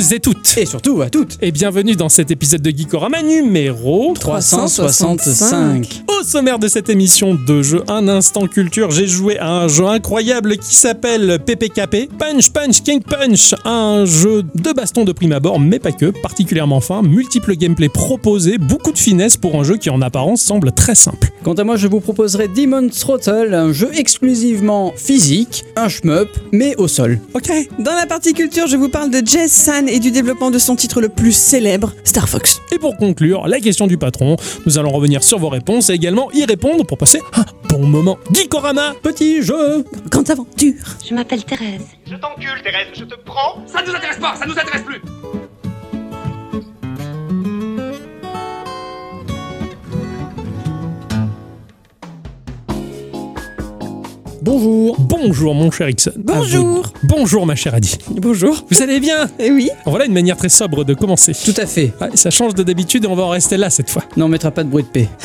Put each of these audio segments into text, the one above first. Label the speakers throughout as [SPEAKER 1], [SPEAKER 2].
[SPEAKER 1] Tous et toutes
[SPEAKER 2] Et surtout à toutes.
[SPEAKER 1] et bienvenue dans cet épisode de Geekorama numéro
[SPEAKER 2] 365.
[SPEAKER 1] Au sommaire de cette émission de jeu Un Instant Culture, j'ai joué à un jeu incroyable qui s'appelle PPKP, Punch Punch King Punch, un jeu de baston de prime abord, mais pas que, particulièrement fin, multiples gameplay proposés, beaucoup de finesse pour un jeu qui en apparence semble très simple.
[SPEAKER 2] Quant à moi, je vous proposerai Demon's Throttle, un jeu exclusivement physique, un shmup, mais au sol.
[SPEAKER 1] Ok
[SPEAKER 3] Dans la partie culture, je vous parle de Jess San et du développement de son titre le plus célèbre, Star Fox.
[SPEAKER 1] Et pour conclure, la question du patron, nous allons revenir sur vos réponses et également y répondre pour passer un bon moment. Geekorama
[SPEAKER 2] Petit jeu
[SPEAKER 3] Grande aventure
[SPEAKER 4] Je m'appelle Thérèse.
[SPEAKER 5] Je t'encule, Thérèse, je te prends. Ça ne nous intéresse pas, ça nous intéresse plus.
[SPEAKER 2] Bonjour
[SPEAKER 1] Bonjour mon cher Ixon.
[SPEAKER 3] Bonjour.
[SPEAKER 1] Bonjour ma chère Adi.
[SPEAKER 3] Bonjour.
[SPEAKER 1] Vous allez bien?
[SPEAKER 3] Eh oui
[SPEAKER 1] Voilà une manière très sobre de commencer.
[SPEAKER 2] Tout à fait.
[SPEAKER 1] Ouais, ça change de d'habitude et on va en rester là cette fois.
[SPEAKER 2] Non, on mettra pas de bruit de paix.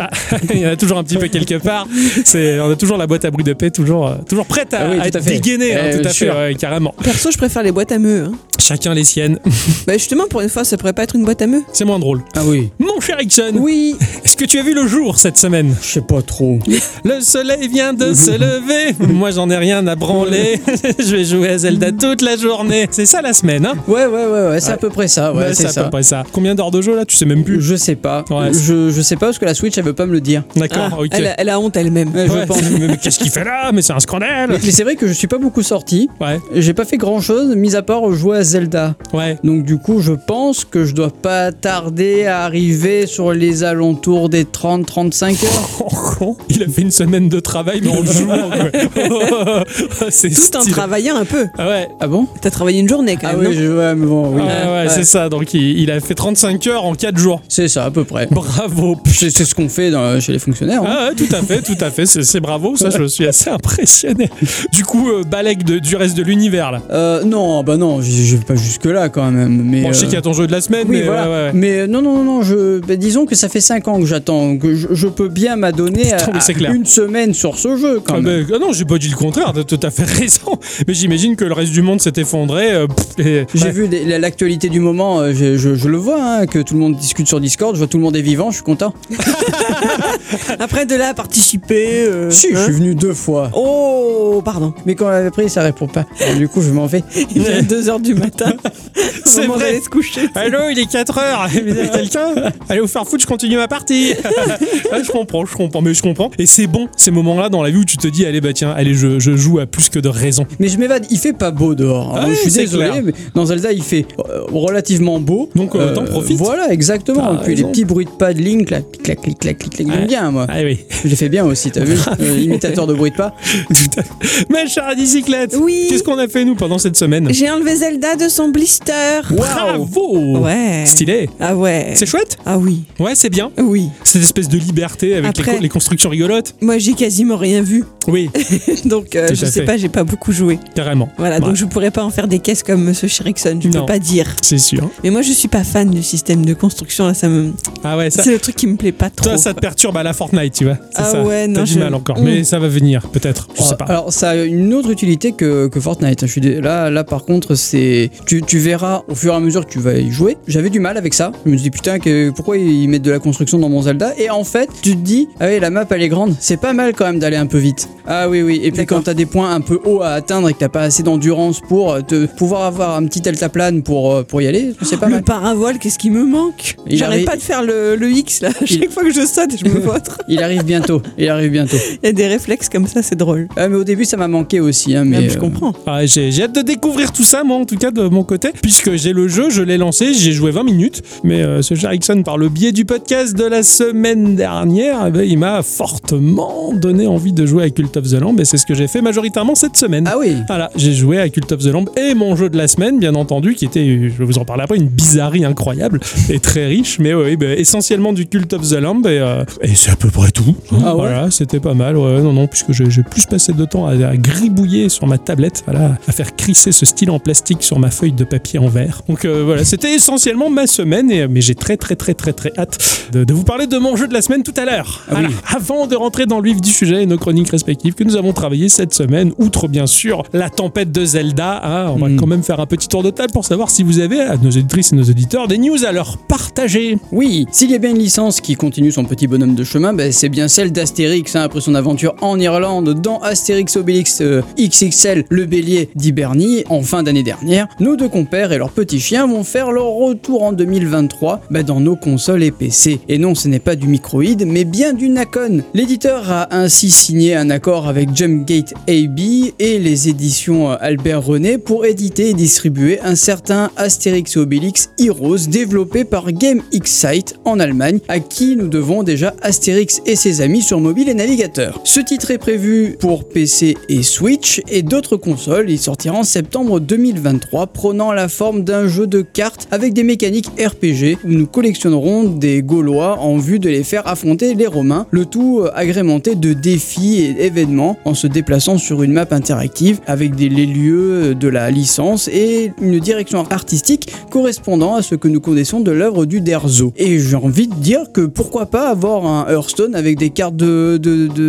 [SPEAKER 1] Ah, il y en a toujours un petit peu quelque part. C'est, on a toujours la boîte à bruit de paix, toujours, euh, toujours prête à,
[SPEAKER 2] Ah oui,
[SPEAKER 1] à
[SPEAKER 2] tout
[SPEAKER 1] être
[SPEAKER 2] à fait.
[SPEAKER 1] dégainée, hein,
[SPEAKER 2] Eh,
[SPEAKER 1] tout à fait, ouais, carrément.
[SPEAKER 3] Perso, je préfère les boîtes à meux. Hein.
[SPEAKER 1] Chacun les siennes.
[SPEAKER 3] Bah justement, pour une fois, ça pourrait pas être une boîte à meux
[SPEAKER 1] C'est moins drôle.
[SPEAKER 2] Ah oui.
[SPEAKER 1] Mon cher Ixon,
[SPEAKER 2] Oui
[SPEAKER 1] est-ce que tu as vu le jour cette semaine?
[SPEAKER 2] Je sais pas trop.
[SPEAKER 1] Le soleil vient de se lever. Moi, j'en ai rien à branler. Je vais jouer à Zelda toute la journée. C'est ça la semaine, hein
[SPEAKER 2] Ouais, ouais, ouais, ouais, c'est
[SPEAKER 1] Ouais.
[SPEAKER 2] à peu près ça, ouais, c'est
[SPEAKER 1] à peu près ça. Combien d'heures de jeu là Tu sais même plus.
[SPEAKER 2] Je sais pas. Je, je sais pas parce que la Switch, elle veut pas me le dire.
[SPEAKER 1] D'accord,
[SPEAKER 3] Ah, elle, a, elle a honte elle-même.
[SPEAKER 2] Je pense.
[SPEAKER 1] mais, qu'est-ce qu'il fait là? Mais c'est un scandale
[SPEAKER 2] Mais c'est vrai que je suis pas beaucoup sorti.
[SPEAKER 1] Ouais,
[SPEAKER 2] J'ai pas fait grand chose, mis à part jouer à Zelda.
[SPEAKER 1] ouais.
[SPEAKER 2] Donc du coup, je pense que je dois pas tarder à arriver sur les alentours des 30-35 heures.
[SPEAKER 1] Il a fait une semaine de travail dans le jour. quoi. c'est
[SPEAKER 3] Tout en travaillant un peu.
[SPEAKER 1] Ah ouais.
[SPEAKER 2] Ah bon?
[SPEAKER 3] T'as travaillé une journée quand
[SPEAKER 2] Ah
[SPEAKER 3] même,
[SPEAKER 2] oui,
[SPEAKER 3] non?
[SPEAKER 2] je, ouais, mais bon, oui.
[SPEAKER 1] Ah ouais,
[SPEAKER 2] Ouais.
[SPEAKER 1] c'est ça. Donc il, il a fait 35 heures en 4 jours.
[SPEAKER 2] C'est ça, à peu près.
[SPEAKER 1] Bravo.
[SPEAKER 2] C'est c'est ce qu'on fait dans- chez les fonctionnaires. hein.
[SPEAKER 1] Ah ouais, tout à fait, tout à fait. C'est c'est bravo. Ça, je suis assez impressionné. Du coup, euh, balèque de- du reste de l'univers là.
[SPEAKER 2] Euh, non, bah non, je vais pas jusque là quand même. Mais
[SPEAKER 1] Bon, je sais
[SPEAKER 2] euh,
[SPEAKER 1] qu'il y a ton jeu de la semaine,
[SPEAKER 2] Oui,
[SPEAKER 1] mais
[SPEAKER 2] voilà.
[SPEAKER 1] ouais, ouais, ouais.
[SPEAKER 2] Mais euh, non, non, non, je, bah, disons que ça fait 5 ans que j'attends, que je, je peux bien m'adonner à,
[SPEAKER 1] clair.
[SPEAKER 2] une semaine sur ce jeu quand
[SPEAKER 1] Ah,
[SPEAKER 2] même.
[SPEAKER 1] ah non, j'ai pas dit le contraire, t'as tout à fait raison. Mais j'imagine que le reste du monde s'est effondré. euh,
[SPEAKER 2] J'ai
[SPEAKER 1] ouais.
[SPEAKER 2] vu l'actualité du moment, euh, je, je- je le vois, hein, que tout le monde discute sur Discord, je vois tout le monde est vivant, je suis content.
[SPEAKER 3] Après de là à participer. euh,
[SPEAKER 2] si, je
[SPEAKER 3] hein.
[SPEAKER 2] suis venu deux fois.
[SPEAKER 3] Oh, pardon.
[SPEAKER 2] Mais quand on l'avait pris, ça répond pas. Alors, du coup, je m'en vais.
[SPEAKER 3] Il est 2h du matin.
[SPEAKER 1] C'est vrai.
[SPEAKER 3] d'aller se coucher.
[SPEAKER 1] Allô, il est 4 heures. Il y a quelqu'un? Allez vous faire foutre, je continue ma partie. Je comprends, je comprends, mais je comprends. Et c'est bon, ces moments-là dans la vie où tu te dis, allez, bah tiens, allez, je, je joue à plus que de raison.
[SPEAKER 2] Mais je m'évade, il fait pas beau dehors. hein.
[SPEAKER 1] Ah oui,
[SPEAKER 2] je suis désolé,
[SPEAKER 1] clair.
[SPEAKER 2] mais dans Zelda, il fait euh, relativement beau.
[SPEAKER 1] Donc, euh, t'en profites.
[SPEAKER 2] Voilà, exactement. Et puis les petits bruits de pas de Link, là, clic, clic, clic, clic, clic,
[SPEAKER 1] Ouais.
[SPEAKER 2] j'aime bien, moi.
[SPEAKER 1] Ah oui.
[SPEAKER 2] Je l'ai fait bien aussi, t'as vu Euh, Imitateur de bruit de pas.
[SPEAKER 1] Tout à fait. Ma chère bicyclette,
[SPEAKER 3] Oui.
[SPEAKER 1] qu'est-ce qu'on a fait nous pendant cette semaine?
[SPEAKER 3] J'ai enlevé Zelda de son blister.
[SPEAKER 1] Bravo
[SPEAKER 3] Ouais.
[SPEAKER 1] Stylé.
[SPEAKER 3] Ah ouais.
[SPEAKER 1] C'est chouette?
[SPEAKER 3] Ah oui.
[SPEAKER 1] Ouais, c'est bien.
[SPEAKER 3] Oui.
[SPEAKER 1] Cette espèce de liberté avec les,
[SPEAKER 3] Après-
[SPEAKER 1] les constructions rigolotes.
[SPEAKER 3] Moi, j'ai quasiment rien vu.
[SPEAKER 1] Oui,
[SPEAKER 3] Donc, euh, je sais
[SPEAKER 1] fait.
[SPEAKER 3] pas, j'ai pas beaucoup joué.
[SPEAKER 1] carrément.
[SPEAKER 3] Voilà,
[SPEAKER 1] Ouais,
[SPEAKER 3] donc je pourrais pas en faire des caisses comme Monsieur Shrikson, je
[SPEAKER 1] Non.
[SPEAKER 3] peux pas dire.
[SPEAKER 1] C'est sûr.
[SPEAKER 3] Mais moi, je suis pas fan du système de construction, là, ça me.
[SPEAKER 1] Ah ouais, ça,
[SPEAKER 3] C'est le truc qui me plaît pas trop.
[SPEAKER 1] toi, ça te perturbe à la Fortnite, tu vois.
[SPEAKER 3] Ah
[SPEAKER 1] ça.
[SPEAKER 3] ouais,
[SPEAKER 1] T'as
[SPEAKER 3] non,
[SPEAKER 1] du
[SPEAKER 3] je-
[SPEAKER 1] mal encore.
[SPEAKER 3] Mm.
[SPEAKER 1] Mais ça va venir, peut-être. Je sais
[SPEAKER 2] Oh,
[SPEAKER 1] pas.
[SPEAKER 2] Alors, ça a une autre utilité que, que Fortnite. Je suis dé- là, là, par contre, c'est. Tu, tu verras au fur et à mesure que tu vas y jouer. J'avais du mal avec ça. Je me dis, putain, que, pourquoi ils mettent de la construction dans mon Zelda? Et en fait, tu te dis, ah oui, la map, elle est grande. C'est pas mal quand même d'aller un peu vite. Ah oui, oui. Et puis quand t'as des points un peu hauts à atteindre et que t'as pas assez d'endurance pour euh, te, pouvoir avoir un petit deltaplane pour, euh, pour y aller, c'est pas
[SPEAKER 3] le
[SPEAKER 2] mal.
[SPEAKER 3] paravol, qu'est-ce qui me manque? J'arrête pas de faire le, le X là.
[SPEAKER 2] Il-
[SPEAKER 3] Chaque fois que je saute, je me vautre.
[SPEAKER 2] Il arrive bientôt. Il arrive bientôt.
[SPEAKER 3] Il y a des réflexes comme ça, c'est drôle.
[SPEAKER 2] Ah, mais au début, ça m'a manqué aussi. Hein,
[SPEAKER 3] Mais
[SPEAKER 2] mais
[SPEAKER 3] je
[SPEAKER 2] euh,
[SPEAKER 3] comprends.
[SPEAKER 1] Ah, j'ai hâte de découvrir tout ça, moi, en tout cas, de mon côté, puisque j'ai le jeu, je l'ai lancé, j'ai joué 20 minutes, mais euh, ce cher Ixon, par le biais du podcast de la semaine dernière, eh ben, il m'a fortement donné envie de jouer à Cult of the Lamb, et c'est ce que j'ai fait majoritairement cette semaine.
[SPEAKER 2] Ah oui.
[SPEAKER 1] Voilà, j'ai joué à Cult of the Lamb et mon jeu de la semaine, bien entendu, qui était, je vais vous en parler après, une bizarrerie incroyable et très riche, mais oui, bah, essentiellement du Cult of the Lamb, et, euh, et c'est à peu près tout. hein.
[SPEAKER 2] Ah ouais
[SPEAKER 1] voilà, c'était pas mal, ouais, non, non, puisque j'ai plus passé de temps à, à gribouiller sur ma tablette, voilà, à faire crisser ce style en plastique sur ma feuille de papier en verre. Donc euh, voilà, c'était essentiellement ma semaine, et, mais j'ai très très très très très hâte de, de vous parler de mon jeu de la semaine tout à l'heure.
[SPEAKER 2] Ah
[SPEAKER 1] Voilà.
[SPEAKER 2] oui.
[SPEAKER 1] Avant de rentrer dans le vif du sujet, et nos chroniques respectives que nous avons travaillé cette semaine. Outre bien sûr la tempête de Zelda, hein, on va
[SPEAKER 2] Mm.
[SPEAKER 1] quand même faire un petit tour de table pour savoir si vous avez, à nos auditrices et nos auditeurs, des news à leur partager.
[SPEAKER 2] Oui, s'il y a bien une licence qui continue son petit bonhomme de chemin, ben, c'est bien celle d'Astérix, hein, après son aventure en Irlande dans Astérix Obélix euh, XXL, le bélier d'Hibernie, en fin d'année dernière. Nos deux compères et leurs petits chiens vont faire leur retour en 2023 ben, dans nos consoles et PC. Et non, ce n'est pas du microïd, mais bien du Nacon. L'éditeur a ainsi signé un accord avec Jumpgate AB et les éditions euh, Albert René pour éditer et distribuer un certain Astérix et Obélix Heroes développé par Game Excite en Allemagne, à qui nous devons déjà Astérix et ses amis sur mobile et navigateur. Ce titre est prévu pour PC et Switch et d'autres consoles. Il sortira en septembre 2023, prenant la forme d'un jeu de cartes avec des mécaniques RPG où nous collectionnerons des Gaulois en vue de les faire affronter les Romains, le tout euh, agrémenté de défis et événements en se déplaçant sur une map interactive avec des, les lieux de la licence et une direction artistique correspondant à ce que nous connaissons de l'œuvre du Derzo. Et j'ai envie de dire que pourquoi pas avoir un Hearthstone avec des cartes de,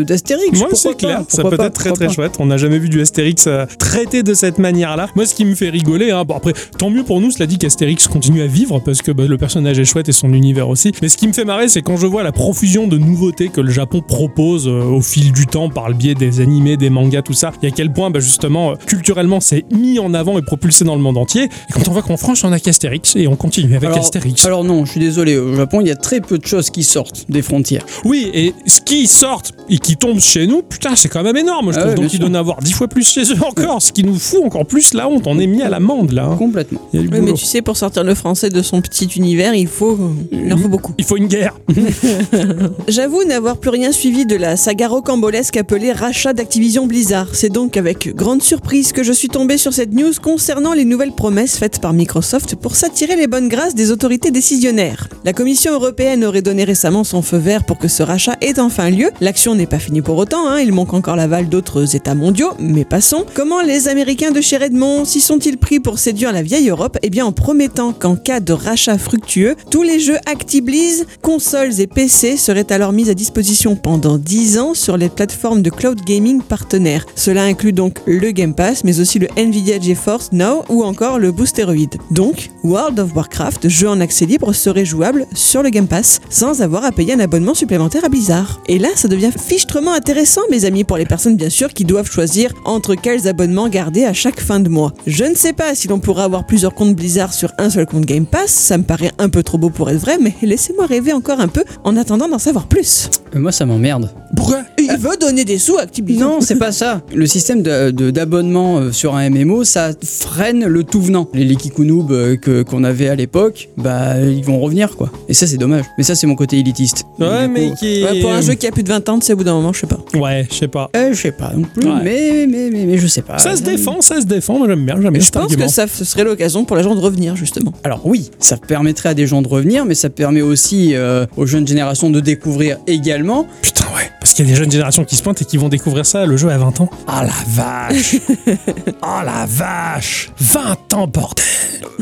[SPEAKER 2] d'Astérix
[SPEAKER 1] Moi, c'est clair, ça peut
[SPEAKER 2] pas,
[SPEAKER 1] être très très
[SPEAKER 2] pas.
[SPEAKER 1] chouette. On n'a jamais vu du Astérix euh, traité de cette manière-là. Moi, ce qui me fait rigoler, hein, bon après, tant mieux pour nous, cela dit qu'Astérix continue à vivre parce que bah, le personnage est chouette et son univers aussi. Mais ce qui me fait marrer, c'est quand je vois la profusion de nouveautés que le Japon propose euh, au fil du temps par le biais des animés, des mangas, tout ça, et à quel point, bah, justement, euh, culturellement, c'est mis en avant et propulsé dans le monde entier. Et quand on voit qu'en France, on a qu'Astérix et on continue avec
[SPEAKER 2] Alors-
[SPEAKER 1] Astérix.
[SPEAKER 2] Alors non, je suis désolé, au Japon, il y a très peu de choses qui sortent des frontières.
[SPEAKER 1] Oui, et ce qui sortent et qui tombe chez nous, putain, c'est quand même énorme. Je
[SPEAKER 2] Ah
[SPEAKER 1] trouve
[SPEAKER 2] ouais,
[SPEAKER 1] donc
[SPEAKER 2] bien
[SPEAKER 1] il
[SPEAKER 2] sûr.
[SPEAKER 1] doit en avoir dix fois plus chez eux encore, ce qui nous fout encore plus la honte. On est mis à l'amende là. hein.
[SPEAKER 2] Complètement.
[SPEAKER 3] Mais tu sais, pour sortir le français de son petit univers, il faut, il en faut beaucoup.
[SPEAKER 1] Il faut une guerre.
[SPEAKER 3] J'avoue n'avoir plus rien suivi de la saga rocambolesque appelée rachat d'Activision Blizzard. C'est donc avec grande surprise que je suis tombé sur cette news concernant les nouvelles promesses faites par Microsoft pour s'attirer les bonnes grâces des autorités décisionnaires. La Commission européenne aurait donné récemment son feu vert pour que ce rachat ait enfin lieu. L'action n'est pas finie pour autant, hein, il manque encore l'aval d'autres États mondiaux, mais passons. Comment les Américains de chez Redmond s'y sont-ils pris pour séduire la vieille Europe? Eh bien en promettant qu'en cas de rachat fructueux, tous les jeux ActiBliz, consoles et PC seraient alors mis à disposition pendant 10 ans sur les plateformes de cloud gaming partenaires. Cela inclut donc le Game Pass, mais aussi le Nvidia GeForce Now ou encore le Boosteroid. Donc, World of Warcraft, jeu en accès libre, serait jouable sur le Game Pass sans avoir à payer un abonnement supplémentaire à Blizzard. Et là, ça devient fichtrement intéressant, mes amis, pour les personnes bien sûr qui doivent choisir entre quels abonnements garder à chaque fin de mois. Je ne sais pas si l'on pourra avoir plusieurs comptes Blizzard sur un seul compte Game Pass, ça me paraît un peu trop beau pour être vrai, mais laissez-moi rêver encore un peu en attendant d'en savoir plus.
[SPEAKER 2] Euh, moi, ça m'emmerde.
[SPEAKER 1] Pourquoi
[SPEAKER 3] Il veut donner des sous à Activision.
[SPEAKER 2] Non, c'est pas ça. Le système de- de- d'abonnement euh, sur un MMO, ça freine le tout venant. Les Likikunoob euh, que qu'on avait à l'époque, bah ils vont revenir quoi. Et ça c'est dommage. Mais ça c'est mon côté élitiste.
[SPEAKER 1] Ouais, mais
[SPEAKER 2] coup,
[SPEAKER 1] qui.
[SPEAKER 3] Ouais, pour un jeu qui a plus de 20 ans, c'est au bout d'un moment, je sais pas.
[SPEAKER 1] Ouais, je sais pas.
[SPEAKER 2] euh, je sais pas non plus,
[SPEAKER 1] Ouais.
[SPEAKER 2] mais, mais, mais mais je sais pas.
[SPEAKER 1] Ça se défend, ça se défend. Moi, j'aime bien, j'aime bien
[SPEAKER 3] Je pense que ça ce serait l'occasion pour les gens de revenir, justement.
[SPEAKER 2] Alors oui, ça permettrait à des gens de revenir, mais ça permet aussi euh, aux jeunes générations de découvrir également.
[SPEAKER 1] Putain, ouais. Parce qu'il y a des jeunes générations qui se pointent et qui vont découvrir ça, le jeu à 20 ans. Ah la vache Ah la vache 20 ans, bordel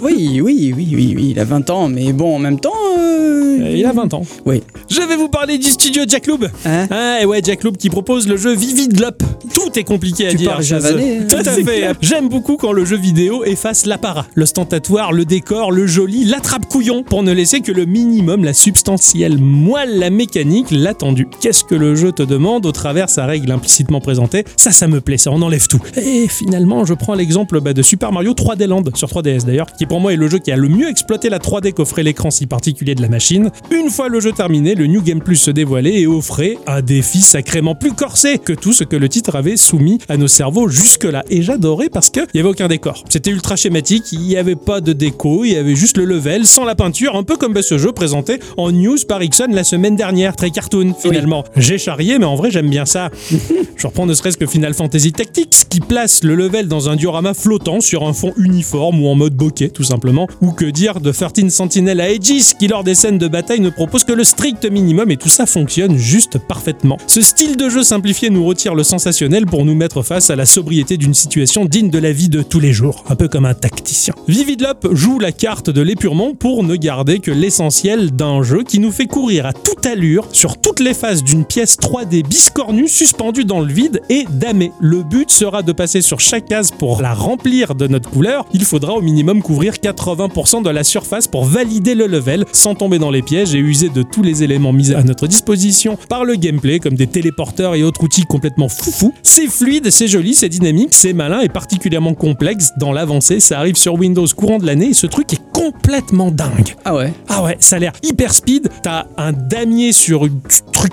[SPEAKER 2] Oui, oui, oui, oui, oui, il a 20 ans, mais bon, en même temps. euh,
[SPEAKER 1] Il a 20 ans.
[SPEAKER 2] Oui.
[SPEAKER 1] Je vais vous parler du studio Jack Loop.
[SPEAKER 2] Hein
[SPEAKER 1] Ah et ouais, Jack Loop qui propose le jeu Vivid Lop. Tout est compliqué à
[SPEAKER 2] Tu
[SPEAKER 1] dire.
[SPEAKER 2] javanais, hein.
[SPEAKER 1] Tout à fait. J'aime beaucoup quand le jeu vidéo efface l'apparat, l'ostentatoire, le décor, le joli, l'attrape-couillon, pour ne laisser que le minimum, la substantielle moelle, la mécanique, l'attendu. Qu'est-ce que le jeu te demande? Au travers sa règle implicitement présentée Ça, ça me plaît, ça, on enlève tout. Et finalement, je prends l'exemple bah, de Super Mario 3D Land, sur 3DS d'ailleurs, qui pour moi est le jeu qui a le mieux exploité la 3D qu'offrait l'écran si particulier de la machine. Une fois le jeu terminé, le New Game Plus se dévoilait et offrait un défi sacrément plus corsé que tout ce que le titre avait soumis à nos cerveaux jusque-là. Et j'adorais parce qu'il n'y avait aucun décor. C'était ultra schématique, il n'y avait pas de déco, il y avait juste le level sans la peinture, un peu comme bah, ce jeu présenté en news par Ixon la semaine dernière, très cartoon finalement. J'ai charrié, mais en vrai j'aime bien ça. Je reprends ne serait-ce que Final Fantasy Tactics qui place le level dans un diorama flottant sur un fond uniforme ou en mode bokeh tout simplement. Ou que dire de 13 Sentinel à Aegis qui lors des scènes de bataille ne propose que le strict minimum et tout ça fonctionne juste parfaitement. Ce style de jeu simplifié nous retire le sensationnel pour nous mettre face à la sobriété d'une situation digne de la vie de tous les jours, un peu comme un tacticien. Vividlop joue la carte de l'épurement pour ne garder que l'essentiel d'un jeu qui nous fait courir à toute allure sur toutes les les faces d'une pièce 3D biscornue suspendue dans le vide et damée. Le but sera de passer sur chaque case pour la remplir de notre couleur. Il faudra au minimum couvrir 80% de la surface pour valider le level sans tomber dans les pièges et user de tous les éléments mis à notre disposition par le gameplay comme des téléporteurs et autres outils complètement foufou. C'est fluide, c'est joli, c'est dynamique, c'est malin et particulièrement complexe dans l'avancée. Ça arrive sur Windows courant de l'année et ce truc est complètement dingue.
[SPEAKER 2] Ah ouais?
[SPEAKER 1] Ah ouais, ça a l'air hyper speed. T'as un damier sur une truc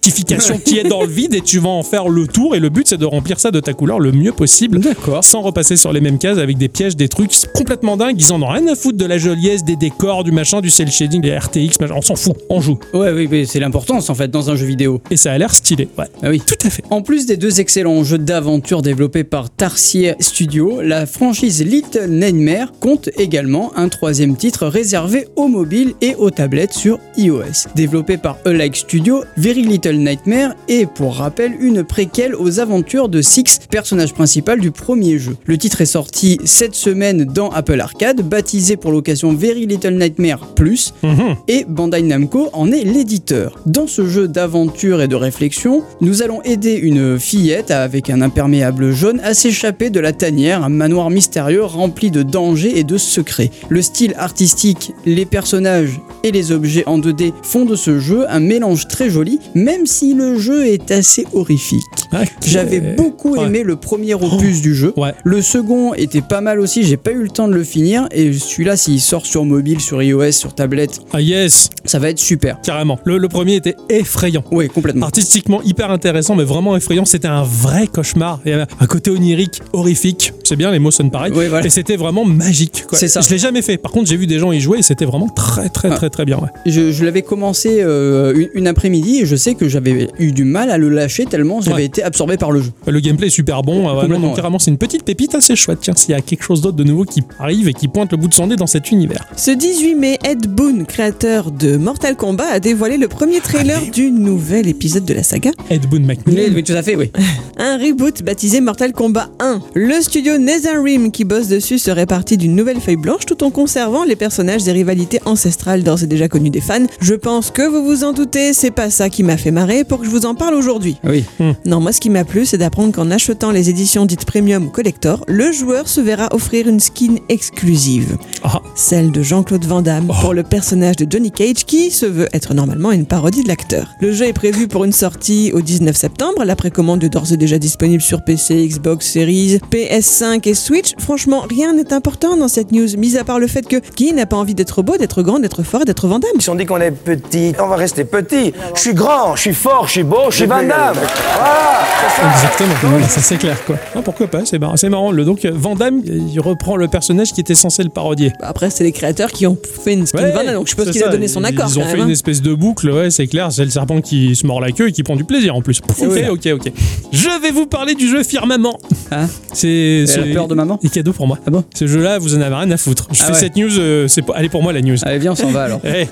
[SPEAKER 1] qui est dans le vide et tu vas en faire le tour et le but c'est de remplir ça de ta couleur le mieux possible
[SPEAKER 2] D'accord.
[SPEAKER 1] sans repasser sur les mêmes cases avec des pièges, des trucs complètement dingues. Ils en ont rien à foutre de la joliesse, des décors, du machin, du cel shading, des RTX, machin. on s'en fout, on joue.
[SPEAKER 2] Ouais, oui, mais c'est l'importance en fait dans un jeu vidéo.
[SPEAKER 1] Et ça a l'air stylé, ouais.
[SPEAKER 2] Ah oui.
[SPEAKER 1] Tout à fait.
[SPEAKER 2] En plus des deux excellents jeux d'aventure développés par Tarsier Studio, la franchise Little Nightmare compte également un troisième titre réservé aux mobiles et aux tablettes sur iOS. Développé par Alike Studio, Very Little Nightmare est pour rappel une préquelle aux aventures de Six, personnage principal du premier jeu. Le titre est sorti cette semaine dans Apple Arcade, baptisé pour l'occasion Very Little Nightmare Plus,
[SPEAKER 1] Mhm.
[SPEAKER 2] et Bandai Namco en est l'éditeur. Dans ce jeu d'aventure et de réflexion, nous allons aider une fillette avec un imperméable jaune à s'échapper de la tanière, un manoir mystérieux rempli de dangers et de secrets. Le style artistique, les personnages et les objets en 2D font de ce jeu un mélange très joli, même si le jeu est assez horrifique. J'avais beaucoup
[SPEAKER 1] Ouais.
[SPEAKER 2] aimé le premier opus du jeu.
[SPEAKER 1] Ouais.
[SPEAKER 2] Le second était pas mal aussi, j'ai pas eu le temps de le finir. Et celui-là, s'il sort sur mobile, sur iOS, sur tablette,
[SPEAKER 1] Ah yes,
[SPEAKER 2] ça va être super.
[SPEAKER 1] carrément. Le, le premier était effrayant.
[SPEAKER 2] Ouais, complètement.
[SPEAKER 1] Artistiquement hyper intéressant, mais vraiment effrayant. C'était un vrai cauchemar. Il y avait un côté onirique, horrifique. C'est bien, les mots sonnent pareil.
[SPEAKER 2] Ouais, voilà.
[SPEAKER 1] Et c'était vraiment magique. quoi.
[SPEAKER 2] C'est ça.
[SPEAKER 1] Je l'ai jamais fait. Par contre, j'ai vu des gens y jouer et c'était vraiment très, très,
[SPEAKER 2] Ah.
[SPEAKER 1] très, très bien.
[SPEAKER 2] je l'avais commencé euh, une, une après-midi et je sais que j'avais eu du mal à le lâcher tellement j'avais
[SPEAKER 1] Ouais.
[SPEAKER 2] été absorbé par le jeu.
[SPEAKER 1] Le gameplay est super bon. Non, donc, carrément, c'est une petite pépite assez chouette. Tiens, s'il y a quelque chose d'autre de nouveau qui arrive et qui pointe le bout de son nez dans cet univers.
[SPEAKER 3] Ce 18 mai, Ed Boon, créateur de Mortal Kombat, a dévoilé le premier trailer
[SPEAKER 1] Allez.
[SPEAKER 3] du nouvel épisode de la saga.
[SPEAKER 1] Ed Boon McMillan.
[SPEAKER 2] oui, tout à fait, oui.
[SPEAKER 3] Un reboot baptisé Mortal Kombat 1. Le studio NetherRealm qui bosse dessus serait parti d'une nouvelle feuille blanche tout en conservant les personnages et rivalités ancestrales d'ores et déjà connus des fans. Je pense que vous vous en doutez, c'est pas ça qui m'a fait pour que je vous en parle aujourd'hui.
[SPEAKER 2] Oui.
[SPEAKER 3] Non, moi ce qui m'a plu, c'est d'apprendre qu'en achetant les éditions dites premium ou collector, le joueur se verra offrir une skin exclusive.
[SPEAKER 1] Ah,
[SPEAKER 3] Celle de Jean-Claude Van Damme
[SPEAKER 1] Oh.
[SPEAKER 3] pour le personnage de Johnny Cage qui se veut être normalement une parodie de l'acteur. Le jeu est prévu pour une sortie au 19 septembre. La précommande est d'ores et déjà disponible sur PC, Xbox Series, PS5 et Switch. Franchement, rien n'est important dans cette news, mis à part le fait que qui n'a pas envie d'être beau, d'être grand, d'être fort et d'être Van Damme
[SPEAKER 4] Si on dit qu'on est petit, on va rester petit. Je suis grand, je suis fort, je suis beau, je suis Van Damme. Voilà, ça.
[SPEAKER 1] exactement. Ça c'est clair quoi. Ah, pourquoi pas C'est marrant. C'est marrant. Le, donc, euh, Van Damme, il reprend le personnage qui était censé le parodier.
[SPEAKER 3] Après, c'est les créateurs qui ont fait une skin
[SPEAKER 1] Ouais,
[SPEAKER 3] Van Damme, donc je suppose qu'il a donné son accord.
[SPEAKER 1] Ils ont
[SPEAKER 3] quand
[SPEAKER 1] fait
[SPEAKER 3] même,
[SPEAKER 1] une
[SPEAKER 3] hein.
[SPEAKER 1] espèce de boucle, ouais, c'est clair. C'est le serpent qui se mord la queue et qui prend du plaisir en plus. Ok,
[SPEAKER 2] oui.
[SPEAKER 1] ok, ok. Je vais vous parler du jeu Firmament.
[SPEAKER 2] Hein
[SPEAKER 1] C'est
[SPEAKER 2] Elle a
[SPEAKER 1] c'est-
[SPEAKER 2] peur de maman
[SPEAKER 1] Et cadeau pour moi.
[SPEAKER 2] Ah bon
[SPEAKER 1] Ce jeu-là, vous en avez rien à foutre. Je
[SPEAKER 2] Ah
[SPEAKER 1] fais
[SPEAKER 2] ouais.
[SPEAKER 1] cette news, euh, c'est est pour moi la news.
[SPEAKER 2] Allez, viens, on s'en va alors.
[SPEAKER 1] Eh.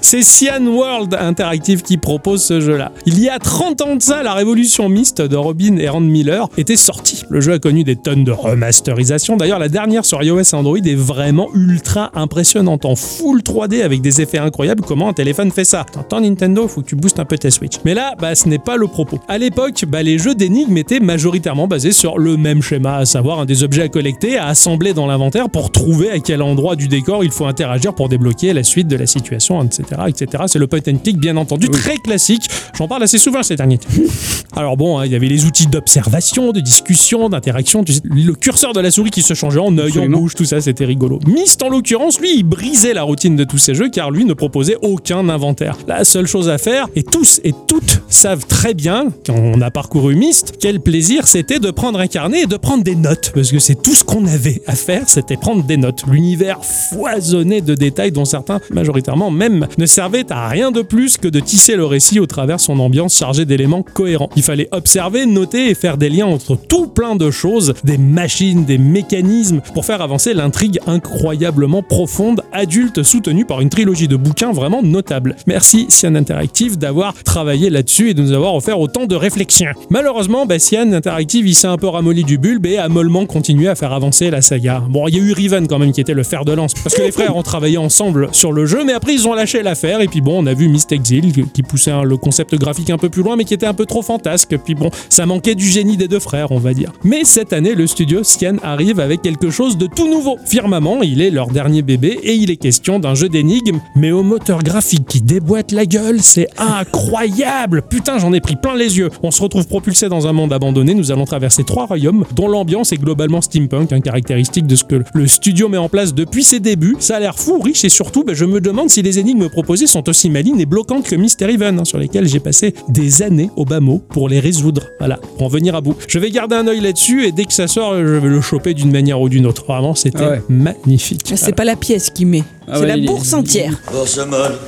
[SPEAKER 1] C'est Cyan World Interactive qui propose ce jeu-là. Il y a 30 ans de ça, la révolution Myst de Robin et Rand Miller était sortie. Le jeu a connu des tonnes de remasterisation. D'ailleurs, la dernière sur iOS et Android est vraiment ultra impressionnante en full 3D avec des effets incroyables. Comment un téléphone fait ça? T'entends Nintendo, faut que tu boostes un peu tes Switch. Mais là, bah, ce n'est pas le propos. À l'époque, bah, les jeux d'énigmes étaient majoritairement basés sur le même schéma, à savoir des objets à collecter, à assembler dans l'inventaire pour trouver à quel endroit du décor il faut interagir pour débloquer la suite de la situation, etc. etc. C'est le point and click, bien entendu, très classique. J'en parle assez souvent ces derniers temps. Alors bon, hein, il y avait les outils d'observation, de discussion, d'interaction, tu sais, le curseur de la souris qui se changeait en œil, en bouche, tout ça, c'était rigolo. Myst, en l'occurrence, lui, il brisait la routine de tous ces jeux car lui ne proposait aucun inventaire. La seule chose à faire, et tous et toutes savent très bien, quand on a parcouru Myst, quel plaisir c'était de prendre un carnet et de prendre des notes. Parce que c'est tout ce qu'on avait à faire, c'était prendre des notes. L'univers foisonné de détails dont certains, majoritairement même, ne servaient à rien de plus que de tisser le récit au travers son ambiance chargée d'éléments cohérents. Il fallait observer, noter et faire des liens entre tout plein de choses, des machines, des mécanismes, pour faire avancer l'intrigue incroyablement profonde, adulte, soutenue par une trilogie de bouquins vraiment notable. Merci Cyan Interactive d'avoir travaillé là-dessus et de nous avoir offert autant de réflexions. Malheureusement, bah, Cyan Interactive, il s'est un peu ramolli du bulbe et a mollement continué à faire avancer la saga. Bon, il y a eu Riven quand même qui était le fer de lance, parce que les frères ont travaillé ensemble sur le jeu, mais après ils ont lâché l'affaire et puis bon, on a vu Myst Exile qui poussait le concept graphique un peu plus loin mais qui était un peu trop fantasque. Puis bon, ça manquait du génie des deux frères, on va dire. Mais cette année, le studio Cyan arrive avec quelque chose de tout nouveau. Firmament, il est leur dernier bébé et il est question d'un jeu d'énigmes, mais au moteur graphique qui déboîte la gueule, c'est incroyable. Putain, j'en ai pris plein les yeux. On se retrouve propulsé dans un monde abandonné. Nous allons traverser trois royaumes dont l'ambiance est globalement steampunk, un caractéristique de ce que le studio met en place depuis ses débuts. Ça a l'air fou, riche et surtout, ben, je me demande si les énigmes proposées sont aussi malines et bloquantes que Mystery Even, hein, sur lesquelles j'ai passé des années au bas mot pour les résoudre. Voilà, pour en venir à bout. Je vais garder un œil là-dessus et dès que ça sort, je vais le choper d'une manière ou d'une autre. Vraiment, c'était
[SPEAKER 2] Ah ouais.
[SPEAKER 1] magnifique.
[SPEAKER 3] C'est pas la pièce qui met,
[SPEAKER 2] Ah
[SPEAKER 3] c'est
[SPEAKER 2] ouais,
[SPEAKER 3] la
[SPEAKER 2] est-
[SPEAKER 3] bourse entière.
[SPEAKER 6] Bourse molle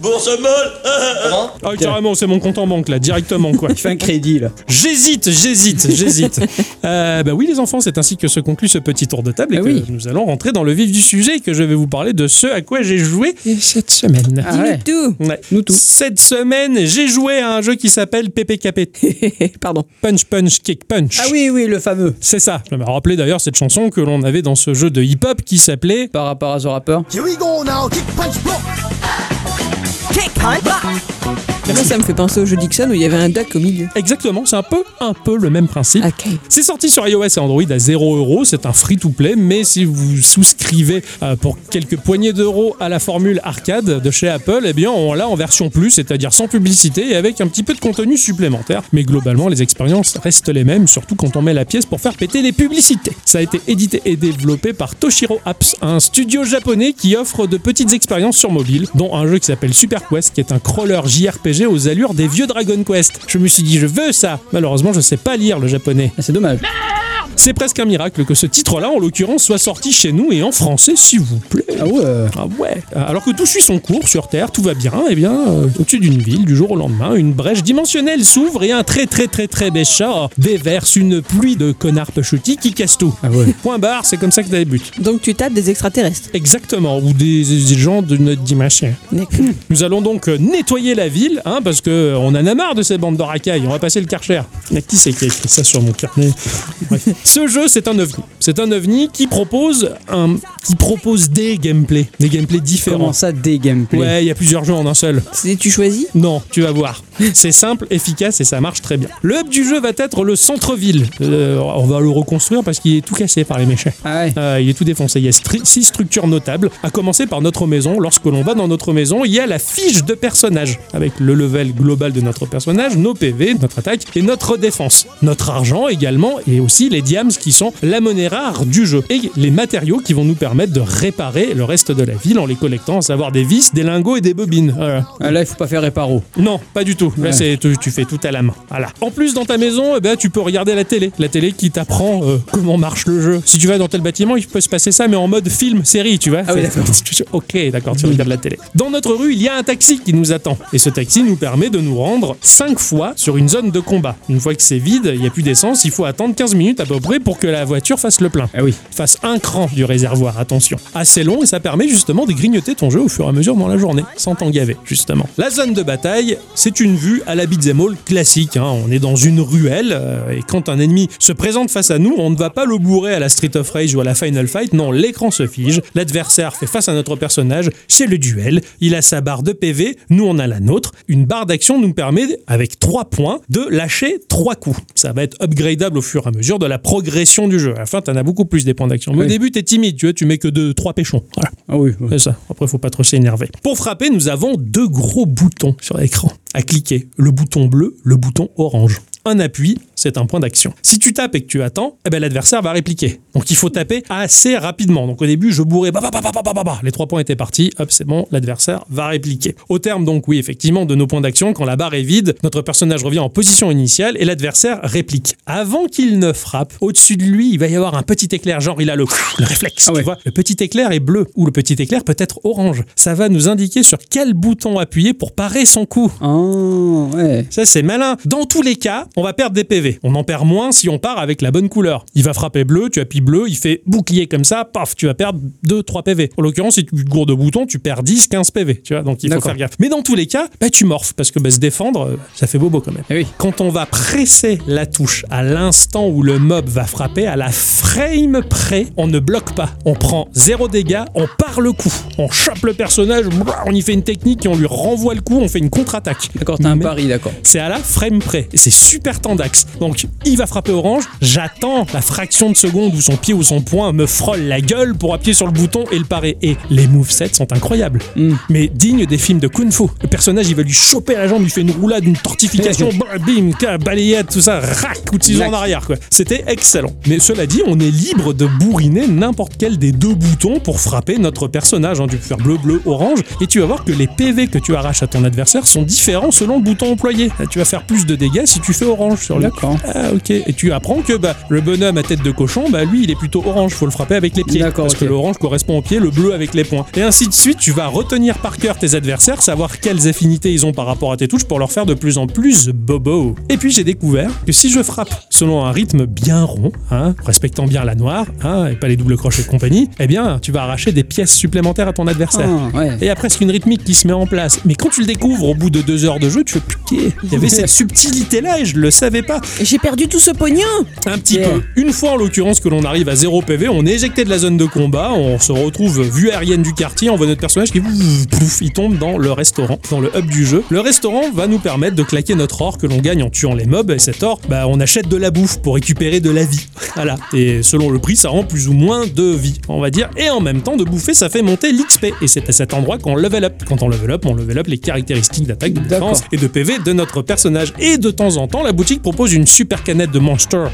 [SPEAKER 6] Bourse molle
[SPEAKER 1] Ah, carrément, c'est mon compte en banque là, directement quoi.
[SPEAKER 2] Il fait un crédit là.
[SPEAKER 1] J'hésite, j'hésite, j'hésite. Euh, bah oui, les enfants, c'est ainsi que se conclut ce petit tour de table et
[SPEAKER 2] Ah
[SPEAKER 1] que
[SPEAKER 2] oui.
[SPEAKER 1] nous allons rentrer dans le vif du sujet et que je vais vous parler de ce à quoi j'ai joué cette semaine.
[SPEAKER 2] Ah ouais.
[SPEAKER 3] Tout.
[SPEAKER 1] Ouais.
[SPEAKER 2] Nous tout.
[SPEAKER 1] Cette semaine, j'ai joué à un jeu qui s'appelle PPKP.
[SPEAKER 3] Pardon.
[SPEAKER 1] Punch Punch Kick Punch.
[SPEAKER 2] Ah oui, oui, le fameux.
[SPEAKER 1] C'est ça. Je me rappelais d'ailleurs cette chanson que l'on avait dans ce jeu de hip-hop qui s'appelait
[SPEAKER 2] Par rapport à ce rappeur.
[SPEAKER 7] Here we go now, kick punch block.
[SPEAKER 3] Moi, ça me fait penser au jeu Dixon où il y avait un duck au milieu.
[SPEAKER 1] Exactement, c'est un peu, un peu le même principe. C'est sorti sur iOS et Android à 0 euros. C'est un free-to-play, mais si vous souscrivez euh, pour quelques poignées d'euros à la formule arcade de chez Apple, eh bien on l'a en version plus, c'est-à-dire sans publicité et avec un petit peu de contenu supplémentaire. Mais globalement, les expériences restent les mêmes, surtout quand on met la pièce pour faire péter les publicités. Ça a été édité et développé par Toshiro Apps, un studio japonais qui offre de petites expériences sur mobile, dont un jeu qui s'appelle Super Quest, qui est un crawler JRPG aux allures des vieux Dragon Quest. Je me suis dit, je veux ça. Malheureusement, je sais pas lire le japonais.
[SPEAKER 2] Ah, c'est dommage.
[SPEAKER 1] C'est presque un miracle que ce titre-là, en l'occurrence, soit sorti chez nous et en français, s'il vous plaît.
[SPEAKER 2] Ah ouais.
[SPEAKER 1] Ah ouais. Alors que tout suit son cours sur Terre, tout va bien, et bien, euh, au-dessus d'une ville, du jour au lendemain, une brèche dimensionnelle s'ouvre et un très très très très méchant déverse une pluie de connards chutis qui cassent tout.
[SPEAKER 2] Ah ouais.
[SPEAKER 1] Point barre, c'est comme ça que ça débute.
[SPEAKER 3] Donc tu tapes des extraterrestres.
[SPEAKER 1] Exactement, ou des, des gens de notre dimension. Nous allons donc euh, nettoyer la ville, hein, parce que euh, on en a marre de ces bandes de racailles. On va passer le karcher. Mais qui c'est qui a écrit ça sur mon carnet? Bref. Ce jeu, c'est un ovni. C'est un ovni qui propose un, qui propose des gameplays, des gameplays différents.
[SPEAKER 2] Comment ça, des gameplays
[SPEAKER 1] Ouais, il y a plusieurs jeux en un seul.
[SPEAKER 3] C'est tu choisis
[SPEAKER 1] Non, tu vas voir. C'est simple, efficace et ça marche très bien. Le hub du jeu va être le centre-ville. Euh, on va le reconstruire parce qu'il est tout cassé par les méchants.
[SPEAKER 2] Ah ouais.
[SPEAKER 1] Euh, il est tout défoncé. Il y a stri- six structures notables, à commencer par notre maison. Lorsque l'on va dans notre maison, il y a la fiche de personnage, avec le level global de notre personnage, nos PV, notre attaque et notre défense. Notre argent également, et aussi les diams qui sont la monnaie rare du jeu. Et les matériaux qui vont nous permettre de réparer le reste de la ville en les collectant, à savoir des vis, des lingots et des bobines. Voilà.
[SPEAKER 2] Ah, là, il faut pas faire réparo.
[SPEAKER 1] Non, pas du tout. Là,
[SPEAKER 2] Ouais.
[SPEAKER 1] c'est tu, tu fais tout à la main. Voilà. En plus, dans ta maison, eh ben, tu peux regarder la télé. La télé qui t'apprend euh, comment marche le jeu. Si tu vas dans tel bâtiment, il peut se passer ça, mais en mode film, série, tu vois.
[SPEAKER 2] Ah oui, d'accord.
[SPEAKER 1] ok, d'accord, tu regardes la télé. Dans notre rue, il y a un taxi qui nous attend. Et ce taxi nous permet de nous rendre 5 fois sur une zone de combat. Une fois que c'est vide, il n'y a plus d'essence, il faut attendre 15 minutes à peu près pour que la voiture fasse le plein
[SPEAKER 2] Ah oui.
[SPEAKER 1] fasse un cran du réservoir, attention. Assez long et ça permet justement de grignoter ton jeu au fur et à mesure dans la journée, sans t'engaver, justement. La zone de bataille, c'est une vue à la beat'em all classique. hein. On est dans une ruelle euh, et quand un ennemi se présente face à nous, on ne va pas le bourrer à la Street of Rage ou à la Final Fight. Non, l'écran se fige, l'adversaire fait face à notre personnage, c'est le duel. Il a sa barre de PV, nous on a la nôtre. Une barre d'action nous permet, avec 3 points, de lâcher 3 coups. Ça va être upgradable au fur et à mesure de la progression du jeu. À la fin, t'en as beaucoup plus des points d'action. Mais au
[SPEAKER 2] Oui.
[SPEAKER 1] début, t'es timide, tu vois, tu mets que 2, 3 péchons. Voilà.
[SPEAKER 2] Ah oui. ouais.
[SPEAKER 1] C'est ça. Après, faut pas trop s'énerver. Pour frapper, nous avons deux gros boutons sur l'écran à cliquer. Le bouton bleu, le bouton orange un appui, c'est un point d'action. Si tu tapes et que tu attends, eh ben, l'adversaire va répliquer. Donc il faut taper assez rapidement. Donc au début, je bourrais, bah, bah, bah, bah, les trois points étaient partis, hop, c'est bon, l'adversaire va répliquer. Au terme, donc, oui, effectivement, de nos points d'action, quand la barre est vide, notre personnage revient en position initiale et l'adversaire réplique. Avant qu'il ne frappe, au-dessus de lui, il va y avoir un petit éclair, genre il a le, le réflexe,
[SPEAKER 2] ah
[SPEAKER 1] tu vois. Le petit éclair est bleu ou le petit éclair peut être orange. Ça va nous indiquer sur quel bouton appuyer pour parer son coup.
[SPEAKER 2] Ah,
[SPEAKER 1] Ça, c'est malin. Dans tous les cas, on va perdre des PV. On en perd moins si on part avec la bonne couleur. Il va frapper bleu, tu appuies bleu, il fait bouclier comme ça, paf, tu vas perdre 2, 3 PV. En l'occurrence, si tu gourdes de boutons, tu perds 10, 15 PV, tu vois, donc il faut faire gaffe. Mais dans tous les cas, bah, tu morphes, parce que bah, se défendre, euh, ça fait bobo quand même.
[SPEAKER 2] Eh oui.
[SPEAKER 1] Quand on va presser la touche à l'instant où le mob va frapper, à la frame près, on ne bloque pas. On prend zéro dégâts, on part le coup. On chope le personnage, on y fait une technique et on lui renvoie le coup, on fait une contre-attaque.
[SPEAKER 2] D'accord, t'as un pari, d'accord.
[SPEAKER 1] c'est à la frame près. Et c'est super tendax. Donc, il va frapper orange. J'attends la fraction de seconde où son pied ou son poing me frôle la gueule pour appuyer sur le bouton et le parer. Et les movesets sont incroyables.
[SPEAKER 2] Mm.
[SPEAKER 1] Mais dignes des films de Kung Fu. Le personnage, il va lui choper la jambe, il fait une roulade, une tortification, bim, balayette, tout ça, rac, coup de ciseau en arrière, quoi. C'était excellent. Mais cela dit, on est libre de bourriner n'importe quel des deux boutons pour frapper notre personnage. hein. Tu peux faire bleu, bleu, orange. Et tu vas voir que les PV que tu arraches à ton adversaire sont différents selon le bouton employé. Tu vas faire plus de dégâts si tu fais orange sur le.
[SPEAKER 2] D'accord.
[SPEAKER 1] Ah, ok. Et tu apprends que bah, le bonhomme à tête de cochon, bah, lui, il est plutôt orange. Faut le frapper avec les pieds.
[SPEAKER 2] D'accord,
[SPEAKER 1] Parce que l'orange correspond au pied, le bleu avec les poings. Et ainsi de suite, tu vas retenir par cœur tes adversaires, savoir quelles affinités ils ont par rapport à tes touches pour leur faire de plus en plus bobo. Et puis j'ai découvert que si je frappe selon un rythme bien rond, hein, respectant bien la noire, hein, et pas les doubles crochets de compagnie, eh bien, tu vas arracher des pièces supplémentaires à ton adversaire.
[SPEAKER 2] Ah, ouais.
[SPEAKER 1] Et il y a presque une rythmique qui se met en place. Mais quand tu le découvres au bout de deux heures de jeu, tu fais putain, il y avait cette subtilité-là et je le savais pas.
[SPEAKER 3] J'ai perdu tout ce pognon
[SPEAKER 1] Un petit
[SPEAKER 2] Yeah.
[SPEAKER 1] peu. Une fois en l'occurrence que l'on arrive à 0 PV, on est éjecté de la zone de combat, on se retrouve vue aérienne du quartier, on voit notre personnage qui pouf, il tombe dans le restaurant, dans le hub du jeu. Le restaurant va nous permettre de claquer notre or que l'on gagne en tuant les mobs et cet or, bah, on achète de la bouffe pour récupérer de la vie. Voilà. Et selon le prix, ça rend plus ou moins de vie, on va dire. Et en même temps, de bouffer, ça fait monter l'XP. Et c'est à cet endroit qu'on level up. Quand on level up, on level up les caractéristiques d'attaque, de défense et de PV de notre personnage. Et de temps en temps, la boutique propose une super canette de Monster.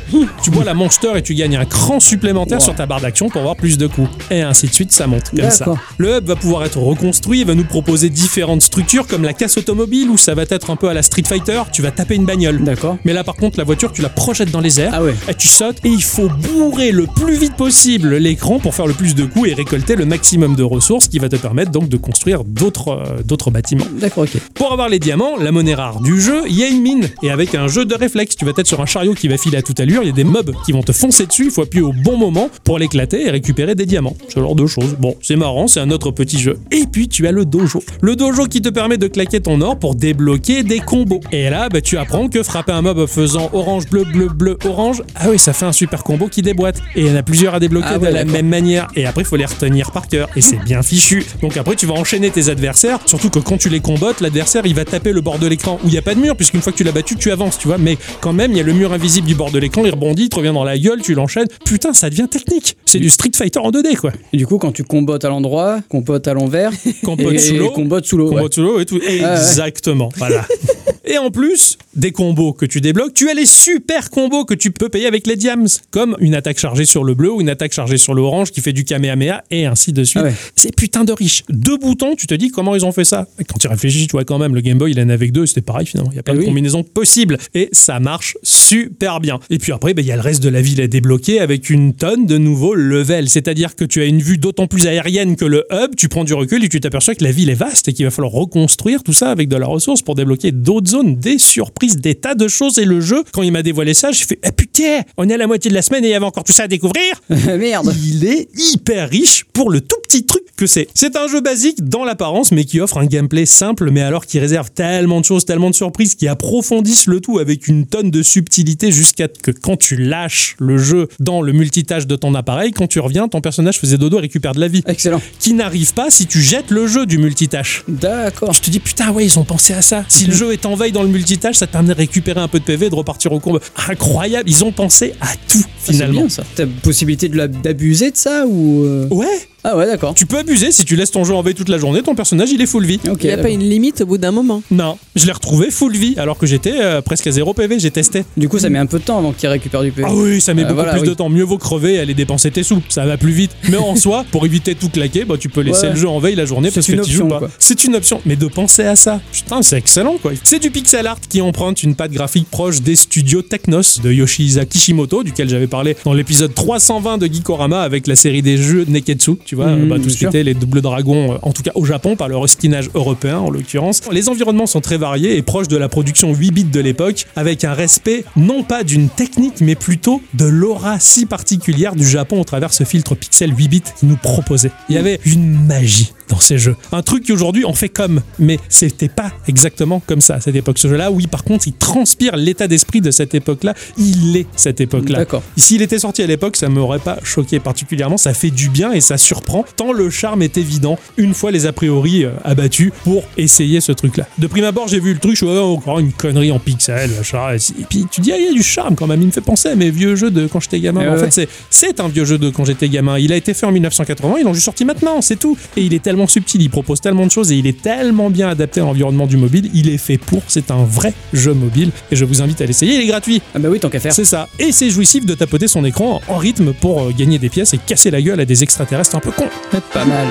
[SPEAKER 1] tu bois la Monster et tu gagnes un cran supplémentaire
[SPEAKER 2] Wow.
[SPEAKER 1] sur ta barre d'action pour avoir plus de coups. Et ainsi de suite, ça monte comme ça. Le hub va pouvoir être reconstruit, il va nous proposer différentes structures comme la casse automobile où ça va être un peu à la Street Fighter, tu vas taper une bagnole.
[SPEAKER 2] D'accord.
[SPEAKER 1] Mais là par contre la voiture tu la projettes dans les airs
[SPEAKER 2] Ah ouais.
[SPEAKER 1] et tu sautes et il faut bourrer le plus vite possible l'écran pour faire le plus de coups et récolter le maximum de ressources qui va te permettre donc de construire d'autres euh, d'autres bâtiments.
[SPEAKER 2] D'accord, ok.
[SPEAKER 1] Pour avoir les diamants, la monnaie rare du jeu, il y a une mine. Et avec un jeu de réflexe, tu vas être sur un chariot qui va filer à toute allure, il y a des mobs qui vont te foncer dessus, il faut appuyer au bon moment pour l'éclater et récupérer des diamants. Ce genre de choses. Bon, c'est marrant, c'est un autre petit jeu. Et puis tu as le dojo. Le dojo qui te permet de claquer ton or pour débloquer des combos. Et là, bah, tu apprends que frapper un mob faisant orange, bleu, bleu, bleu, orange, ah oui, ça fait un super combo qui déboîte. Et il y en a plusieurs à débloquer
[SPEAKER 2] Ah
[SPEAKER 1] de
[SPEAKER 2] ouais,
[SPEAKER 1] la même manière. Et après, il faut les retenir par cœur. Et c'est bien fichu. Donc après, tu vas enchaîner tes adversaires. Surtout que quand tu les combattes, l'adversaire, il va taper le bord de l'écran où il n'y a pas de mur, puisqu'une fois que tu l'as battu, tu avances, tu vois. Mais quand même, il y a le mur invisible du bord de l'écran, il rebondit, il te revient dans la gueule, tu l'enchaînes. Putain, ça devient technique. C'est du Street Fighter en 2D, quoi.
[SPEAKER 2] Et du coup, quand tu combottes à l'endroit, combottes à l'envers,
[SPEAKER 1] sous l'eau.
[SPEAKER 2] combottes sous l'eau. Ouais.
[SPEAKER 1] sous l'eau et tout. Exactement. Voilà. Et en plus des combos que tu débloques, tu as les super combos que tu peux payer avec les diams, comme une attaque chargée sur le bleu ou une attaque chargée sur le orange qui fait du kamehameha et ainsi de suite.
[SPEAKER 2] Ah ouais.
[SPEAKER 1] C'est putain de riche. Deux boutons, tu te dis comment ils ont fait ça. Et quand tu réfléchis, tu vois quand même, le Game Boy il en avait que deux, c'était pareil finalement. Il y a plein
[SPEAKER 2] Eh
[SPEAKER 1] de
[SPEAKER 2] oui.
[SPEAKER 1] combinaisons possibles et ça marche super bien. Et puis après, ben, il y a le reste de la ville à débloquer avec une tonne de nouveaux levels. C'est-à-dire que tu as une vue d'autant plus aérienne que le hub, tu prends du recul et tu t'aperçois que la ville est vaste et qu'il va falloir reconstruire tout ça avec de la ressource pour débloquer d'autres zones, des surprises, des tas de choses. Et le jeu, quand il m'a dévoilé ça, j'ai fait Ah putain, on est à la moitié de la semaine et il y avait encore tout ça à découvrir.
[SPEAKER 2] Merde.
[SPEAKER 1] Il est hyper riche pour le tout petit truc que c'est. C'est un jeu basique dans l'apparence, mais qui offre un gameplay simple, mais alors qui réserve tellement de choses, tellement de surprises, qui approfondissent le tout avec une tonne de subtilité jusqu'à que quand tu lâches le jeu dans le multitâche de ton appareil, quand tu reviens, ton personnage faisait dodo et récupère de la vie.
[SPEAKER 2] Excellent.
[SPEAKER 1] Qui n'arrive pas si tu jettes le jeu du multitâche.
[SPEAKER 2] D'accord.
[SPEAKER 1] Tu te dis putain ouais ils ont pensé à ça. Si le jeu est en veille dans le multitâche, ça te permet de récupérer un peu de PV et de repartir au combat. Incroyable, ils ont pensé à tout
[SPEAKER 2] Ah, c'est
[SPEAKER 1] finalement.
[SPEAKER 2] T'as possibilité de la- d'abuser de ça ou euh?
[SPEAKER 1] Ouais,
[SPEAKER 2] Ah ouais, d'accord.
[SPEAKER 1] Tu peux abuser si tu laisses ton jeu en veille toute la journée, ton personnage il est full vie.
[SPEAKER 2] Ok.
[SPEAKER 3] Il n'y a pas une limite au bout d'un moment.
[SPEAKER 1] Non, je l'ai retrouvé full vie alors que j'étais euh, presque à 0 PV, j'ai testé.
[SPEAKER 2] Du coup, ça met un peu de temps avant qu'il récupère du PV.
[SPEAKER 1] Ah oui, ça met
[SPEAKER 2] Euh,
[SPEAKER 1] beaucoup
[SPEAKER 2] voilà,
[SPEAKER 1] plus
[SPEAKER 2] oui.
[SPEAKER 1] de temps. Mieux vaut crever et aller dépenser tes sous. Ça va plus vite. Mais en soi, pour éviter de tout claquer, bah, tu peux laisser
[SPEAKER 2] Ouais.
[SPEAKER 1] le jeu en veille la journée
[SPEAKER 2] C'est
[SPEAKER 1] parce que
[SPEAKER 2] une
[SPEAKER 1] tu joues pas.
[SPEAKER 2] quoi.
[SPEAKER 1] C'est une option. Mais de penser à ça, putain, c'est excellent quoi. C'est du pixel art qui emprunte une patte graphique proche des studios Technos de Yoshihisa Kishimoto, duquel j'avais parlé dans l'épisode 320 de Geekorama avec la série des jeux Neketsu. Tu vois,
[SPEAKER 2] Mhm,
[SPEAKER 1] bah, tout ce qui était les doubles dragons, euh, en tout cas au Japon, par le reskinage européen en l'occurrence. Les environnements sont très variés et proches de la production 8 bits de l'époque, avec un respect non pas d'une technique, mais plutôt de l'aura si particulière du Japon au travers ce filtre pixel 8 bits qu'il nous proposait. Il y avait une magie dans ces jeux. Un truc qui aujourd'hui on fait comme, mais c'était pas exactement comme ça à cette époque. Ce jeu-là, oui, par contre, il transpire l'état d'esprit de cette époque-là. Il est cette époque-là.
[SPEAKER 2] D'accord.
[SPEAKER 1] S'il était sorti à l'époque, ça m'aurait pas choqué particulièrement. Ça fait du bien et ça surprend, tant le charme est évident une fois les a priori euh, abattus pour essayer ce truc-là. De prime abord, j'ai vu le truc, je suis ouais, encore une connerie en pixel, machin. Et puis tu dis, ah, il y a du charme quand même. Il me fait penser à mes vieux jeux de quand j'étais gamin.
[SPEAKER 2] Eh
[SPEAKER 1] en
[SPEAKER 2] ouais.
[SPEAKER 1] fait, c'est- c'est un vieux jeu de quand j'étais gamin. Il a été fait en 1980, ils l'ont juste sorti maintenant, c'est tout. Et il est tellement subtil, il propose tellement de choses et il est tellement bien adapté à l'environnement du mobile. Il est fait pour, c'est un vrai jeu mobile. Et je vous invite à l'essayer, il est gratuit.
[SPEAKER 2] Ah bah oui, tant qu'à faire.
[SPEAKER 1] C'est ça. Et c'est jouissif de tapoter son écran en rythme pour euh, gagner des pièces et casser la gueule à des extraterrestres un peu cons.
[SPEAKER 2] Pas mal.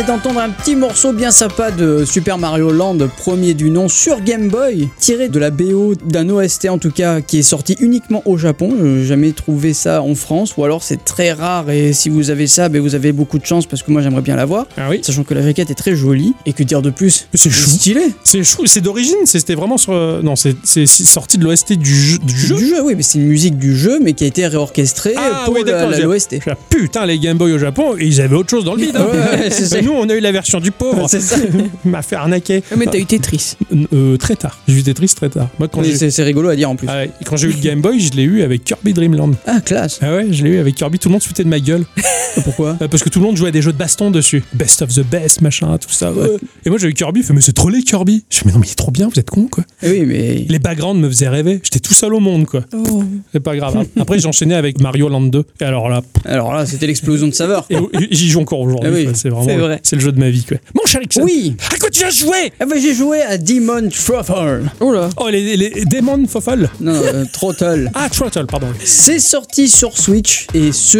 [SPEAKER 2] Venez d'entendre un petit morceau bien sympa de Super Mario Land, premier du nom, sur Game Boy, tiré de la BO d'un OST en tout cas, qui est sorti uniquement au Japon. Je jamais trouvé ça en France, ou alors c'est très rare, et si vous avez ça, ben, vous avez beaucoup de chance, parce que moi j'aimerais bien l'avoir.
[SPEAKER 1] Ah oui
[SPEAKER 2] Sachant que la jaquette est très jolie, et que dire de plus?
[SPEAKER 1] C'est chou.
[SPEAKER 2] stylé
[SPEAKER 1] C'est chou, c'est d'origine, c'était vraiment sur. euh, Non, c'est sorti de l'OST du jeu. Du jeu.
[SPEAKER 2] du jeu, oui, mais c'est une musique du jeu, mais qui a été réorchestrée
[SPEAKER 1] Ah
[SPEAKER 2] pour
[SPEAKER 1] oui,
[SPEAKER 2] l'OST.
[SPEAKER 1] Là, putain, les Game Boy au Japon, ils avaient autre chose dans le bide. hein.
[SPEAKER 2] Ouais.
[SPEAKER 1] Nous, on a eu la version du pauvre.
[SPEAKER 2] C'est ça.
[SPEAKER 1] Il m'a fait arnaquer.
[SPEAKER 3] Ah, mais t'as eu Tetris.
[SPEAKER 1] Euh, très tard. J'ai vu Tetris très tard. Moi, quand
[SPEAKER 2] C'est c'est rigolo à dire en plus.
[SPEAKER 1] Ah ouais, quand j'ai eu le Game Boy, je l'ai eu avec Kirby Dream Land.
[SPEAKER 2] Ah, classe.
[SPEAKER 1] Ah ouais, je l'ai eu avec Kirby. Tout le monde se foutait de ma gueule.
[SPEAKER 2] Pourquoi?
[SPEAKER 1] Euh, Parce que tout le monde jouait à des jeux de baston dessus. Best of the best, machin, tout ça. ouais. Et moi, j'ai eu Kirby. Il fait, mais c'est trop laid, Kirby. Je fais, mais non, mais il est trop bien, vous êtes con, quoi.
[SPEAKER 2] Eh Oui, mais.
[SPEAKER 1] Les backgrounds me faisaient rêver. J'étais tout seul au monde, quoi.
[SPEAKER 3] Oh.
[SPEAKER 1] C'est pas grave. hein. Après, j'ai enchaîné avec Mario Land 2. Et alors là,
[SPEAKER 2] Alors là, c'était l'explosion de saveur.
[SPEAKER 1] et- et j'y joue encore aujourd'hui.
[SPEAKER 2] Ah oui,
[SPEAKER 1] c'est
[SPEAKER 3] vrai.
[SPEAKER 1] C'est le jeu de ma vie, quoi. Mon cher Ixon,
[SPEAKER 2] Oui
[SPEAKER 1] à quoi tu as joué?
[SPEAKER 2] Ah bah j'ai joué à Demon Truffle.
[SPEAKER 3] Oh là.
[SPEAKER 1] Oh, les, les Demon Fofol.
[SPEAKER 2] Non, non, euh, Throttle.
[SPEAKER 1] Ah, Trottle, pardon.
[SPEAKER 2] C'est sorti sur Switch et ce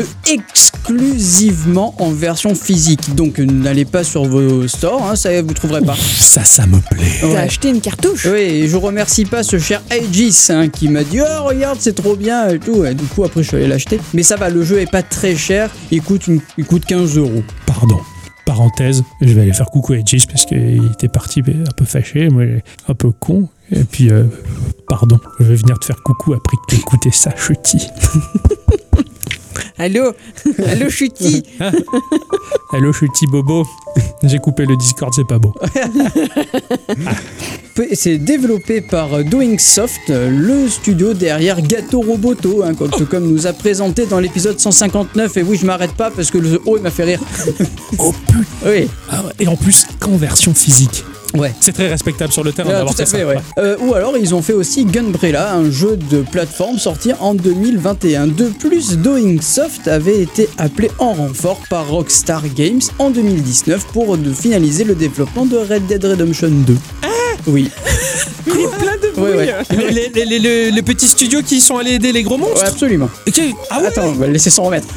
[SPEAKER 2] exclusivement en version physique. Donc n'allez pas sur vos stores, hein, ça vous trouverez pas.
[SPEAKER 1] Ça, ça me plaît.
[SPEAKER 3] T'as
[SPEAKER 2] Ouais.
[SPEAKER 3] acheté une cartouche?
[SPEAKER 2] Oui, et je remercie pas ce cher Aegis hein, qui m'a dit Oh, regarde, c'est trop bien et tout. Et du coup, après, je suis allé l'acheter. Mais ça va, le jeu est pas très cher. Il coûte, une- il coûte 15 euros.
[SPEAKER 1] Pardon. Parenthèse, je vais aller faire coucou à Edgis parce qu'il était parti un peu fâché, moi un peu con. Et puis, euh, pardon, je vais venir te faire coucou après que t'aies écouté ça, chutis.
[SPEAKER 3] Allô Allô, Chuti
[SPEAKER 1] suis petit bobo. J'ai coupé le Discord, c'est pas beau.
[SPEAKER 2] C'est développé par Doing Soft, le studio derrière Gâteau Roboto, hein, comme, comme nous a présenté dans l'épisode 159. Et oui, je m'arrête pas parce que le O il m'a fait rire.
[SPEAKER 1] Oh putain.
[SPEAKER 2] Oui,
[SPEAKER 1] Ah Et en plus, qu'en version physique.
[SPEAKER 2] Ouais.
[SPEAKER 1] C'est très respectable sur le terrain
[SPEAKER 2] Ah,
[SPEAKER 1] d'avoir
[SPEAKER 2] tout à
[SPEAKER 1] fait
[SPEAKER 2] fait,
[SPEAKER 1] ça.
[SPEAKER 2] ouais. Euh, ou alors ils ont fait aussi Gunbrella, un jeu de plateforme sorti en 2021. De plus, Doing Soft avait été appelé en renfort par Rockstar Games en 2019 pour de finaliser le développement de Red Dead Redemption 2. oui.
[SPEAKER 3] Il est plein de bruit.
[SPEAKER 2] Ouais, ouais.
[SPEAKER 1] Les, les- les- les- les petits studios qui sont allés aider les gros
[SPEAKER 2] Ouais,
[SPEAKER 1] monstres
[SPEAKER 2] absolument.
[SPEAKER 1] Ok. Ah ouais
[SPEAKER 2] Attends, on va le laisser s'en remettre.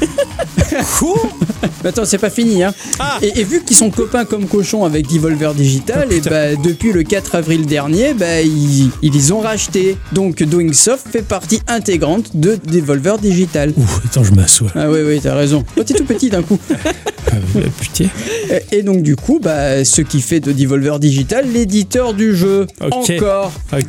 [SPEAKER 2] Mais Attends, c'est pas fini, hein.
[SPEAKER 1] Ah.
[SPEAKER 2] Et, et vu qu'ils sont copains comme cochons avec Devolver Digital, et bah, depuis le 4 avril dernier, bah, ils, ils les ont rachetés. Donc Doing Soft fait partie intégrante de Devolver Digital.
[SPEAKER 1] Ouh, attends, je m'assois.
[SPEAKER 2] Ah oui, oui, t'as raison. Oh, t'es tout petit d'un coup.
[SPEAKER 1] Euh, putain.
[SPEAKER 2] Et- donc du coup, bah, ce qui fait de Devolver Digital l'éditeur du jeu.
[SPEAKER 1] Ok.
[SPEAKER 2] Encore.
[SPEAKER 1] Ok.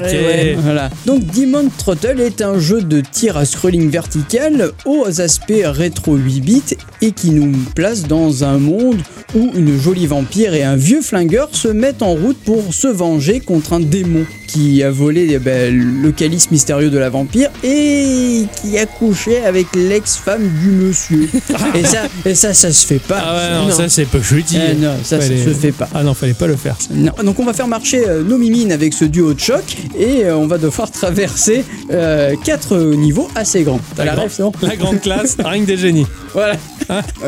[SPEAKER 2] Voilà. Donc Demon Throttle est un jeu de tir à scrolling vertical aux aspects rétro 8 bits et qui nous place dans un monde où une jolie vampire et un vieux flingueur se mettent en route pour se venger contre un démon qui a volé eh ben, le calice mystérieux de la vampire et qui a couché avec l'ex-femme du monsieur. et ça, et ça, ça se fait pas.
[SPEAKER 1] Ah ouais, non,
[SPEAKER 3] Non.
[SPEAKER 1] ça c'est pas jeudi.
[SPEAKER 2] Eh non, ça, ça
[SPEAKER 1] Fallait-
[SPEAKER 2] se fait pas.
[SPEAKER 1] Ah non, fallait pas le faire. ça.
[SPEAKER 2] Non. Donc on va faire marcher euh, nos mimines avec ce duo de choc et euh, on va devoir traverser euh, quatre niveaux assez grands. La
[SPEAKER 1] grande- La classe, rien que des génies.
[SPEAKER 2] Voilà.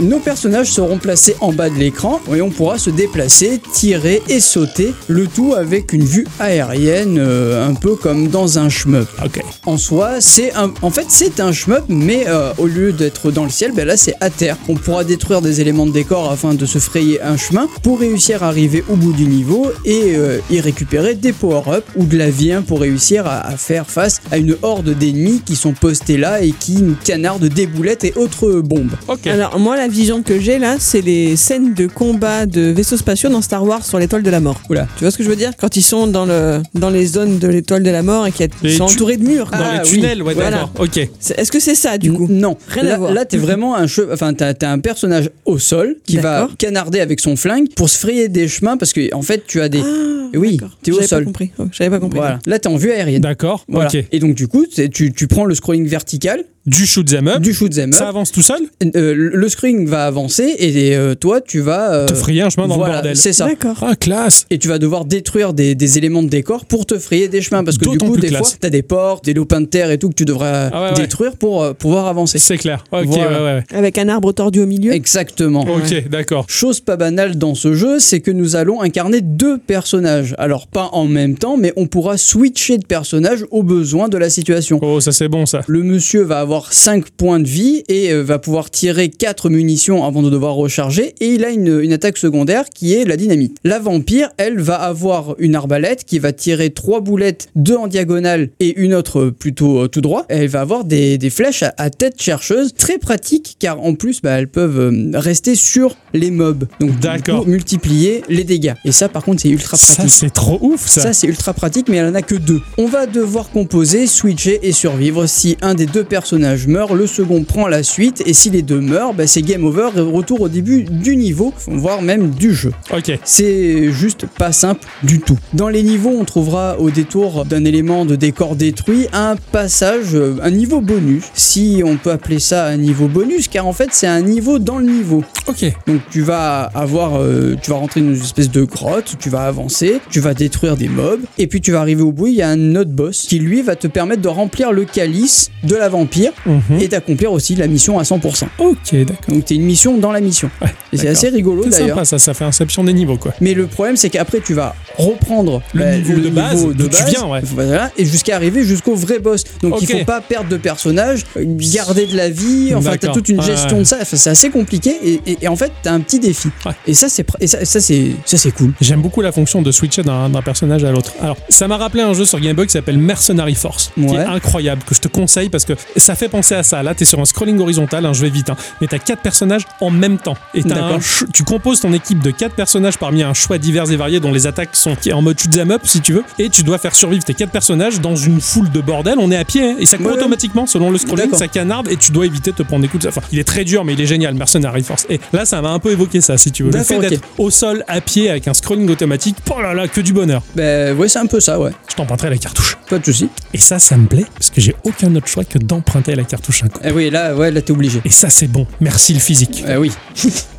[SPEAKER 2] Nos personnages seront placés en bas de l'écran et on pourra se déplacer, tirer et sauter, le tout avec une vue aérienne euh, un peu comme dans un shmup.
[SPEAKER 1] Ok.
[SPEAKER 2] En soi, c'est un, en fait c'est un shmup, mais euh, au lieu d'être dans le ciel, ben là c'est à terre. On pourra détruire des éléments de décor afin de se frayer un chemin pour réussir à arriver au bout du niveau et euh, y récupérer des power-ups ou de la vie hein, pour réussir à, à faire face à une horde d'ennemis qui sont postés là et qui nous canardent des boulettes et autres bombes.
[SPEAKER 1] Ok.
[SPEAKER 3] Alors moi la vision que j'ai là c'est les scènes de combat de vaisseaux spatiaux dans Star Wars sur l'étoile de la mort.
[SPEAKER 2] Oula.
[SPEAKER 3] Tu vois ce que je veux dire? Quand ils sont dans, le, dans les zones de l'étoile de la mort et qu'ils sont
[SPEAKER 1] tu-
[SPEAKER 3] entourés de murs.
[SPEAKER 1] Dans
[SPEAKER 2] Ah,
[SPEAKER 1] les
[SPEAKER 2] oui.
[SPEAKER 1] tunnels, ouais,
[SPEAKER 3] Voilà.
[SPEAKER 1] d'accord. Ok.
[SPEAKER 3] Est-ce que c'est ça du coup?
[SPEAKER 2] N- Non,
[SPEAKER 3] Rien à
[SPEAKER 2] là,
[SPEAKER 3] voir.
[SPEAKER 2] là, t'es vraiment un che- enfin t'as un personnage au sol qui va canarder avec son flingue pour se frayer des chemins parce que en fait tu as des
[SPEAKER 3] Ah,
[SPEAKER 2] oui, t'es au
[SPEAKER 3] J'avais
[SPEAKER 2] sol.
[SPEAKER 3] Pas compris. Oh, J'avais pas compris.
[SPEAKER 2] voilà. Là t'es en vue aérienne.
[SPEAKER 1] D'accord.
[SPEAKER 2] Voilà.
[SPEAKER 1] Ok.
[SPEAKER 2] Et donc du coup tu, tu prends le scrolling vertical
[SPEAKER 1] Du shoot 'em up.
[SPEAKER 2] du shoot 'em
[SPEAKER 1] Ça
[SPEAKER 2] up.
[SPEAKER 1] avance tout seul?
[SPEAKER 2] Euh, le scrolling va avancer et euh, toi tu vas euh,
[SPEAKER 1] Te frayer un chemin dans
[SPEAKER 2] voilà,
[SPEAKER 1] le bordel.
[SPEAKER 2] C'est ça.
[SPEAKER 3] D'accord.
[SPEAKER 1] Ah, classe.
[SPEAKER 2] Et tu vas devoir détruire des, des éléments de décor pour te frayer des chemins parce que du coup des
[SPEAKER 1] classe.
[SPEAKER 2] fois t'as des portes, des lopins de terre et tout que tu devras
[SPEAKER 1] Ah ouais, ouais.
[SPEAKER 2] détruire pour euh, pouvoir avancer.
[SPEAKER 1] C'est clair. Ok,
[SPEAKER 2] Voilà.
[SPEAKER 1] ouais, ouais, ouais.
[SPEAKER 3] Avec un arbre tordu au milieu.
[SPEAKER 2] Exactement.
[SPEAKER 1] Ok, d'accord.
[SPEAKER 2] Chose pas banale dans ce jeu, c'est que nous allons incarner deux personnages. Alors pas en même temps, mais on pourra switcher de personnage au besoin de la situation.
[SPEAKER 1] Oh, ça c'est bon ça.
[SPEAKER 2] Le monsieur va avoir 5 points de vie et euh, va pouvoir tirer 4 munitions avant de devoir recharger et il a une, une attaque secondaire qui est la dynamite. La vampire, elle, va avoir une arbalète qui va tirer 3 boulettes, 2 en diagonale et une autre plutôt euh, tout droit. Elle va avoir des, des flèches à, à tête chercheuse, très pratiques car en plus bah, elles peuvent euh, rester sur les mobs. Donc
[SPEAKER 1] D'accord.
[SPEAKER 2] multiplier les dégâts. Et ça par contre c'est ultra
[SPEAKER 1] Ça
[SPEAKER 2] pratique.
[SPEAKER 1] c'est trop ouf ça.
[SPEAKER 2] Ça, c'est ultra pratique, mais elle en a que deux. On va devoir composer, switcher et survivre. Si un des deux personnages meurt, le second prend la suite, et si les deux meurent, bah, c'est game over et retour au début du niveau, voire même du jeu.
[SPEAKER 1] Ok.
[SPEAKER 2] C'est juste pas simple du tout. Dans les niveaux, on trouvera au détour d'un élément de décor détruit un passage, euh, un niveau bonus, si on peut appeler ça un niveau bonus, car en fait c'est un niveau dans le niveau.
[SPEAKER 1] Ok.
[SPEAKER 2] Donc tu vas avoir, euh, tu vas rentrer dans une espèce de grotte, tu vas avancer, tu vas détruire des mobs, et puis tu vas arriver au bout, il y a un autre boss qui lui va te permettre de remplir le calice de la vampire
[SPEAKER 1] Mhm.
[SPEAKER 2] et d'accomplir aussi la mission à 100%.
[SPEAKER 1] Ok, d'accord.
[SPEAKER 2] Donc t'es une mission dans la mission.
[SPEAKER 1] Ouais,
[SPEAKER 2] Et c'est assez rigolo d'ailleurs.
[SPEAKER 1] sympa ça, ça fait inception des niveaux quoi.
[SPEAKER 2] Mais le problème, c'est qu'après, tu vas reprendre
[SPEAKER 1] Le
[SPEAKER 2] bah,
[SPEAKER 1] niveau de base, d'où tu viens, ouais.
[SPEAKER 2] Voilà, et jusqu'à arriver jusqu'au vrai boss. Donc il
[SPEAKER 1] Ok.
[SPEAKER 2] faut pas perdre de personnage, garder de la vie. Enfin, t'as toute une gestion
[SPEAKER 1] ouais.
[SPEAKER 2] de ça. Enfin, c'est assez compliqué. Et, et- et en fait, t'as un petit défi.
[SPEAKER 1] Ouais.
[SPEAKER 2] Et ça, c'est ça, ça, c'est ça, c'est cool.
[SPEAKER 1] J'aime beaucoup la fonction de switcher d'un personnage à l'autre. Alors, ça m'a rappelé un jeu sur Game Boy qui s'appelle Mercenary Force, qui est incroyable, que je te conseille parce que ça fait penser à ça. Là, t'es sur un scrolling horizontal, hein, je vais vite, hein, mais t'as quatre personnages en même temps. Et un tu composes ton équipe de quatre personnages parmi un choix divers et varié dont les attaques sont en mode shoot 'em up si tu veux, et tu dois faire survivre tes quatre personnages dans une foule de bordel. On est à pied hein, et ça court
[SPEAKER 2] Ouais.
[SPEAKER 1] automatiquement selon le scrolling, ça canarde et tu dois éviter de te prendre des coups de Enfin, il est très dur, mais il est génial, Mercenary Force. Et là, ça m'a un peu évoqué ça, si tu veux. Le fait d'être au sol à pied avec un scrolling automatique, oh là là, que du bonheur.
[SPEAKER 2] Ben ouais, c'est un peu ça, ouais.
[SPEAKER 1] Je t'emprunterai la cartouche.
[SPEAKER 2] Pas de soucis.
[SPEAKER 1] Et ça, ça me plaît parce que j'ai aucun autre choix que d'emprunter la cartouche un coup.
[SPEAKER 2] Eh oui, là, ouais, là t'es obligé.
[SPEAKER 1] Et ça, c'est bon. Merci le physique.
[SPEAKER 2] Eh oui.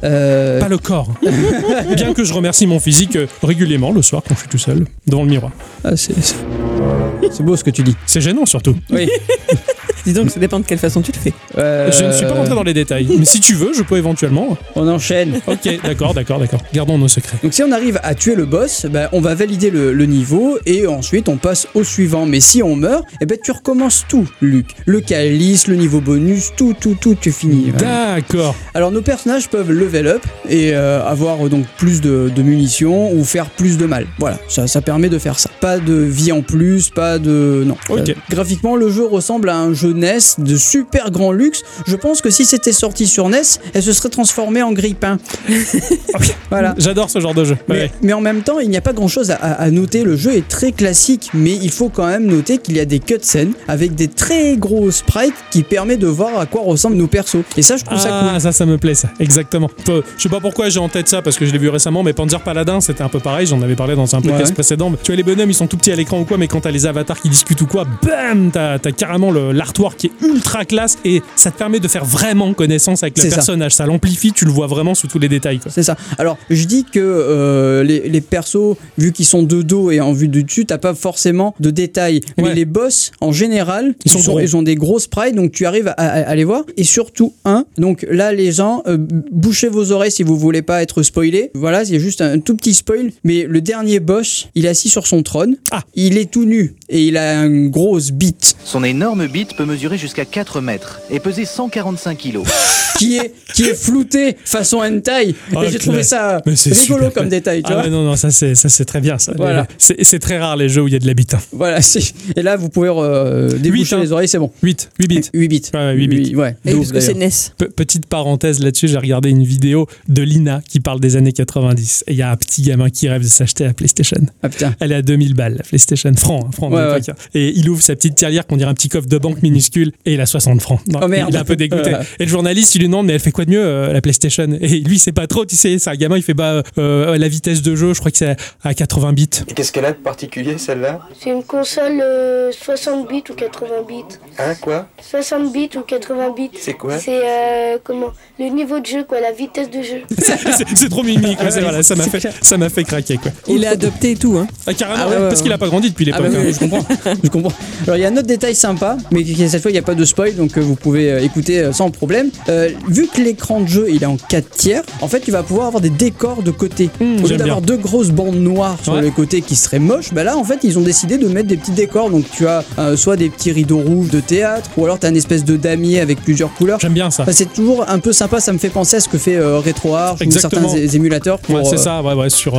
[SPEAKER 2] Euh,
[SPEAKER 1] Pas le corps. Bien que je remercie mon physique euh, régulièrement le soir quand je suis tout seul devant le miroir.
[SPEAKER 2] ah, c'est c'est- c'est beau ce que tu dis.
[SPEAKER 1] C'est gênant surtout.
[SPEAKER 2] Oui.
[SPEAKER 3] Dis donc, ça dépend de quelle façon tu le fais.
[SPEAKER 2] Euh,
[SPEAKER 1] Je ne suis pas rentré dans les détails. Mais si tu veux, je peux éventuellement.
[SPEAKER 2] On enchaîne.
[SPEAKER 1] Ok, d'accord, d'accord, d'accord. Gardons nos secrets.
[SPEAKER 2] Donc si on arrive à tuer le boss, ben, on va valider le, le niveau et ensuite on passe au suivant. Mais si on meurt, eh ben, tu recommences tout, Luc. Le calice, le niveau bonus, tout, tout, tout, tu finis.
[SPEAKER 1] D'accord.
[SPEAKER 2] Alors nos personnages peuvent level up et euh, avoir euh, donc plus de, de munitions ou faire plus de mal. Voilà, ça, ça permet de faire ça. Pas de vie en plus, pas de... Non.
[SPEAKER 1] Ok.
[SPEAKER 2] Graphiquement, le jeu ressemble à un jeu NES de super grand luxe. Je pense que si c'était sorti sur NES, elle se serait transformée en grille-pain. voilà.
[SPEAKER 1] J'adore ce genre de jeu.
[SPEAKER 2] Mais,
[SPEAKER 1] Ouais.
[SPEAKER 2] mais en même temps, il n'y a pas grand chose à, noter. Le jeu est très classique, mais il faut quand même noter qu'il y a des cutscenes avec des très gros sprites qui permettent de voir à quoi ressemblent nos persos. Et ça, je trouve ça
[SPEAKER 1] Ah,
[SPEAKER 2] cool.
[SPEAKER 1] ça, ça me plaît, ça. Exactement. Je sais pas pourquoi j'ai en tête ça, parce que je l'ai vu récemment, mais Panzer Paladin, c'était un peu pareil. J'en avais parlé dans un podcast
[SPEAKER 2] Ouais.
[SPEAKER 1] précédent. Tu vois, les bonhommes, ils sont tout petits à l'écran ou quoi, mais quand t'as les avatars qui discutent ou quoi, bam, t'as as carrément le- qui est ultra classe et ça te permet de faire vraiment connaissance avec le
[SPEAKER 2] C'est ça.
[SPEAKER 1] personnage. Ça l'amplifie, tu le vois vraiment sous tous les détails.
[SPEAKER 2] C'est ça. Alors, je dis que euh, les, les persos, vu qu'ils sont de dos et en vue de dessus, t'as pas forcément de détails. Mais les boss, en général,
[SPEAKER 1] Ils sont
[SPEAKER 2] ils ont des gros sprites, donc tu arrives à, à- à les voir. Et surtout, un, donc là, les gens, euh, bouchez vos oreilles si vous voulez pas être spoilé. Voilà, a juste un tout petit spoil. Mais le dernier boss, il est assis sur son trône.
[SPEAKER 1] Ah.
[SPEAKER 2] Il est tout nu et il a une grosse bite
[SPEAKER 8] Son énorme bite peut mesurer jusqu'à 4 mètres et peser 145 kilos.
[SPEAKER 2] qui est, qui est floutée façon hentai.
[SPEAKER 1] Oh,
[SPEAKER 2] et j'ai trouvé
[SPEAKER 1] classe.
[SPEAKER 2] ça rigolo
[SPEAKER 1] super
[SPEAKER 2] comme détail, tu
[SPEAKER 1] Ah
[SPEAKER 2] vois.
[SPEAKER 1] non, non, ça c'est ça, c'est très bien. Ça.
[SPEAKER 2] Voilà.
[SPEAKER 1] C'est très rare les jeux où il y a de l'habitat.
[SPEAKER 2] Voilà, c'est- et là vous pouvez euh, déboucher
[SPEAKER 1] Huit, hein.
[SPEAKER 2] les oreilles, c'est bon.
[SPEAKER 1] 8, 8 bits.
[SPEAKER 2] 8 bits.
[SPEAKER 1] Ouais, ouais, 8 bits.
[SPEAKER 2] Ouais,
[SPEAKER 3] Et parce que c'est. NES.
[SPEAKER 1] Pe- petite parenthèse là-dessus, j'ai regardé une vidéo de Lina qui parle des années 90. Et il y a un petit gamin qui rêve de s'acheter la PlayStation.
[SPEAKER 2] Ah putain.
[SPEAKER 1] Elle est à 2000 balles, la PlayStation, francs, hein, francs de
[SPEAKER 2] Ouais,
[SPEAKER 1] l'époque, hein. Et il ouvre sa petite tirelire qu'on dirait un petit coffre de banque minuscule et il a 60 francs. Non,
[SPEAKER 2] Oh, merde.
[SPEAKER 1] Il est un peu dégoûté. Et le journaliste, il lui demande, mais elle fait quoi de mieux, euh, la PlayStation? Et lui, c'est pas trop, tu sais, c'est un gamin, il fait, bah, euh, la vitesse de jeu, je crois que c'est à 80 bits.
[SPEAKER 9] Qu'est-ce qu'elle a de particulier celle-là?
[SPEAKER 10] C'est une console euh, 60 bits ou 80 bits.
[SPEAKER 9] Hein quoi?
[SPEAKER 10] 60 bits ou 80 bits.
[SPEAKER 9] C'est quoi?
[SPEAKER 10] C'est euh, comment? Le niveau de jeu, quoi, la vitesse de jeu.
[SPEAKER 1] c'est trop mimi, quoi. c'est- voilà, ça m'a fait, ça m'a fait craquer, quoi.
[SPEAKER 3] Il est adopté et tout. Hein.
[SPEAKER 1] Ah, carrément,
[SPEAKER 2] Ah ouais,
[SPEAKER 1] parce
[SPEAKER 2] ouais,
[SPEAKER 1] qu'il a pas grandi depuis
[SPEAKER 2] Ah
[SPEAKER 1] l'époque.
[SPEAKER 2] bah
[SPEAKER 1] hein.
[SPEAKER 2] Comprends. je comprends. Alors il y a un autre détail sympa, mais cette fois il n'y a pas de spoil, donc euh, vous pouvez euh, écouter euh, sans problème. Euh, vu que l'écran de jeu il est en 4 tiers, en fait tu vas pouvoir avoir des décors de côté.
[SPEAKER 1] Mmh,
[SPEAKER 2] Au lieu d'avoir deux grosses bandes noires sur
[SPEAKER 1] Ouais.
[SPEAKER 2] les côtés qui seraient moches, bah là en fait ils ont décidé de mettre des petits décors. Donc tu as euh, soit des petits rideaux rouges de théâtre, ou alors tu as une espèce de damier avec plusieurs couleurs.
[SPEAKER 1] J'aime bien ça.
[SPEAKER 2] Enfin, c'est toujours un peu sympa, ça me fait penser à ce que fait euh, RetroArch ou certains émulateurs. pour,
[SPEAKER 1] Ouais, c'est ça, ouais, ouais, sur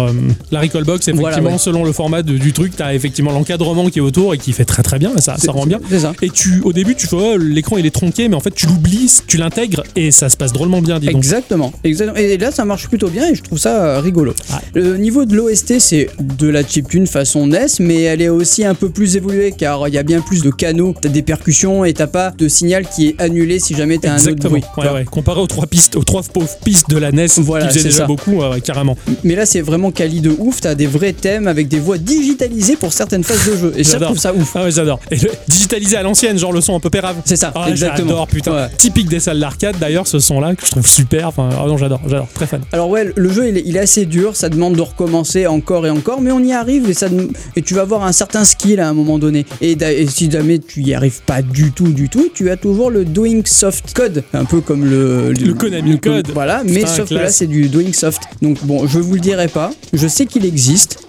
[SPEAKER 1] la Recallbox, effectivement,
[SPEAKER 2] Voilà, ouais.
[SPEAKER 1] selon le format de- du truc, t'as effectivement l'encadrement qui est autour et qui fait très très bien, ça, ça rend bien.
[SPEAKER 2] Ça.
[SPEAKER 1] Et tu, au début, tu fais, oh, l'écran il est tronqué, mais en fait, tu l'oublies, tu l'intègres et ça se passe drôlement bien, dis donc.
[SPEAKER 2] Exactement, exactement. Et là, ça marche plutôt bien et je trouve ça euh, rigolo.
[SPEAKER 1] Ouais.
[SPEAKER 2] Le niveau de l'OST, c'est de la chiptune façon NES, mais elle est aussi un peu plus évoluée car il y a bien plus de canaux. T'as des percussions et t'as pas de signal qui est annulé si jamais t'as un autre bruit.
[SPEAKER 1] Ouais, ouais. Comparé aux trois pistes, aux trois pauvres pistes de la NES,
[SPEAKER 2] Voilà,
[SPEAKER 1] qui déjà
[SPEAKER 2] ça.
[SPEAKER 1] beaucoup, ouais, carrément.
[SPEAKER 2] Mais là, c'est vraiment quali de ouf. T'as des vrais thèmes avec des voix digitalisées pour certaines phases de jeu. Et ça, je
[SPEAKER 1] J'adore.
[SPEAKER 2] trouve ça ouf.
[SPEAKER 1] Ah ouais, j'adore. Et le digitalisé à l'ancienne, genre le son un peu pérave.
[SPEAKER 2] C'est ça,
[SPEAKER 1] Ah,
[SPEAKER 2] exactement.
[SPEAKER 1] J'adore, putain.
[SPEAKER 2] Ouais.
[SPEAKER 1] Typique des salles d'arcade, d'ailleurs, ce son-là, que je trouve super. Enfin, ah non, j'adore, j'adore, très fan.
[SPEAKER 2] Alors ouais, le jeu il est, il est assez dur, ça demande de recommencer encore et encore, mais on y arrive et, ça, et tu vas avoir un certain skill à un moment donné. Et, si jamais tu y arrives pas du tout, du tout, tu as toujours le Doing Soft Code, un peu comme le,
[SPEAKER 1] Le Konami Code.
[SPEAKER 2] Voilà, mais
[SPEAKER 1] Putain,
[SPEAKER 2] sauf que là c'est du Doing Soft. Donc bon, je vous le dirai pas, je sais qu'il existe,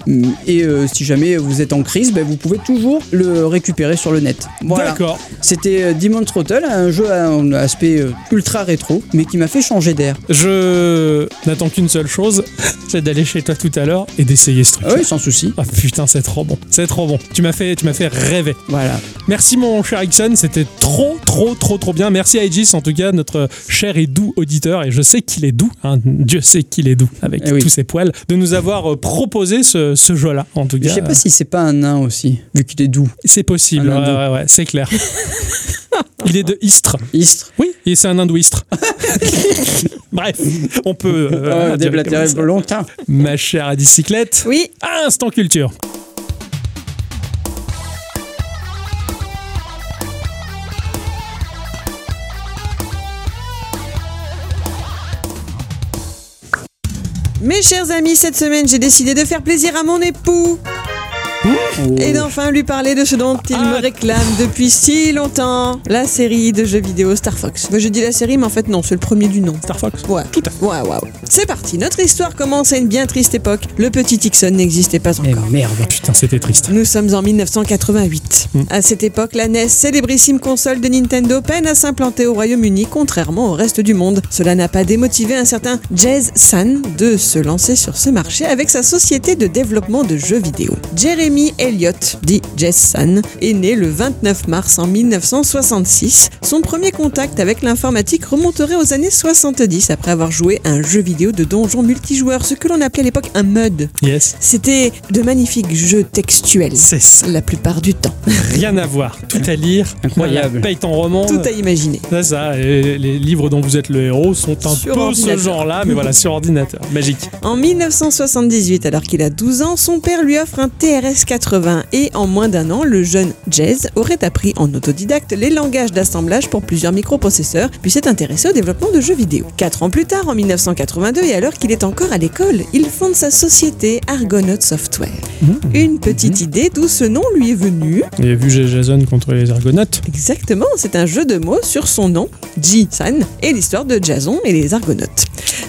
[SPEAKER 2] et euh, si jamais vous êtes en crise, ben, vous pouvez toujours le récupérer sur le net. Voilà.
[SPEAKER 1] D'accord.
[SPEAKER 2] C'était euh, Demon Throttle, un jeu à un aspect euh, ultra rétro, mais qui m'a fait changer d'air.
[SPEAKER 1] Je n'attends qu'une seule chose, c'est d'aller chez toi tout à l'heure et d'essayer ce truc.
[SPEAKER 2] Ah oui, sans souci.
[SPEAKER 1] Ah putain, c'est trop bon. C'est trop bon. Tu m'as fait, tu m'as fait rêver.
[SPEAKER 2] Voilà.
[SPEAKER 1] Merci mon cher Ixon, c'était trop, trop, trop, trop bien. Merci à Aegis, en tout cas, notre cher et doux auditeur, et je sais qu'il est doux, hein. Dieu sait qu'il est doux, avec
[SPEAKER 2] Eh oui.
[SPEAKER 1] tous ses poils, de nous avoir euh, proposé ce, ce jeu-là, en tout
[SPEAKER 2] Je
[SPEAKER 1] cas.
[SPEAKER 2] sais pas si c'est pas un nain aussi, vu qu'il est doux.
[SPEAKER 1] C'est possible,
[SPEAKER 2] Un
[SPEAKER 1] ouais,
[SPEAKER 2] hindou.
[SPEAKER 1] ouais, ouais, c'est clair. Il est de Istres.
[SPEAKER 2] Istres?
[SPEAKER 1] Oui, et c'est un hindou Istres. Bref, on peut euh,
[SPEAKER 2] déblatérer longtemps.
[SPEAKER 1] Ma chère à bicyclette.
[SPEAKER 3] Oui,
[SPEAKER 1] Instant culture.
[SPEAKER 3] mes chers amis, cette semaine, j'ai décidé de faire plaisir à mon époux. Et d'enfin lui parler de ce dont il
[SPEAKER 1] Ah.
[SPEAKER 3] me réclame depuis si longtemps. La série de jeux vidéo Star Fox. Je dis la série, mais en fait non, c'est le premier du nom.
[SPEAKER 1] Star Fox.
[SPEAKER 3] Ouais, tout à fait. Ouais, ouais, ouais. C'est parti, notre histoire commence à une bien triste époque. Le petit Tixon n'existait pas
[SPEAKER 2] Eh
[SPEAKER 3] encore.
[SPEAKER 2] merde.
[SPEAKER 1] Putain, c'était triste.
[SPEAKER 3] Nous sommes en 1988.
[SPEAKER 1] Mm.
[SPEAKER 3] À cette époque, la NES, célébrissime console de Nintendo, peine à s'implanter au Royaume-Uni, contrairement au reste du monde. Cela n'a pas démotivé un certain Jez San de se lancer sur ce marché avec sa société de développement de jeux vidéo. Jeremy Elliott, dit Jez San, est né le 29 mars en 1966. Son premier contact avec l'informatique remonterait aux années 70 après avoir joué à un jeu vidéo de donjon multijoueur, ce que l'on appelait à l'époque un MUD.
[SPEAKER 1] Yes.
[SPEAKER 3] C'était de magnifiques jeux textuels.
[SPEAKER 1] C'est ça.
[SPEAKER 3] La plupart du temps.
[SPEAKER 1] Rien à voir. Tout à lire.
[SPEAKER 2] Incroyable.
[SPEAKER 1] Paye ton roman.
[SPEAKER 3] Tout à imaginer.
[SPEAKER 1] C'est ça. et les livres dont vous êtes le héros sont un
[SPEAKER 3] Sur
[SPEAKER 1] peu ce genre-là, mais voilà, sur ordinateur. Magique.
[SPEAKER 3] En 1978, alors qu'il a 12 ans, son père lui offre un TRS 80 et en moins d'un an, le jeune Jez aurait appris en autodidacte les langages d'assemblage pour plusieurs microprocesseurs, puis s'est intéressé au développement de jeux vidéo. Quatre ans plus tard, en 1982, et alors qu'il est encore à l'école, il fonde sa société Argonaut Software. Une petite idée d'où ce nom lui est venu.
[SPEAKER 1] Il a vu Jason contre les Argonautes.
[SPEAKER 3] Exactement, c'est un jeu de mots sur son nom, Ji-san, et l'histoire de Jason et les Argonautes.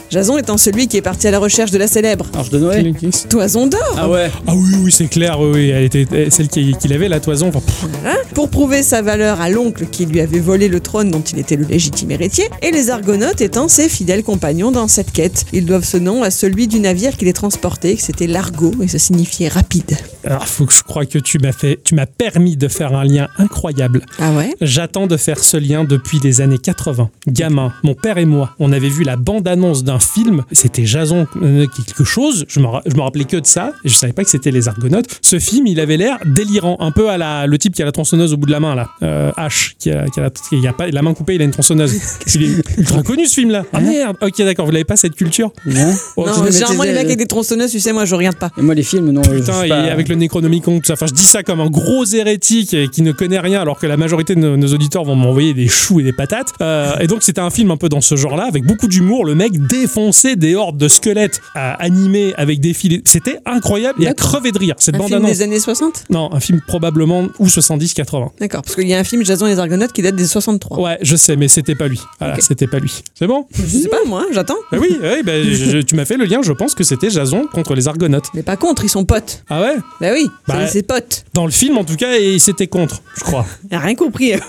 [SPEAKER 3] Jason étant celui qui est parti à la recherche de la célèbre
[SPEAKER 2] Arche de Noé.
[SPEAKER 3] Toison d'or.
[SPEAKER 2] Ah ouais.
[SPEAKER 1] Ah oui, oui, c'est clair. Oui, oui, elle était elle- celle qui, qui avait la toison. Enfin,
[SPEAKER 3] Voilà. Pour prouver sa valeur à l'oncle qui lui avait volé le trône dont il était le légitime héritier, et les Argonautes étant ses fidèles compagnons dans cette quête. Ils doivent ce nom à celui du navire qui les transportait, que c'était l'Argo, et ça signifiait rapide.
[SPEAKER 1] alors, faut que je crois que tu m'as fait, tu m'as permis de faire un lien incroyable.
[SPEAKER 3] Ah ouais?
[SPEAKER 1] J'attends de faire ce lien depuis les années 80. Gamin, mon père et moi, on avait vu la bande-annonce d'un film. C'était Jason euh, quelque chose. Je me, ra- je me rappelais que de ça. Et je savais pas que c'était les Argonautes. Ce film, il avait l'air délirant. Un peu à la, le type qui a la tronçonneuse au bout de la main, là. Euh, H, qui a, qui a la, qui a pas, la main coupée, il a une tronçonneuse. il est ultra connu, ce film-là. Ah merde. Ok, d'accord. Vous l'avez pas, cette culture
[SPEAKER 2] Hein
[SPEAKER 1] Oh,
[SPEAKER 3] Non,
[SPEAKER 2] je le
[SPEAKER 3] généralement, les mecs avec des tronçonneuses, tu sais, moi, je regarde pas.
[SPEAKER 2] Et moi, les films, non. je
[SPEAKER 1] Putain,
[SPEAKER 2] sais
[SPEAKER 1] et
[SPEAKER 2] pas.
[SPEAKER 1] avec le Necronomicon, tout ça. Enfin, je dis ça comme un gros hérétique et qui ne connaît rien, alors que la majorité de nos, nos auditeurs vont m'envoyer des choux et des patates. Euh, et donc, c'était un film un peu dans ce genre-là, avec beaucoup d'humour. Le mec défonçait des hordes de squelettes euh, animés avec des filets. C'était incroyable et à crever de rire. Cette
[SPEAKER 3] Un film des années 60
[SPEAKER 1] Non, un film probablement ou 70-80.
[SPEAKER 3] D'accord, parce qu'il y a un film Jason et les Argonautes qui date des 63.
[SPEAKER 1] Ouais, je sais, mais c'était pas lui. Voilà, c'était pas lui. C'est bon?
[SPEAKER 3] Je sais pas, moi, hein, j'attends.
[SPEAKER 1] Bah oui, oui bah, je- je- tu m'as fait le lien. Je pense que c'était Jason contre les Argonautes.
[SPEAKER 3] Mais pas contre, ils sont potes.
[SPEAKER 1] Ah ouais?
[SPEAKER 3] Bah oui,
[SPEAKER 1] Bah-
[SPEAKER 3] c'est ses potes.
[SPEAKER 1] Dans le film, en tout cas, et c'était contre, je crois.
[SPEAKER 3] Il a rien compris.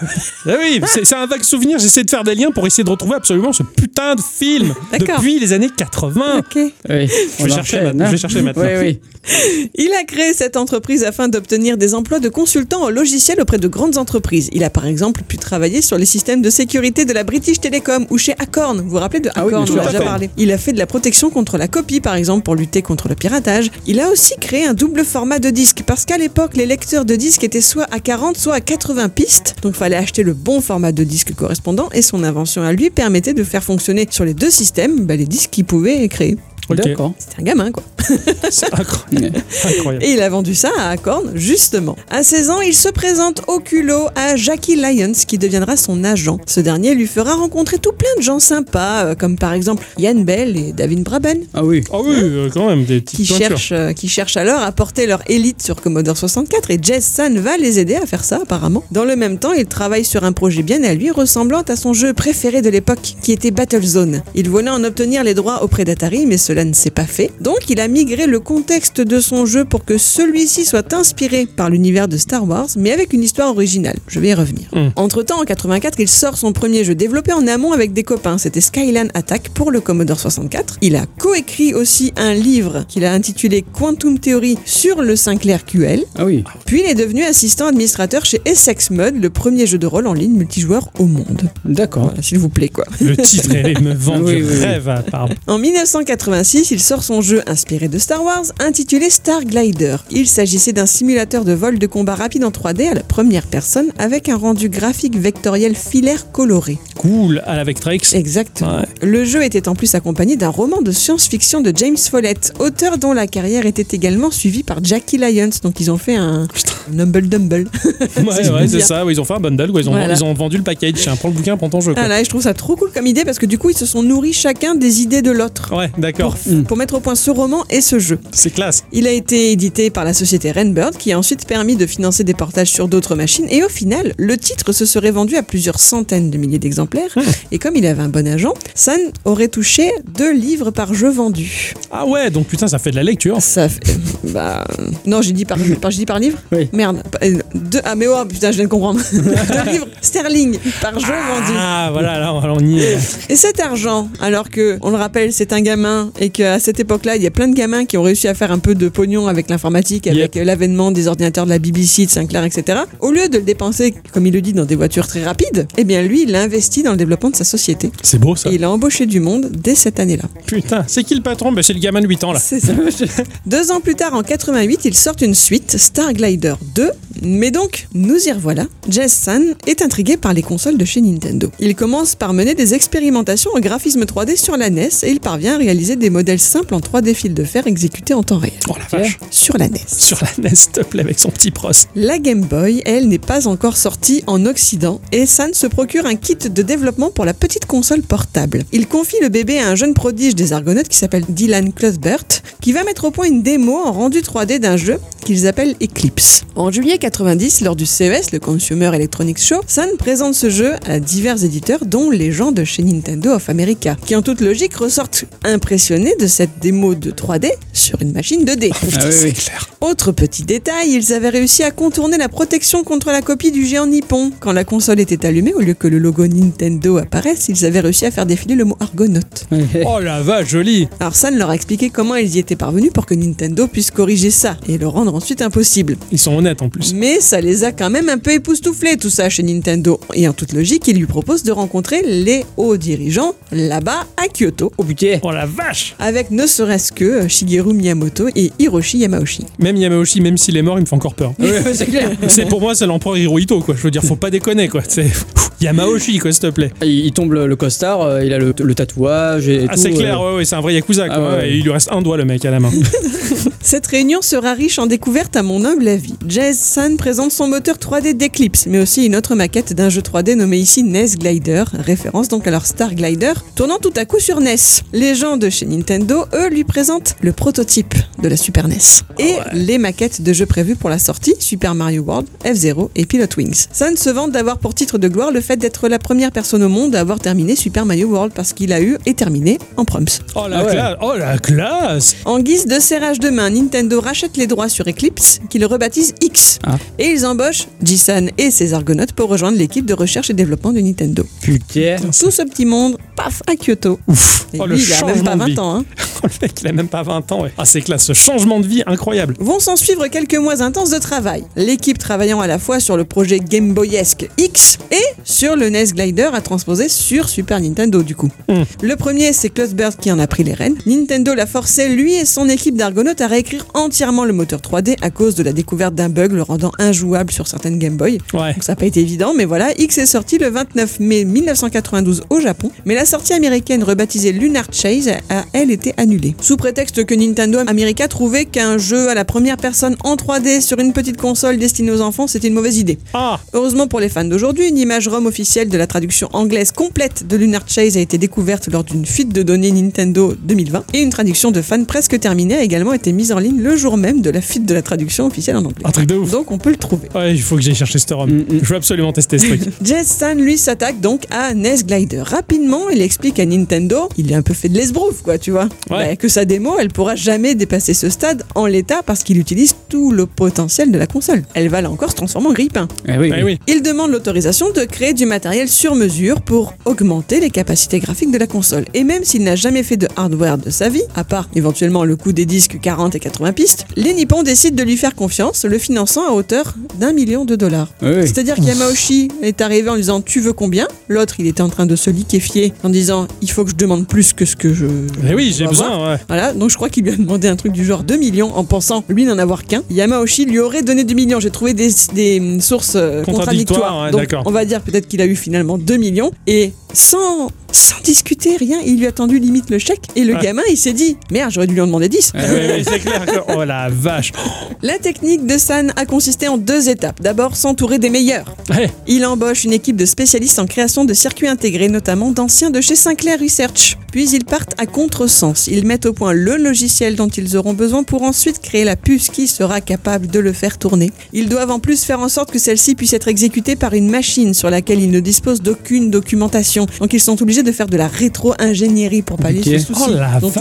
[SPEAKER 1] Ah oui, c'est c'est un vague souvenir. J'essaie de faire des liens pour essayer de retrouver absolument ce putain de film
[SPEAKER 3] D'accord.
[SPEAKER 1] depuis les années 80.
[SPEAKER 3] ok.
[SPEAKER 2] Oui,
[SPEAKER 1] Je vais chercher
[SPEAKER 2] hein.
[SPEAKER 1] je vais chercher maintenant.
[SPEAKER 2] Oui, oui.
[SPEAKER 3] Il a créé cette entreprise afin d'obtenir des emplois de consultant en logiciel auprès de grandes entreprises. Il a par exemple pu travailler sur les systèmes de sécurité de la British Telecom ou chez Acorn. Vous vous rappelez de
[SPEAKER 2] Ah oui,
[SPEAKER 3] Acorn On a déjà
[SPEAKER 2] Acorn.
[SPEAKER 3] parlé. Il a fait de la protection contre la copie par exemple pour lutter contre le piratage. Il a aussi créé un double format de disque parce qu'à l'époque les lecteurs de disques étaient soit à 40 soit à 80 pistes. Donc fallait acheter le bon format de disque correspondant et son invention à lui permettait de faire fonctionner sur les deux systèmes bah, les disques qu'il pouvait créer.
[SPEAKER 1] Ok.
[SPEAKER 2] D'accord.
[SPEAKER 3] C'était un gamin quoi.
[SPEAKER 1] C'est incroyable. incroyable.
[SPEAKER 3] Et il a vendu ça à Acorn, justement. À 16 ans, il se présente au culot à Jackie Lyons, qui deviendra son agent. Ce dernier lui fera rencontrer tout plein de gens sympas, euh, comme par exemple Yann Bell et David Braben,
[SPEAKER 2] Ah oui.
[SPEAKER 1] Ah oui, euh, quand même, des petites
[SPEAKER 3] qui cherchent, euh, qui cherchent alors à porter leur élite sur Commodore 64, et Jess San va les aider à faire ça, apparemment. Dans le même temps, il travaille sur un projet bien à lui, ressemblant à son jeu préféré de l'époque, qui était Battlezone. Il voulait en obtenir les droits auprès d'Atari, mais cela cela ne s'est pas fait. Donc il a migré le contexte de son jeu pour que celui-ci soit inspiré par l'univers de Star Wars, mais avec une histoire originale. Je vais y revenir.
[SPEAKER 1] Mm.
[SPEAKER 3] Entre-temps, en 84, il sort son premier jeu développé en amont avec des copains. C'était Skyline Attack pour le Commodore 64. Il a coécrit aussi un livre qu'il a intitulé Quantum Theory sur le Sinclair QL.
[SPEAKER 2] Ah oui.
[SPEAKER 3] Puis il est devenu assistant administrateur chez Essex Mode, le premier jeu de rôle en ligne multijoueur au monde.
[SPEAKER 2] D'accord.
[SPEAKER 3] Voilà, s'il vous plaît quoi.
[SPEAKER 1] Le titre, elle me vend
[SPEAKER 2] Oui,
[SPEAKER 1] du
[SPEAKER 2] oui, oui.
[SPEAKER 1] rêve. ah, pardon.
[SPEAKER 3] En 1986, il sort son jeu inspiré de Star Wars, intitulé Star Glider. Il s'agissait d'un simulateur de vol de combat rapide en 3D à la première personne avec un rendu graphique vectoriel filaire coloré.
[SPEAKER 1] Cool, à la Vectrex.
[SPEAKER 3] Exactement.
[SPEAKER 1] Ouais.
[SPEAKER 3] Le jeu était en plus accompagné d'un roman de science-fiction de James Follett, auteur dont la carrière était également suivie par Jackie Lyons. Donc ils ont fait un, un Humble Dumble.
[SPEAKER 1] Ouais, ouais, c'est ça. ils ont fait un bundle. Ils, ont,
[SPEAKER 3] Voilà.
[SPEAKER 1] ils ont vendu le package. Tiens, prends le bouquin, prends ton jeu. quoi.
[SPEAKER 3] Ah là, je trouve ça trop cool comme idée parce que du coup ils se sont nourris chacun des idées de l'autre.
[SPEAKER 1] Ouais, d'accord.
[SPEAKER 3] Pour, pour mettre au point ce roman et ce jeu.
[SPEAKER 1] C'est classe.
[SPEAKER 3] Il a été édité par la société Rainbird qui a ensuite permis de financer des portages sur d'autres machines et au final, le titre se serait vendu à plusieurs centaines de milliers d'exemplaires et comme il avait un bon agent, San aurait touché deux livres par jeu vendu.
[SPEAKER 1] Ah ouais, donc putain, ça fait de la lecture.
[SPEAKER 3] Ça fait... Bah... Non, j'ai dit par, par, j'ai dit par livre?
[SPEAKER 2] Oui.
[SPEAKER 3] Merde. Euh, Deux... Ah mais oh putain, je viens de comprendre. deux livres sterling par jeu vendu.
[SPEAKER 1] Ah voilà, là, on y est.
[SPEAKER 3] Et cet argent, alors que, on le rappelle, c'est un gamin et qu'à cette époque-là, il y a plein de gamins qui ont réussi à faire un peu de pognon avec l'informatique, avec l'avènement des ordinateurs de la BBC, de Sinclair, etc. Au lieu de le dépenser, comme il le dit, dans des voitures très rapides, eh bien lui, il l'a investi dans le développement de sa société.
[SPEAKER 1] C'est beau ça.
[SPEAKER 3] Et il a embauché du monde dès cette année-là.
[SPEAKER 1] Putain, c'est qui le patron? Bah, C'est le gamin de 8 ans là.
[SPEAKER 3] C'est ça. Deux ans plus tard, en 88, il sort une suite, Star Glider 2. Mais donc, nous y revoilà. Jess San est intrigué par les consoles de chez Nintendo. Il commence par mener des expérimentations au graphisme 3D sur la NES et il parvient à réaliser des modèles simples en 3D fil de fer exécutés en temps réel.
[SPEAKER 1] Oh la vache.
[SPEAKER 3] Sur la NES.
[SPEAKER 1] Sur la NES, s'il te plaît, avec son petit pros.
[SPEAKER 3] La Game Boy, elle, n'est pas encore sortie en Occident et San se procure un kit de développement pour la petite console portable. Il confie le bébé à un jeune prodige des Argonautes qui s'appelle Dylan Cuthbert, qui va mettre au point une démo en rendu 3D d'un jeu qu'ils appellent Eclipse. En juillet 90, lors du CES, le Consumer Electronics Show, San présente ce jeu à divers éditeurs, dont les gens de chez Nintendo of America, qui en toute logique ressortent impressionnés de cette démo de 3D sur une machine 2D.
[SPEAKER 2] Ah oui, oui.
[SPEAKER 1] clair.
[SPEAKER 3] Autre petit détail, ils avaient réussi à contourner la protection contre la copie du géant nippon. Quand la console était allumée, au lieu que le logo Nintendo apparaisse, ils avaient réussi à faire défiler le mot Argonaute.
[SPEAKER 1] Oh la vache, joli.
[SPEAKER 3] Alors San leur a expliqué comment ils y étaient parvenus pour que Nintendo puisse corriger ça et le rendre ensuite impossible.
[SPEAKER 1] Ils sont honnêtes en plus.
[SPEAKER 3] Mais ça les a quand même un peu époustouflés tout ça chez Nintendo. Et en toute logique, ils lui proposent de rencontrer les hauts dirigeants là-bas à Kyoto.
[SPEAKER 2] Oh putain.
[SPEAKER 1] Oh la vache.
[SPEAKER 3] Avec ne serait-ce que euh, Shigeru Miyamoto et Hiroshi Yamauchi.
[SPEAKER 1] Même Yamauchi, même s'il est mort, il me fait encore peur.
[SPEAKER 2] Ouais, c'est clair.
[SPEAKER 1] C'est pour moi, c'est l'empereur Hirohito, quoi. Je veux dire, faut pas déconner, quoi. C'est Yamauchi, quoi, s'il te plaît.
[SPEAKER 2] Il, il tombe le, le costard, euh, il a le, le tatouage et
[SPEAKER 1] Ah,
[SPEAKER 2] tout.
[SPEAKER 1] c'est clair,
[SPEAKER 2] euh.
[SPEAKER 1] ouais, ouais, c'est un vrai Yakuza, quoi.
[SPEAKER 2] Ah, ouais,
[SPEAKER 1] Ouais,
[SPEAKER 2] ouais.
[SPEAKER 1] et il lui reste un doigt, le mec, à la main.
[SPEAKER 3] Cette réunion sera riche en découvertes à mon humble avis. Jazz San présente son moteur 3D d'Eclipse, mais aussi une autre maquette d'un jeu 3D nommé ici NES Glider, référence donc à leur Star Glider, tournant tout à coup sur NES. Les gens de chez Nintendo, eux, lui présentent le prototype de la Super NES et les maquettes de jeux prévus pour la sortie, Super Mario World, F-Zero et Pilot Wings. San se vante d'avoir pour titre de gloire le fait d'être la première personne au monde à avoir terminé Super Mario World parce qu'il a eu et terminé en proms.
[SPEAKER 1] Oh la
[SPEAKER 2] Ah ouais.
[SPEAKER 1] classe. Oh la classe.
[SPEAKER 3] En guise de serrage de main, Nintendo rachète les droits sur Eclipse, qui le rebaptise X.
[SPEAKER 2] Ah.
[SPEAKER 3] Et ils embauchent Jisan et ses Argonautes pour rejoindre l'équipe de recherche et développement de Nintendo.
[SPEAKER 2] Putain.
[SPEAKER 3] Tout ce petit monde, paf, à Kyoto.
[SPEAKER 1] Ouf.
[SPEAKER 3] Et
[SPEAKER 1] Oh,
[SPEAKER 3] lui,
[SPEAKER 1] le
[SPEAKER 3] il a même pas
[SPEAKER 1] de vie.
[SPEAKER 3] 20 ans. hein.
[SPEAKER 1] Oh, le mec, il a même pas 20 ans, ouais. Ah, c'est classe. Ce changement de vie incroyable.
[SPEAKER 3] Vont s'en suivre quelques mois intenses de travail. L'équipe travaillant à la fois sur le projet Game Boyesque X et sur le NES Glider à transposer sur Super Nintendo du coup.
[SPEAKER 1] Mm.
[SPEAKER 3] Le premier, c'est Clutchbird qui en a pris les rênes. Nintendo l'a forcé, lui et son équipe d'Argonautes, à réécrire entièrement le moteur 3D à cause de la découverte d'un bug le rendant injouable sur certaines Game Boy.
[SPEAKER 1] Ouais.
[SPEAKER 3] Donc ça n'a pas été évident, mais voilà, X est sorti le 29 mai 1992 au Japon, mais la sortie américaine rebaptisée Lunar Chase a elle été annulée. Sous prétexte que Nintendo America trouvait qu'un jeu à la première personne en 3D sur une petite console destinée aux enfants c'était une mauvaise idée.
[SPEAKER 1] Ah.
[SPEAKER 3] Heureusement pour les fans d'aujourd'hui, une image ROM officielle de la traduction anglaise complète de Lunar Chase a été découverte lors d'une fuite de données Nintendo 2020 et une traduction de fans presque terminée a également été mise mise en ligne le jour même de la fuite de la traduction officielle en anglais.
[SPEAKER 1] Un truc de ouf.
[SPEAKER 3] Donc on peut le trouver.
[SPEAKER 1] Ouais, il faut que j'aille chercher ce ROM.
[SPEAKER 2] Mm, mm.
[SPEAKER 1] Je veux absolument tester ce truc.
[SPEAKER 3] Jetson lui s'attaque donc à NES Glider. Rapidement, il explique à Nintendo, il est un peu fait de l'esbrouf quoi, tu vois,
[SPEAKER 1] Ouais.
[SPEAKER 3] Bah, que sa démo, elle pourra jamais dépasser ce stade en l'état parce qu'il utilise tout le potentiel de la console. Elle va là encore se transformer en grille-pain.
[SPEAKER 2] Eh oui,
[SPEAKER 1] Eh oui.
[SPEAKER 3] Il demande l'autorisation de créer du matériel sur mesure pour augmenter les capacités graphiques de la console. Et même s'il n'a jamais fait de hardware de sa vie, à part éventuellement le coût des disques 40 et 80 pistes, les Nippons décident de lui faire confiance, le finançant à hauteur d'un million de dollars.
[SPEAKER 2] Oui.
[SPEAKER 3] C'est-à-dire qu'Yamauchi est arrivé en disant tu veux combien? L'autre il était en train de se liquéfier en disant il faut que je demande plus que ce que je.
[SPEAKER 1] Eh oui, j'ai besoin, ouais.
[SPEAKER 3] Voilà, donc je crois qu'il lui a demandé un truc du genre 2 millions en pensant lui n'en avoir qu'un. Yamauchi lui aurait donné 2 millions. J'ai trouvé des, des sources euh,
[SPEAKER 1] Contradictoires,
[SPEAKER 3] contradictoires.
[SPEAKER 1] ouais,
[SPEAKER 3] donc on va dire peut-être qu'il a eu finalement 2 millions et sans, sans discuter rien, il lui a tendu limite le chèque et le
[SPEAKER 1] Ouais.
[SPEAKER 3] gamin il s'est dit merde, j'aurais dû lui en demander 10.
[SPEAKER 1] Eh oui, oui, c'est clair que. Oh la vache.
[SPEAKER 3] La technique de San a consisté en deux étapes. D'abord, s'entourer des meilleurs.
[SPEAKER 1] Ouais.
[SPEAKER 3] Il embauche une équipe de spécialistes en création de circuits intégrés, notamment d'anciens de chez Sinclair Research. Puis ils partent à contresens. Ils mettent au point le logiciel dont ils auront besoin pour ensuite créer la puce qui sera capable de le faire tourner. Ils doivent en plus faire en sorte que celle-ci puisse être exécutée par une machine sur laquelle ils ne disposent d'aucune documentation. Donc ils sont obligés de faire de la rétro-ingénierie pour pallier
[SPEAKER 2] Ok.
[SPEAKER 3] ce souci.
[SPEAKER 1] Oh
[SPEAKER 3] Donc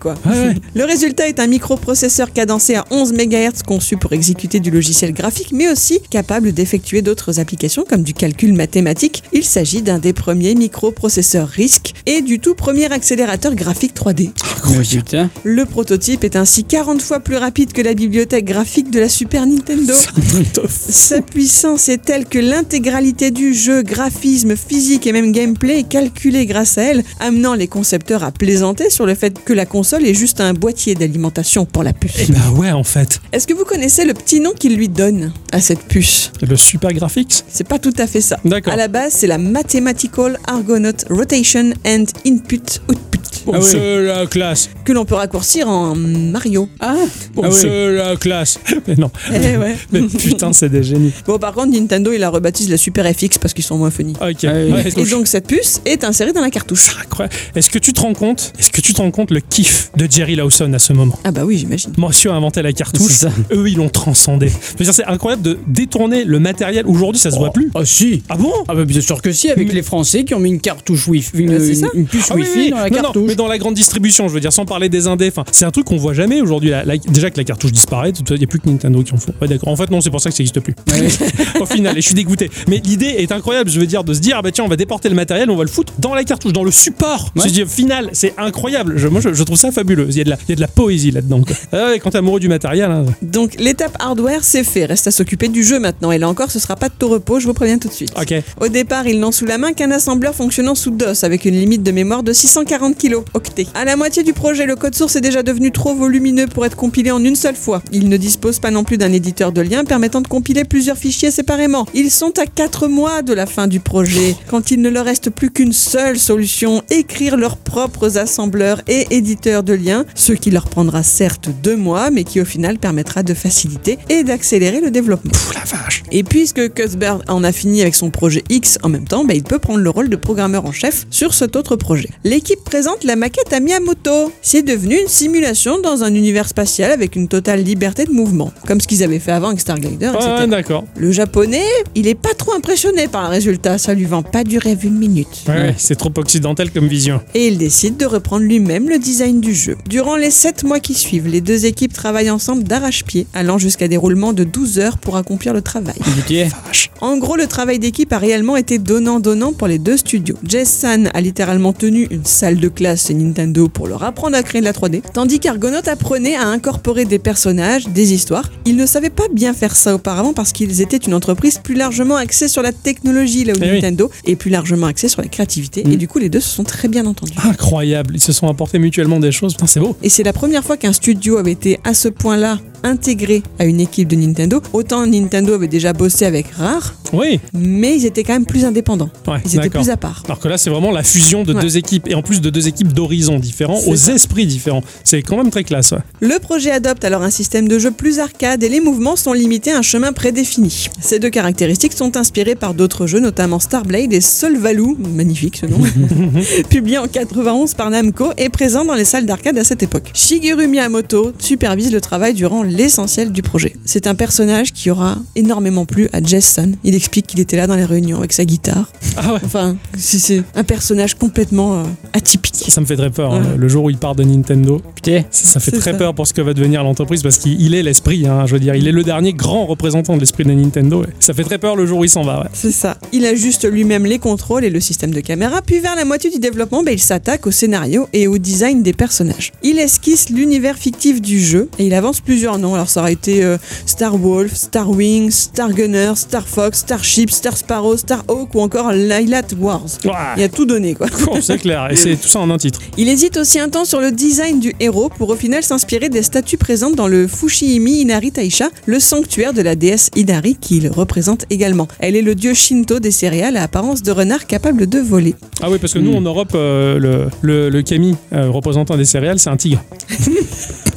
[SPEAKER 3] quoi.
[SPEAKER 1] Ouais.
[SPEAKER 3] Le résultat est un microprocesseur cadencé à 11 MHz conçu pour exécuter du logiciel graphique, mais aussi capable d'effectuer d'autres applications comme du calcul mathématique. Il s'agit d'un des premiers microprocesseurs RISC et du tout premier accélérateur graphique 3D.
[SPEAKER 2] Mais putain.
[SPEAKER 3] Le prototype est ainsi 40 fois plus rapide que la bibliothèque graphique de la Super Nintendo. Sa puissance est telle que l'intégralité du jeu, graphisme, physique et même gameplay est calculée grâce à elle, amenant les concepteurs à plaisanter sur le fait que la console est juste un boîtier d'alimentation pour la puce.
[SPEAKER 1] Eh bah ouais, en fait.
[SPEAKER 3] Est-ce que vous connaissez le petit nom qu'il lui donne à cette puce?
[SPEAKER 1] Le Super Graphics
[SPEAKER 3] C'est pas tout à fait ça.
[SPEAKER 1] D'accord.
[SPEAKER 3] À la base, c'est la Mathematical Argonaut Rotation and Input Output.
[SPEAKER 1] Oh,
[SPEAKER 2] Ah.
[SPEAKER 1] C'est la classe.
[SPEAKER 3] Que l'on peut raccourcir en Mario.
[SPEAKER 2] Ah,
[SPEAKER 1] Oh,
[SPEAKER 2] ah
[SPEAKER 1] la classe. Mais non.
[SPEAKER 3] Eh ouais.
[SPEAKER 1] Mais putain, c'est des génies.
[SPEAKER 3] Bon, par contre, Nintendo, il la rebaptise la Super FX parce qu'ils sont moins funny.
[SPEAKER 1] Ok.
[SPEAKER 2] Ah oui.
[SPEAKER 1] Ouais,
[SPEAKER 3] Et donc, cette puce est insérée dans la cartouche.
[SPEAKER 1] incroyable. Est-ce que tu te rends compte Est-ce que tu te rends compte le kiff de Jerry Lawson à ce moment?
[SPEAKER 3] Ah bah oui, j'imagine.
[SPEAKER 1] Monsieur a inventé la cartouche. Eux, ils l'ont transcendé. C'est incroyable de détourner le matériel. Aujourd'hui, ça se voit plus.
[SPEAKER 2] Ah si
[SPEAKER 1] Ah bon?
[SPEAKER 2] Ah bah bien sûr que si, avec
[SPEAKER 1] Mais-
[SPEAKER 2] les Français qui ont mis une cartouche Wi-Fi, une,
[SPEAKER 3] Bah, c'est ça.
[SPEAKER 2] une- une puce
[SPEAKER 1] Ah oui,
[SPEAKER 2] Wi-Fi
[SPEAKER 1] oui,
[SPEAKER 2] dans la
[SPEAKER 1] non, non,
[SPEAKER 2] cartouche.
[SPEAKER 1] Mais dans la grande distribution, je veux dire, sans parler des indés. Enfin, c'est un truc qu'on voit jamais aujourd'hui. La- la- déjà que la cartouche disparaît, il n'y a plus que Nintendo qui en font. Ouais, d'accord. En fait, non, c'est pour ça que ça n'existe plus. Au final, et je suis dégoûté. Mais l'idée est incroyable. Je veux dire, de se dire, ah bah tiens, on va déporter le matériel, on va le foutre dans la cartouche, dans le support.
[SPEAKER 2] Ouais.
[SPEAKER 1] Je dis, au final, c'est incroyable. Je, moi, je, je trouve ça fabuleux. Il y a de la, il y a de la poésie là-dedans. quoi. Ah ouais, quand t'es amoureux du matériel, hein.
[SPEAKER 3] Donc, l'étape hardware, c'est fait. Reste à s'occuper du jeu maintenant. Et là encore, ce sera pas de tout repos, je vous préviens tout de suite. Au départ, ils n'ont sous la main qu'un assembleur fonctionnant sous DOS avec une limite de mémoire de 640 kilo octets. À la moitié du projet, le code source est déjà devenu trop volumineux pour être compilé en une seule fois. Ils ne disposent pas non plus d'un éditeur de lien permettant de compiler plusieurs fichiers séparément. Ils sont à 4 mois de la fin du projet, quand il ne leur reste plus qu'une seule solution, écrire leurs propres assembleurs et éditeurs de liens, ce qui leur prendra certes deux mois, mais qui au final permettra de faciliter et d'accélérer le développement.
[SPEAKER 1] Pff, la vache.
[SPEAKER 3] Et puisque Cuthbert en a fini avec son projet X en même temps, bah, il peut prendre le rôle de programmeur en chef sur cet autre projet. L'équipe présente la maquette à Miyamoto. C'est devenu une simulation dans un univers spatial avec une totale liberté de mouvement, comme ce qu'ils avaient fait avant avec Starglider, etc.
[SPEAKER 1] Ouais, d'accord.
[SPEAKER 3] Le japonais, il est pas trop impressionné par le résultat, ça lui vend pas du rêve une minute.
[SPEAKER 1] Ouais, ouais, c'est trop occidental comme vision.
[SPEAKER 3] Et il décide de reprendre lui-même le design du jeu. Durant les 7 mois qui suivent, les deux équipes travaillent ensemble d'arrache-pied, allant jusqu'à des roulements de 12 heures pour accomplir le travail.
[SPEAKER 2] GTA.
[SPEAKER 3] En gros, le travail d'équipe a réellement été donnant-donnant pour les deux studios. Jess San a littéralement tenu une salle de classe chez Nintendo pour leur apprendre à créer de la 3D, tandis qu'Argonaut apprenait à incorporer des personnages, des histoires. Ils ne savaient pas bien faire ça auparavant parce qu'ils étaient une entreprise plus largement axée sur la technologie, là où
[SPEAKER 1] Eh oui.
[SPEAKER 3] Nintendo est plus largement axée sur la créativité.
[SPEAKER 2] Mm.
[SPEAKER 3] Et du coup, les deux se sont très bien entendus.
[SPEAKER 1] Incroyable. Ils se sont apportés mutuellement des choses. C'est beau.
[SPEAKER 3] Et c'est la première fois qu'un studio avait été à ce point-là intégrés à une équipe de Nintendo. Autant Nintendo avait déjà bossé avec Rare,
[SPEAKER 1] Oui,
[SPEAKER 3] mais ils étaient quand même plus indépendants.
[SPEAKER 1] ouais,
[SPEAKER 3] Ils étaient plus à part.
[SPEAKER 1] Alors que là, c'est vraiment la fusion de
[SPEAKER 3] Ouais.
[SPEAKER 1] deux équipes, et en plus de deux équipes d'horizons différents, aux
[SPEAKER 3] ça.
[SPEAKER 1] esprits différents. C'est quand même très classe. ouais.
[SPEAKER 3] Le projet adopte alors un système de jeu plus arcade et les mouvements sont limités à un chemin prédéfini. Ces deux caractéristiques sont inspirées par d'autres jeux, notamment Starblade et Solvalou, magnifique ce nom, publié en 91 par Namco et présent dans les salles d'arcade à cette époque. Shigeru Miyamoto supervise le travail durant l'essentiel du projet. C'est un personnage qui aura énormément plu à Jason. Il explique qu'il était là dans les réunions avec sa guitare.
[SPEAKER 1] Ah ouais.
[SPEAKER 3] Enfin, c'est- c'est un personnage complètement euh, atypique.
[SPEAKER 1] Ça me fait très peur. hein. Le jour où il part de Nintendo,
[SPEAKER 2] Putain.
[SPEAKER 1] ça, ça fait très
[SPEAKER 3] ça.
[SPEAKER 1] peur pour ce que va devenir l'entreprise parce qu'il il est l'esprit. hein, je veux dire, il est le dernier grand représentant de l'esprit de Nintendo. Ça fait très peur le jour où il s'en va. ouais.
[SPEAKER 3] C'est ça. Il ajuste lui-même les contrôles et le système de caméra, puis vers la moitié du développement, ben, il s'attaque au scénario et au design des personnages. Il esquisse l'univers fictif du jeu et il avance plusieurs noms. Alors ça aurait été euh, Star Wolf, Star Wing, Star Gunner, Star Fox, Starship, Star Sparrow, Star Hawk ou encore Lilat Wars.
[SPEAKER 1] Ouah.
[SPEAKER 3] Il a tout donné quoi.
[SPEAKER 1] Oh, c'est clair, et c'est tout ça en un titre.
[SPEAKER 3] Il hésite aussi un temps sur le design du héros pour au final s'inspirer des statues présentes dans le Fushimi Inari Taisha, le sanctuaire de la déesse Inari qu'il représente également. Elle est le dieu Shinto des céréales à apparence de renard capable de voler.
[SPEAKER 1] Ah oui, parce que nous en Europe, euh, le, le, le kami, euh, représentant des céréales, c'est un tigre.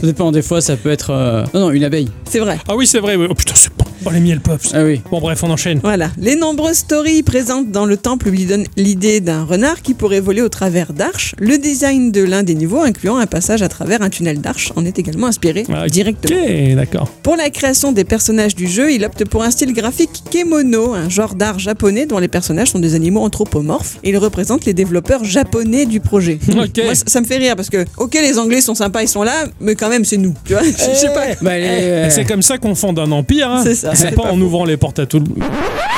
[SPEAKER 2] Ça dépend, des fois ça peut être. euh, Non, non, une abeille.
[SPEAKER 3] C'est vrai.
[SPEAKER 1] Ah oui, c'est vrai. oui. Oh putain, c'est bon. Oh, les miel pops.
[SPEAKER 2] Ah oui.
[SPEAKER 1] Bon, bref, on enchaîne.
[SPEAKER 3] Voilà. Les nombreuses stories présentes dans le temple lui donnent l'idée d'un renard qui pourrait voler au travers d'arches. Le design de l'un des niveaux, incluant un passage à travers un tunnel d'arches, en est également inspiré
[SPEAKER 1] Ah,
[SPEAKER 3] directement.
[SPEAKER 1] Ok, d'accord.
[SPEAKER 3] Pour la création des personnages du jeu, il opte pour un style graphique kemono, un genre d'art japonais dont les personnages sont des animaux anthropomorphes et il représente les développeurs japonais du projet.
[SPEAKER 1] Ok.
[SPEAKER 3] Moi, ça, ça me fait rire parce que, ok, les Anglais sont sympas, ils sont là, mais quand même, c'est nous. Tu vois, je sais pas.
[SPEAKER 2] Bah, les-
[SPEAKER 1] Et C'est comme ça qu'on fonde un empire. hein.
[SPEAKER 3] C'est ça.
[SPEAKER 1] C'est pas
[SPEAKER 3] pas
[SPEAKER 1] en ouvrant les portes à tout le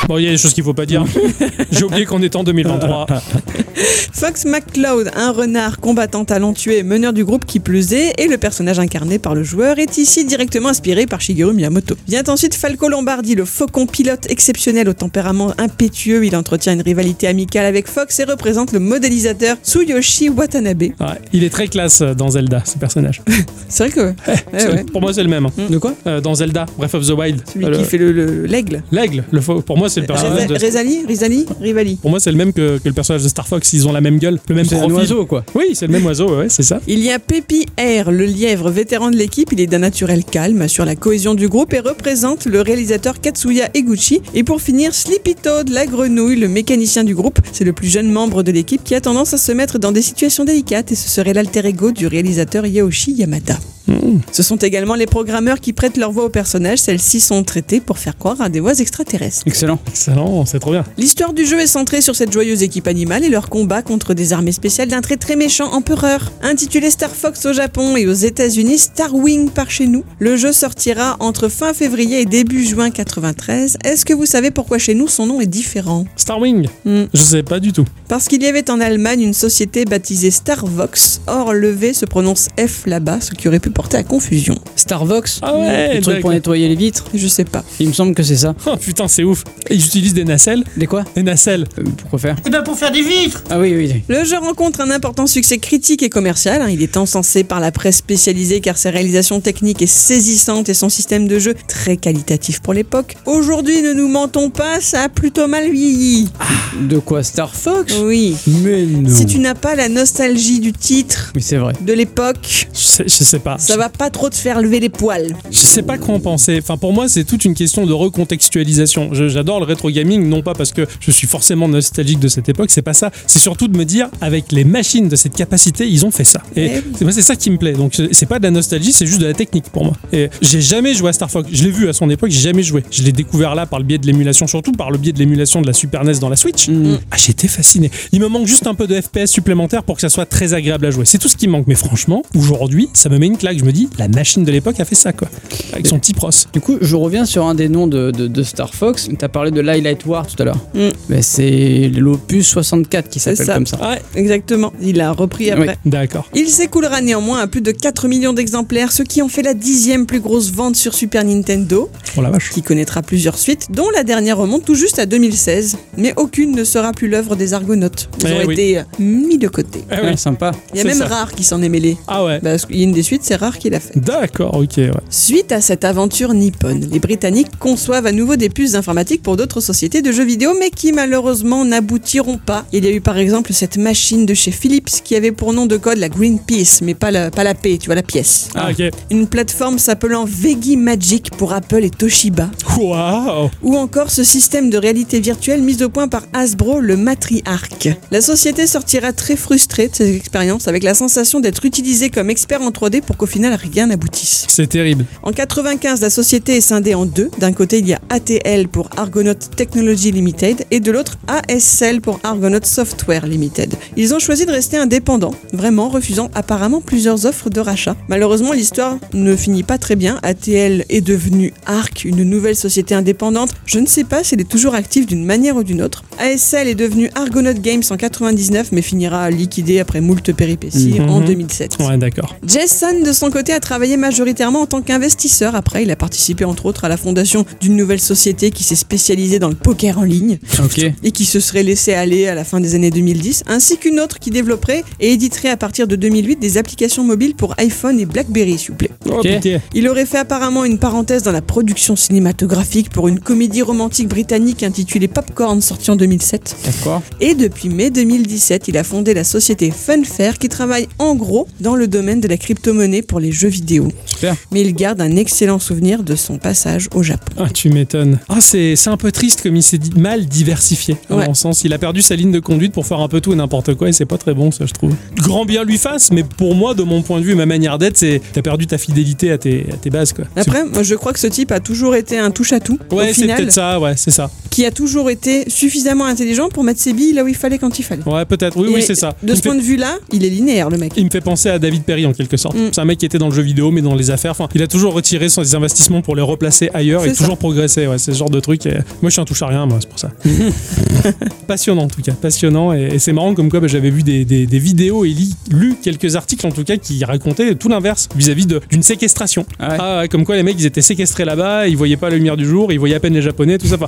[SPEAKER 1] Bon, il y a des choses qu'il faut pas dire. J'ai oublié qu'on est en 2023.
[SPEAKER 3] Fox McCloud, un renard combattant talentueux et meneur du groupe qui plus est, et le personnage incarné par le joueur est ici directement inspiré par Shigeru Miyamoto. Vient ensuite Falco Lombardi, le faucon pilote exceptionnel au tempérament impétueux. Il entretient une rivalité amicale avec Fox et représente le modélisateur Tsuyoshi Watanabe.
[SPEAKER 1] Ouais, il est très classe dans Zelda, ce personnage.
[SPEAKER 3] C'est vrai que ouais.
[SPEAKER 1] Pour moi, c'est le même.
[SPEAKER 2] De quoi?
[SPEAKER 1] Euh, dans Zelda, Breath of the Wild.
[SPEAKER 3] celui
[SPEAKER 1] Euh,
[SPEAKER 3] qui
[SPEAKER 1] le-
[SPEAKER 3] fait le- le- l'aigle.
[SPEAKER 1] L'aigle. Le faux- Pour moi, c'est le personnage
[SPEAKER 3] Reza-
[SPEAKER 1] de...
[SPEAKER 3] Rezali Rizali Rivali.
[SPEAKER 1] Pour moi, c'est le même que, que le personnage de Star Fox. Ils ont la même gueule, le même profil.
[SPEAKER 2] oiseau quoi.
[SPEAKER 1] Oui, c'est le même oiseau, ouais, c'est ça.
[SPEAKER 3] Il y a Peppy Air, le lièvre vétéran de l'équipe. Il est d'un naturel calme, assure la cohésion du groupe et représente le réalisateur Katsuya Eguchi. Et pour finir, Sleepy Toad, la grenouille, le mécanicien du groupe. C'est le plus jeune membre de l'équipe qui a tendance à se mettre dans des situations délicates et ce serait l'alter ego du réalisateur Yaoshi Yamada. Ce sont également les programmeurs qui prêtent leur voix aux personnages. Celles-ci sont traitées pour faire croire à des voix extraterrestres.
[SPEAKER 2] Excellent.
[SPEAKER 1] Excellent, c'est trop bien.
[SPEAKER 3] L'histoire du jeu est centrée sur cette joyeuse équipe animale et leur combat contre des armées spéciales d'un très très méchant empereur. Intitulé Star Fox au Japon et aux États-Unis, Star Wing par chez nous, le jeu sortira entre fin février et début juin 93. Est-ce que vous savez pourquoi chez nous son nom est différent?
[SPEAKER 1] Starwing
[SPEAKER 3] Hmm.
[SPEAKER 1] Je sais pas du tout.
[SPEAKER 3] Parce qu'il y avait en Allemagne une société baptisée Starvox. Or, le V se prononce F là-bas, ce qui aurait pu porter à confusion.
[SPEAKER 2] Starvox
[SPEAKER 1] Ah ouais,
[SPEAKER 2] Le truc
[SPEAKER 1] d'accord.
[SPEAKER 2] pour nettoyer les vitres
[SPEAKER 3] Je sais pas.
[SPEAKER 2] Il me semble que c'est ça.
[SPEAKER 1] Oh putain, c'est ouf. Ils utilisent des nacelles.
[SPEAKER 2] Des quoi
[SPEAKER 1] Des nacelles.
[SPEAKER 2] Euh, Pourquoi faire
[SPEAKER 7] Eh ben pour faire des vitres
[SPEAKER 2] Ah oui, oui. oui.
[SPEAKER 3] Le jeu rencontre un important succès critique et commercial. hein. Il est encensé par la presse spécialisée car ses réalisations techniques est saisissante et son système de jeu très qualitatif pour l'époque. Aujourd'hui, ne nous mentons pas, ça a plutôt mal vieilli.
[SPEAKER 2] De quoi Star Fox
[SPEAKER 3] Oui.
[SPEAKER 2] Mais non.
[SPEAKER 3] Si tu n'as pas la nostalgie du titre,
[SPEAKER 2] Mais c'est vrai.
[SPEAKER 3] de l'époque,
[SPEAKER 1] Je sais, je sais pas.
[SPEAKER 3] Ça va pas trop te faire lever les poils.
[SPEAKER 1] Je sais pas quoi en penser. Enfin, pour moi, c'est toute une question de recontextualisation. J'adore le rétro gaming, non pas parce que je suis forcément nostalgique de cette époque, c'est pas ça. C'est surtout de me dire, avec les machines de cette capacité, ils ont fait ça. Et
[SPEAKER 3] Eh
[SPEAKER 1] moi, c'est ça qui me plaît. Donc, c'est- c'est pas de la nostalgie, c'est juste de la technique pour moi. Et j'ai jamais joué à Star Fox. Je l'ai vu à son époque, j'ai jamais joué. Je l'ai découvert là par le biais de l'émulation, surtout par le biais de l'émulation de la Super NES dans la Switch.
[SPEAKER 2] Mm.
[SPEAKER 1] Ah, j'étais fasciné. Il me manque juste un peu de FPS supplémentaire pour que ça soit très agréable à jouer. C'est tout ce qui me manque. Mais franchement, aujourd'hui, ça me met une claque. Je me dis, la machine de l'époque a fait ça, quoi. Avec son petit pros.
[SPEAKER 2] Du coup, je reviens sur un des noms de, de- de Star Fox. T'as parlé de Light War tout à l'heure.
[SPEAKER 3] Mm.
[SPEAKER 2] Mais c'est l'opus 64 qui s'appelle
[SPEAKER 3] ça.
[SPEAKER 2] comme ça.
[SPEAKER 1] Ouais,
[SPEAKER 3] Exactement. Il a repris après.
[SPEAKER 2] Oui.
[SPEAKER 1] d'accord.
[SPEAKER 3] Il s'écoulera néanmoins à plus de 4 millions d'exemplaires, ce qui en fait la dixième plus grosse vente sur Super Nintendo,
[SPEAKER 1] Oh la vache.
[SPEAKER 3] qui connaîtra plusieurs suites, dont la dernière remonte tout juste à 2016. Mais aucune ne sera plus l'œuvre des Argonautes. Ils
[SPEAKER 1] Eh
[SPEAKER 3] ont
[SPEAKER 1] oui.
[SPEAKER 3] été euh, mis de côté.
[SPEAKER 1] Ah
[SPEAKER 2] Ouais,
[SPEAKER 1] oui.
[SPEAKER 2] sympa.
[SPEAKER 3] Il y a même
[SPEAKER 1] ça.
[SPEAKER 3] Rare qui s'en est mêlé.
[SPEAKER 1] Ah ouais.
[SPEAKER 3] Parce qu'il y a une des suites, c'est rares qu'il a fait.
[SPEAKER 1] D'accord, ok, ouais.
[SPEAKER 3] Suite à cette aventure nippone, les Britanniques conçoivent à nouveau des puces informatiques pour d'autres sociétés de jeux vidéo, mais qui malheureusement n'aboutiront pas. Il y a eu par exemple cette machine de chez Philips qui avait pour nom de code la Greenpeace, mais pas la, pas la paix, tu vois, la pièce.
[SPEAKER 1] Ah, ok.
[SPEAKER 3] Une plateforme s'appelant Vegi Magic pour Apple et Toshiba.
[SPEAKER 1] Waouh
[SPEAKER 3] Ou encore ce système de réalité virtuelle mis au point par Hasbro, le Matriarch. La société sortira très frustrée de ces expériences avec la sensation d'être utilisée comme expert en 3D pour qu'au final rien n'aboutisse.
[SPEAKER 1] C'est terrible.
[SPEAKER 3] En 95, la société est scindée en deux. D'un côté, il y a ATL pour Argonaut Technology Limited et de l'autre ASL pour Argonaut Software Limited. Ils ont choisi de rester indépendants, vraiment refusant apparemment plusieurs offres de rachat. Malheureusement, l'histoire ne finit pas très bien. ATL est devenu ARC, une nouvelle société indépendante. Je ne sais pas si elle est toujours active d'une manière ou d'une autre. ASL est devenu Argonaut Games en 99 mais finira liquidé après moult péripéties
[SPEAKER 1] Mhm.
[SPEAKER 3] en 2007.
[SPEAKER 1] Ouais, d'accord.
[SPEAKER 3] Jason, de son côté, a travaillé majoritairement en tant qu'investisseur. Après, il a participé entre autres à la fondation d'une nouvelle société qui s'est spécialisée dans le poker en ligne et qui se serait laissé aller à la fin des années 2010, ainsi qu'une autre qui développerait et éditerait à partir de 2008 des applications mobiles pour iPhone et BlackBerry, s'il vous plaît.
[SPEAKER 1] Oh.
[SPEAKER 3] Il aurait fait apparemment une parenthèse dans la production cinématographique pour une comédie romantique britannique intitulée Popcorn, sortie en 2007.
[SPEAKER 2] D'accord.
[SPEAKER 3] Et depuis mai 2017, il a fondé la société Funfair qui travaille en gros dans le domaine de la crypto-monnaie pour les jeux vidéo.
[SPEAKER 2] Super.
[SPEAKER 3] Mais il garde un excellent souvenir de son passage au Japon.
[SPEAKER 1] Ah, tu m'étonnes. Ah, c'est un peu triste comme il s'est mal diversifié. À
[SPEAKER 3] Ouais.
[SPEAKER 1] mon sens, il a perdu sa ligne de conduite pour faire un peu tout et n'importe quoi et c'est pas très bon, ça, je trouve. Grand bien lui fasse, mais pour moi, de mon point de vue et ma manière d'être, c'est t'as perdu ta fidélité à tes, à tes bases, quoi.
[SPEAKER 3] Après, moi je crois que ce type a toujours été un touche-à-tout,
[SPEAKER 1] Ouais, c'est peut-être ça, ouais, c'est ça.
[SPEAKER 3] qui a toujours été suffisamment intelligent pour mettre ses billes là où il fallait quand il fallait.
[SPEAKER 1] Ouais, peut-être, oui,
[SPEAKER 3] Et
[SPEAKER 1] oui, c'est ça.
[SPEAKER 3] De
[SPEAKER 1] Il
[SPEAKER 3] ce
[SPEAKER 1] fait-
[SPEAKER 3] point de vue-là, il est linéaire le mec.
[SPEAKER 1] Il me fait penser à David Perry en quelque sorte.
[SPEAKER 3] Mm.
[SPEAKER 1] C'est un mec qui était dans le jeu vidéo mais dans les affaires. Enfin, il a toujours retiré ses investissements pour les replacer ailleurs et
[SPEAKER 3] ça.
[SPEAKER 1] toujours progressé. Ouais, c'est ce genre de truc. et Moi, je suis un touche à rien, moi, c'est pour ça. passionnant en tout cas, passionnant. Et, et c'est marrant comme quoi bah, j'avais vu des, des- des vidéos et li- lu quelques articles en tout cas qui racontaient tout l'inverse vis-à-vis d'une séquestration.
[SPEAKER 2] Ah ouais.
[SPEAKER 1] Ah comme quoi les mecs ils étaient séquestrés là-bas, ils voyaient pas la lumière du jour, ils voyaient à peine les japonais, tout ça. Enfin,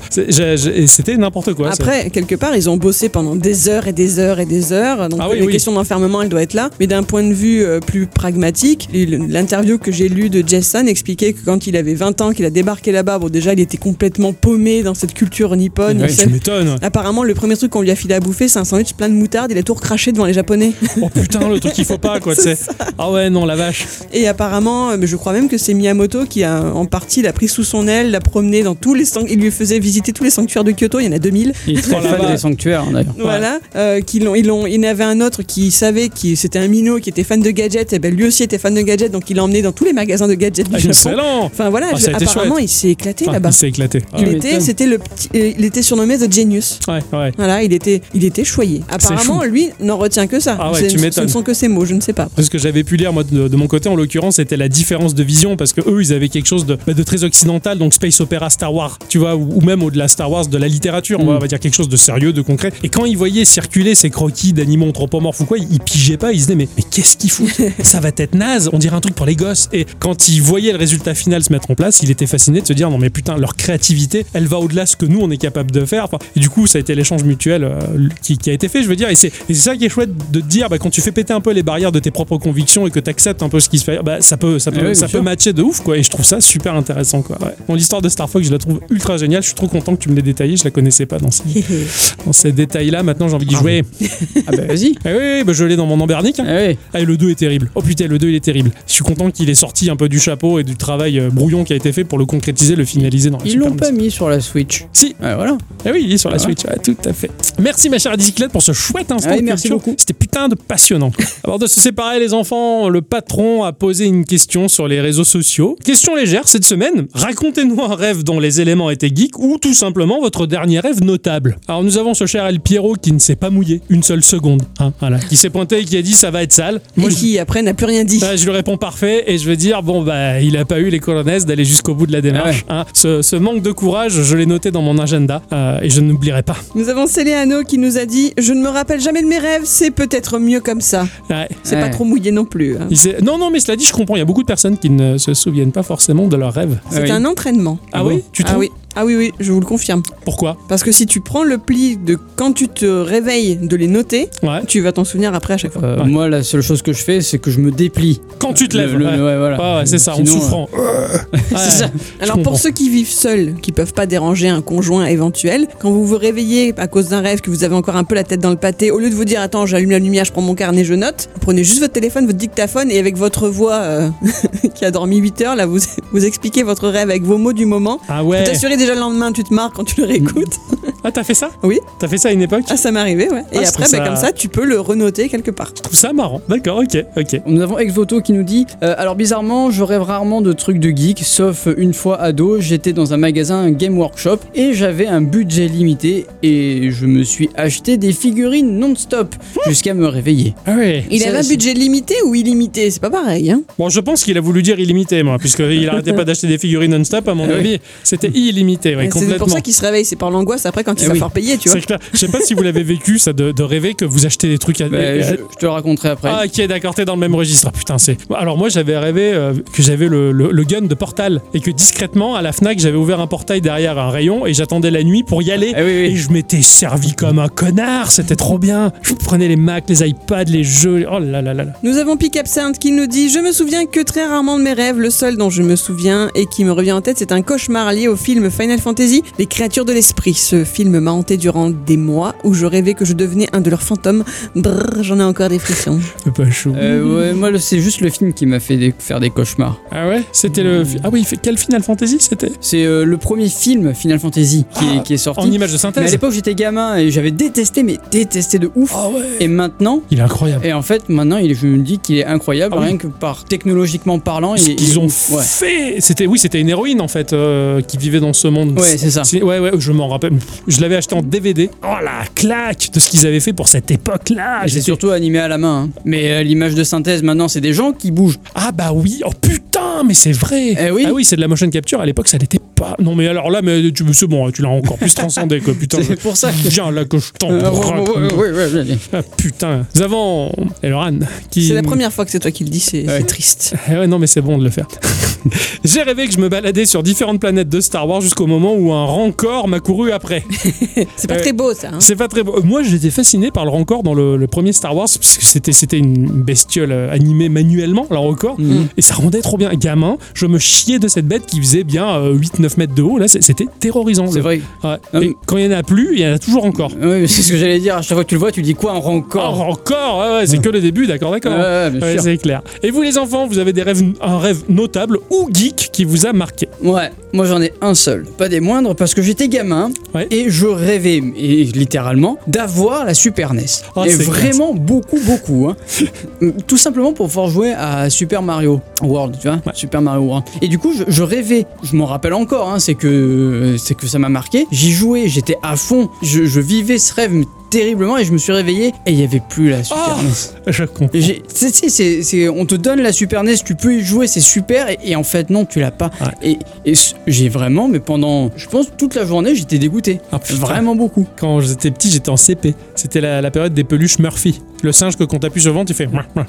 [SPEAKER 1] c'était n'importe quoi. ça.
[SPEAKER 3] Après, quelque part, ils ont bossé pendant des heures et des heures et des heures. Donc,
[SPEAKER 1] Ah oui,
[SPEAKER 3] les
[SPEAKER 1] oui.
[SPEAKER 3] questions d'enfermement, elles doivent être là. Mais d'un point de vue euh, plus pragmatique, l'interview que j'ai lue de Jason expliquait que quand il avait 20 ans, qu'il a débarqué là-bas, bon, déjà, il était complètement paumé dans cette culture nippone.
[SPEAKER 1] Ouais, tu m'étonnes.
[SPEAKER 3] Apparemment, le premier truc qu'on lui a filé à bouffer, c'est un sandwich plein de moutarde. Il a tout recraché devant les Japonais.
[SPEAKER 1] Oh putain, le truc qu'il faut pas quoi, tu sais. Ah ouais, non, la vache.
[SPEAKER 3] Et apparemment, euh, mais je crois même que c'est Miyamoto qui a en partie l'a pris sous son aile, l'a promené dans tous les sanctuaires. Il lui faisait visiter tous les sanctuaires de Kyoto. Il y en a 2000.
[SPEAKER 2] Il est très fan des sanctuaires d'ailleurs.
[SPEAKER 3] Voilà, euh, qu'ils l'ont, ils l'ont, il y en avait un autre qui savait qui c'était un minot qui était fan de gadgets, et ben lui aussi était fan de gadgets, donc il l'a emmené dans tous les magasins de gadgets du
[SPEAKER 1] Ah,
[SPEAKER 3] Japon.
[SPEAKER 1] excellent.
[SPEAKER 3] Enfin voilà,
[SPEAKER 1] Ah,
[SPEAKER 3] je- apparemment
[SPEAKER 1] chouette.
[SPEAKER 3] il s'est éclaté
[SPEAKER 1] Enfin,
[SPEAKER 3] là-bas.
[SPEAKER 1] il s'est éclaté. Ah
[SPEAKER 3] Il
[SPEAKER 1] ouais.
[SPEAKER 3] était, c'était le petit, euh, il était surnommé The Genius.
[SPEAKER 1] Ouais, ouais.
[SPEAKER 3] Voilà, il était, il était choyé. Apparemment, lui n'en retient que ça.
[SPEAKER 1] Ah ouais, tu
[SPEAKER 3] ce ne sont que ces mots, je ne sais pas.
[SPEAKER 1] Parce que j'avais pu lire moi de, de mon côté en l'occurrence c'était la différence de vision parce que eux ils avaient quelque chose de, bah, de très occidental donc space opéra Star Wars tu vois ou, ou même au-delà Star Wars de la littérature on va-
[SPEAKER 2] Mm.
[SPEAKER 1] on va dire quelque chose de sérieux de concret et quand ils voyaient circuler ces croquis d'animaux anthropomorphes ou quoi ils, ils pigeaient pas ils se disaient mais, mais qu'est-ce qu'ils foutent? Ça va être naze on dirait un truc pour les gosses et quand ils voyaient le résultat final se mettre en place il était fasciné de se dire non mais putain leur créativité elle va au-delà de ce que nous on est capable de faire Enfin, et du coup ça a été l'échange mutuel euh, qui, qui a été fait je veux dire et c'est ça qui est chouette de te dire bah, quand tu fais péter un peu les barrières de tes propres convictions et que tu acceptes un peu ce qui se fait bah, ça peut ça peut,
[SPEAKER 2] Eh
[SPEAKER 1] ça peut matcher de ouf quoi et je trouve ça super intéressant quoi ouais. Bon, l'histoire de Star Fox je la trouve ultra géniale je suis trop content que tu me l'aies détaillé je la connaissais pas dans ces, dans ces détails là maintenant j'ai envie d'y jouer
[SPEAKER 2] Ah bah vas-y.
[SPEAKER 1] Eh oui, bah, je l'ai dans mon hein.
[SPEAKER 2] Ah ouais.
[SPEAKER 1] Ah, et le 2 est terrible. Oh putain, le 2 il est terrible. Je suis content qu'il ait sorti un peu du chapeau et du travail euh, brouillon qui a été fait pour le concrétiser, le finaliser dans la
[SPEAKER 2] Ils l'ont pas mis sur la Switch.
[SPEAKER 1] Si,
[SPEAKER 2] Ah voilà.
[SPEAKER 1] eh oui, il est sur la
[SPEAKER 2] Ah.
[SPEAKER 1] Switch, tout à fait. Merci ma chère bicyclette pour ce chouette instant
[SPEAKER 2] Ah oui, merci beaucoup.
[SPEAKER 1] C'était putain de passionnant. Avant de se séparer les enfants, le patron a posé une question sur les réseaux sociaux. Question légère cette semaine. Racontez-nous un rêve dont les éléments étaient geeks ou tout simplement votre dernier rêve notable. Alors nous avons ce cher El Piero qui ne s'est pas mouillé une seule seconde, hein, voilà, qui s'est pointé et qui a dit ça va être sale. Moi,
[SPEAKER 3] Et
[SPEAKER 1] je-
[SPEAKER 3] qui après n'a plus rien dit.
[SPEAKER 1] Je lui réponds parfait et je veux dire, bon, bah, il a pas eu les colonnes d'aller jusqu'au bout de la démarche. hein. Ce, ce manque de courage, je l'ai noté dans mon agenda euh, et je n'oublierai pas.
[SPEAKER 3] Nous avons Céléano qui nous a dit Je ne me rappelle jamais de mes rêves, c'est peut-être mieux comme ça.
[SPEAKER 1] Ouais.
[SPEAKER 3] C'est
[SPEAKER 2] Ouais.
[SPEAKER 3] pas trop mouillé non plus. hein.
[SPEAKER 1] Il non, non, mais cela dit, je comprends. Il y a beaucoup de personnes qui ne se souviennent pas forcément de leurs rêves.
[SPEAKER 3] C'est
[SPEAKER 2] oui.
[SPEAKER 3] un entraînement.
[SPEAKER 1] Ah,
[SPEAKER 2] Ah
[SPEAKER 1] oui Tu
[SPEAKER 3] Ah
[SPEAKER 1] trouves?
[SPEAKER 3] oui. Ah oui, oui, je vous le confirme.
[SPEAKER 1] Pourquoi?
[SPEAKER 3] Parce que si tu prends le pli de quand tu te réveilles de les noter,
[SPEAKER 1] Ouais.
[SPEAKER 3] tu vas t'en souvenir après à chaque fois.
[SPEAKER 2] Euh,
[SPEAKER 1] Ouais.
[SPEAKER 2] Moi, la seule chose que je fais, c'est que je me déplie.
[SPEAKER 1] Quand tu te lèves.
[SPEAKER 2] le-
[SPEAKER 1] ouais.
[SPEAKER 2] ouais, voilà.
[SPEAKER 1] C'est ça, en
[SPEAKER 2] Sinon,
[SPEAKER 1] souffrant.
[SPEAKER 2] c'est ça.
[SPEAKER 3] Alors pour ceux qui vivent seuls, qui peuvent pas déranger un conjoint éventuel, quand vous vous réveillez à cause d'un rêve, que vous avez encore un peu la tête dans le pâté, au lieu de vous dire attends j'allume la lumière, je prends mon carnet, je note, vous prenez juste votre téléphone, votre dictaphone et avec votre voix euh, qui a dormi 8 heures, là vous, vous expliquez votre rêve avec vos mots du moment.
[SPEAKER 1] Ah ouais.
[SPEAKER 3] Déjà le lendemain, tu te marres quand tu le réécoutes.
[SPEAKER 1] Ah, t'as fait ça?
[SPEAKER 3] Oui.
[SPEAKER 1] T'as fait ça à une époque?
[SPEAKER 3] Ah ça m'est arrivé ouais. Et
[SPEAKER 1] Ah,
[SPEAKER 3] après
[SPEAKER 1] ça-
[SPEAKER 3] bah, comme ça tu peux le renoter quelque part.
[SPEAKER 1] Je trouve ça marrant. D'accord, ok, ok.
[SPEAKER 2] Nous avons Exvoto qui nous dit euh, Alors bizarrement, je rêve rarement de trucs de geek, sauf une fois ado, j'étais dans un magasin Game Workshop et j'avais un budget limité et je me suis acheté des figurines non-stop jusqu'à me réveiller.
[SPEAKER 1] Ah ouais.
[SPEAKER 3] Il
[SPEAKER 2] Ça,
[SPEAKER 3] avait un
[SPEAKER 2] c'est-
[SPEAKER 3] budget limité ou illimité? C'est pas pareil hein?
[SPEAKER 1] Bon, je pense qu'il a voulu dire illimité, moi, puisqu'il arrêtait pas d'acheter des figurines non-stop, à mon
[SPEAKER 2] Ah oui.
[SPEAKER 1] avis. C'était illimité, ouais,
[SPEAKER 3] c'est pour ça qu'il se réveille, c'est par l'angoisse après quand il
[SPEAKER 2] Eh
[SPEAKER 3] va
[SPEAKER 2] oui.
[SPEAKER 3] falloir payer tu vois.
[SPEAKER 1] Clair. Je sais pas si vous l'avez vécu, ça, de, de rêver que vous achetez des trucs à.
[SPEAKER 2] Bah, je, je te le raconterai après.
[SPEAKER 1] Ah ok d'accord t'es dans le même registre Ah, putain c'est alors moi j'avais rêvé euh, que j'avais le, le- le gun de Portal et que discrètement à la Fnac j'avais ouvert un portail derrière un rayon et j'attendais la nuit pour y aller
[SPEAKER 2] Ah oui, oui.
[SPEAKER 1] et je m'étais servi comme un connard c'était trop bien je prenais les Macs les iPads les jeux oh là là là là
[SPEAKER 3] Nous avons Pick Absinthe qui nous dit Je me souviens que très rarement de mes rêves. Le seul dont je me souviens et qui me revient en tête, c'est un cauchemar lié au film Final Fantasy, Les créatures de l'esprit. Ce film m'a hanté durant des mois où je rêvais que je devenais un de leurs fantômes. Brrr, j'en ai encore des frissons.
[SPEAKER 1] c'est pas chou
[SPEAKER 2] Euh, ouais, moi, c'est juste le film qui m'a fait des- faire des cauchemars.
[SPEAKER 1] ah ouais? C'était le ah oui quel Final Fantasy c'était?
[SPEAKER 2] C'est euh, le premier film Final Fantasy qui, est, qui est sorti.
[SPEAKER 1] Ah, en image de
[SPEAKER 2] Mais à
[SPEAKER 1] synthèse
[SPEAKER 2] l'époque, j'étais gamin et j'avais détesté, mais détesté de ouf.
[SPEAKER 1] ah ouais
[SPEAKER 2] Et maintenant,
[SPEAKER 1] il est incroyable
[SPEAKER 2] et en fait, maintenant, il, je me dis qu'il est incroyable,
[SPEAKER 1] Ah oui.
[SPEAKER 2] rien que par technologiquement parlant.
[SPEAKER 1] ce
[SPEAKER 2] il est- il
[SPEAKER 1] qu'ils ont.
[SPEAKER 2] Ouais.
[SPEAKER 1] fait c'était oui c'était une héroïne en fait euh, qui vivait dans ce monde
[SPEAKER 2] Ouais, c'est ça.
[SPEAKER 1] Ouais, ouais, je m'en rappelle. Je l'avais acheté en DVD. Oh la claque de ce qu'ils avaient fait pour cette époque-là. J'étais-
[SPEAKER 2] surtout animé à la main. hein. Mais euh, l'image de synthèse, maintenant, c'est des gens qui bougent.
[SPEAKER 1] Ah bah oui, oh putain, mais c'est vrai.
[SPEAKER 2] Eh oui.
[SPEAKER 1] Ah oui, c'est de la motion capture. À l'époque, ça l'était pas. Non, mais alors là, mais tu c'est bon, tu l'as encore plus transcendé, quoi. Putain.
[SPEAKER 2] C'est pour ça que-
[SPEAKER 1] Viens là que je
[SPEAKER 2] Euh, ouais, ouais, ouais, ouais.
[SPEAKER 1] Ah putain. Nous avons Elran qui.
[SPEAKER 3] C'est la première fois que c'est toi qui le dis, c'est
[SPEAKER 1] Ouais.
[SPEAKER 3] triste.
[SPEAKER 1] Eh ouais, non, mais c'est bon de le faire. J'ai rêvé que je me baladais sur différentes planètes de Star Wars jusqu'au moment où un rancor m'a couru après.
[SPEAKER 3] C'est pas
[SPEAKER 1] Ouais.
[SPEAKER 3] très beau ça. hein.
[SPEAKER 1] C'est pas très beau. Moi, j'étais fasciné par le Rancor dans le, le premier Star Wars, parce que c'était, c'était une bestiole euh, animée manuellement, le Rancor,
[SPEAKER 2] Mhm.
[SPEAKER 1] et ça rendait trop bien. Gamin, je me chiais de cette bête qui faisait bien euh, 8-9 mètres de haut. Là, c'était terrorisant.
[SPEAKER 2] C'est vrai.
[SPEAKER 1] Ouais.
[SPEAKER 2] Ah,
[SPEAKER 1] Et quand il y en a plus, il y en a toujours encore.
[SPEAKER 2] Mais c'est ce que j'allais dire. À chaque fois que tu le vois, tu dis quoi
[SPEAKER 1] Oh,
[SPEAKER 2] rancor
[SPEAKER 1] Rancor ouais, ouais, c'est que le début, d'accord, d'accord. C'est clair. Et vous, les enfants, vous avez des rêves, un rêve notable ou geek qui vous a marqué
[SPEAKER 2] Ouais, moi j'en ai un seul, pas des moindres, parce que j'étais gamin et je rêvais, et littéralement, d'avoir la Super NES.
[SPEAKER 1] Oh,
[SPEAKER 2] et vraiment beaucoup, beaucoup. hein. Tout simplement pour pouvoir jouer à Super Mario World, tu vois, Super Mario. Et du coup, je, rêvais, je m'en rappelle encore, hein, c'est que que ça m'a marqué. J'y jouais, j'étais à fond, je, je vivais ce rêve terriblement et je me suis réveillé et il n'y avait plus la Super
[SPEAKER 1] Oh.
[SPEAKER 2] NES.
[SPEAKER 1] Je comprends.
[SPEAKER 2] C'est- on te donne la Super NES, tu peux y jouer, c'est super, et, et en fait non, tu l'as pas.
[SPEAKER 1] Ouais.
[SPEAKER 2] Et, j'ai vraiment, mais pendant, je pense toute la journée, j'étais dégoûté.
[SPEAKER 1] Ah,
[SPEAKER 2] vraiment beaucoup.
[SPEAKER 1] Quand j'étais petit, j'étais en CP. C'était la, la période des peluches Murphy. Le singe que quand t'appuies sur le ventre, tu fais.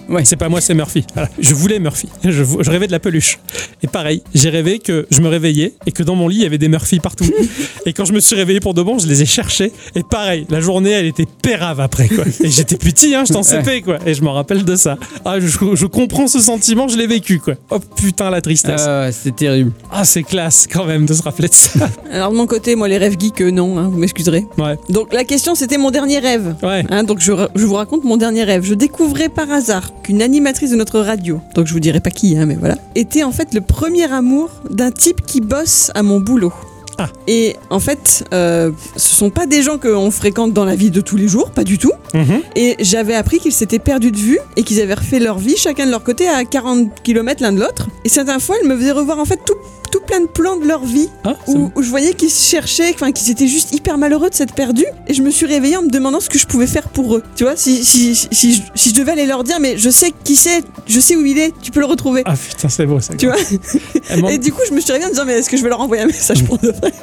[SPEAKER 2] Ouais.
[SPEAKER 1] C'est pas moi, c'est Murphy. Voilà. Je voulais Murphy. Je rêvais de la peluche. Et pareil, j'ai rêvé que je me réveillais et que dans mon lit, il y avait des Murphy partout. et quand je me suis réveillé pour de bon, je les ai cherchés. Et pareil, la journée, elle était pérave après. Quoi. Et j'étais petit, hein, j'étais en CP. Quoi. Et je me rappelle de ça. Ah, je, je comprends ce sentiment, je l'ai vécu. Quoi. Oh putain, la tristesse.
[SPEAKER 2] Ah, ouais, c'était terrible.
[SPEAKER 1] Ah, c'est classe quand même de se rappeler de ça.
[SPEAKER 3] Alors de mon côté, moi les rêves geeks, euh, non, hein, vous m'excuserez.
[SPEAKER 1] Ouais.
[SPEAKER 3] Donc la question c'était mon dernier rêve.
[SPEAKER 1] Ouais.
[SPEAKER 3] Hein, donc je, je vous raconte mon dernier rêve. Je découvrais par hasard qu'une animatrice de notre radio, donc je vous dirai pas qui, hein, mais voilà, était en fait le premier amour d'un type qui bosse à mon boulot.
[SPEAKER 1] Ah.
[SPEAKER 3] Et en fait, euh, ce sont pas des gens qu'on fréquente dans la vie de tous les jours, pas du tout.
[SPEAKER 1] Mhm.
[SPEAKER 3] Et j'avais appris qu'ils s'étaient perdus de vue et qu'ils avaient refait leur vie chacun de leur côté à 40 km l'un de l'autre. Et certaines fois, elle me faisait revoir en fait tout plein de plans de leur vie
[SPEAKER 1] Ah,
[SPEAKER 3] où, où je voyais qu'ils se cherchaient, enfin qu'ils étaient juste hyper malheureux de s'être perdus. Et je me suis réveillée en me demandant ce que je pouvais faire pour eux. Tu vois, si, si, si, si je, devais aller leur dire, mais je sais qui c'est, je sais où il est, tu peux le retrouver.
[SPEAKER 1] Ah putain, c'est beau ça.
[SPEAKER 3] Tu vois Et du coup, je me suis réveillée en me disant, mais est-ce que je vais leur envoyer un message pour de vrai?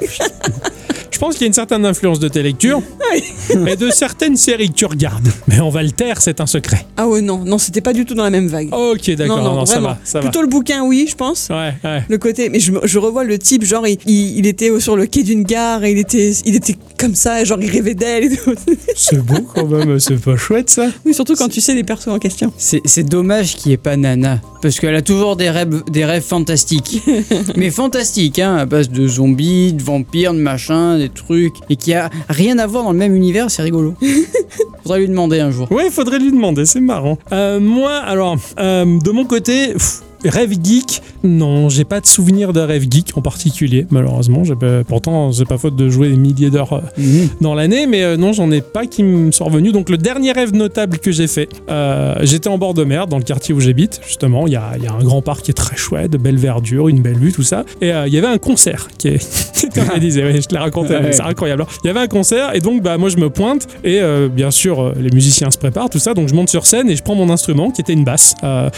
[SPEAKER 1] Je pense qu'il y a une certaine influence de tes lectures
[SPEAKER 3] Oui.
[SPEAKER 1] et de certaines séries que tu regardes. Mais on va le taire, c'est un secret.
[SPEAKER 3] Ah ouais, non, non, c'était pas du tout dans la même vague.
[SPEAKER 1] Ok, d'accord,
[SPEAKER 3] non,
[SPEAKER 1] non,
[SPEAKER 3] non,
[SPEAKER 1] ça va, ça va.
[SPEAKER 3] Plutôt le bouquin, oui, je pense.
[SPEAKER 1] Ouais, ouais.
[SPEAKER 3] Le côté, mais je, je je revois le type, genre, il, il- il était sur le quai d'une gare et il était, il était comme ça, genre, il rêvait d'elle et tout.
[SPEAKER 1] C'est beau quand même, c'est pas chouette ça.
[SPEAKER 3] Oui, surtout quand tu sais les persos en question.
[SPEAKER 2] C'est dommage qu'il n'y ait pas Nana. Parce qu'elle a toujours des rêves, des rêves fantastiques. Mais fantastiques, hein, à base de zombies, de vampires, de machins, des trucs. Et qui a rien à voir dans le même univers, c'est rigolo. Faudrait lui demander un jour.
[SPEAKER 1] Ouais, il faudrait lui demander, c'est marrant. Euh, moi, alors, euh, de mon côté, pff, rêve geek, non, j'ai pas de souvenir de rêve geek en particulier, malheureusement. Pas- pourtant, c'est pas faute de jouer des milliers d'heures euh,
[SPEAKER 2] Mhm.
[SPEAKER 1] dans l'année, mais euh, non, j'en ai pas qui me sont revenus. Donc, le dernier rêve notable que j'ai fait, euh, j'étais en bord de mer, dans le quartier où j'habite, justement. Il y a, il y a un grand parc qui est très chouette, de belle verdure, une belle vue, tout ça. Et euh, il y avait un concert qui est. Disait, ouais, je te l'ai raconté,
[SPEAKER 2] Ouais.
[SPEAKER 1] c'est incroyable. Il y avait un concert, et donc, bah, moi, je me pointe, et euh, bien sûr, les musiciens se préparent, tout ça. Donc, je monte sur scène et je prends mon instrument, qui était une basse.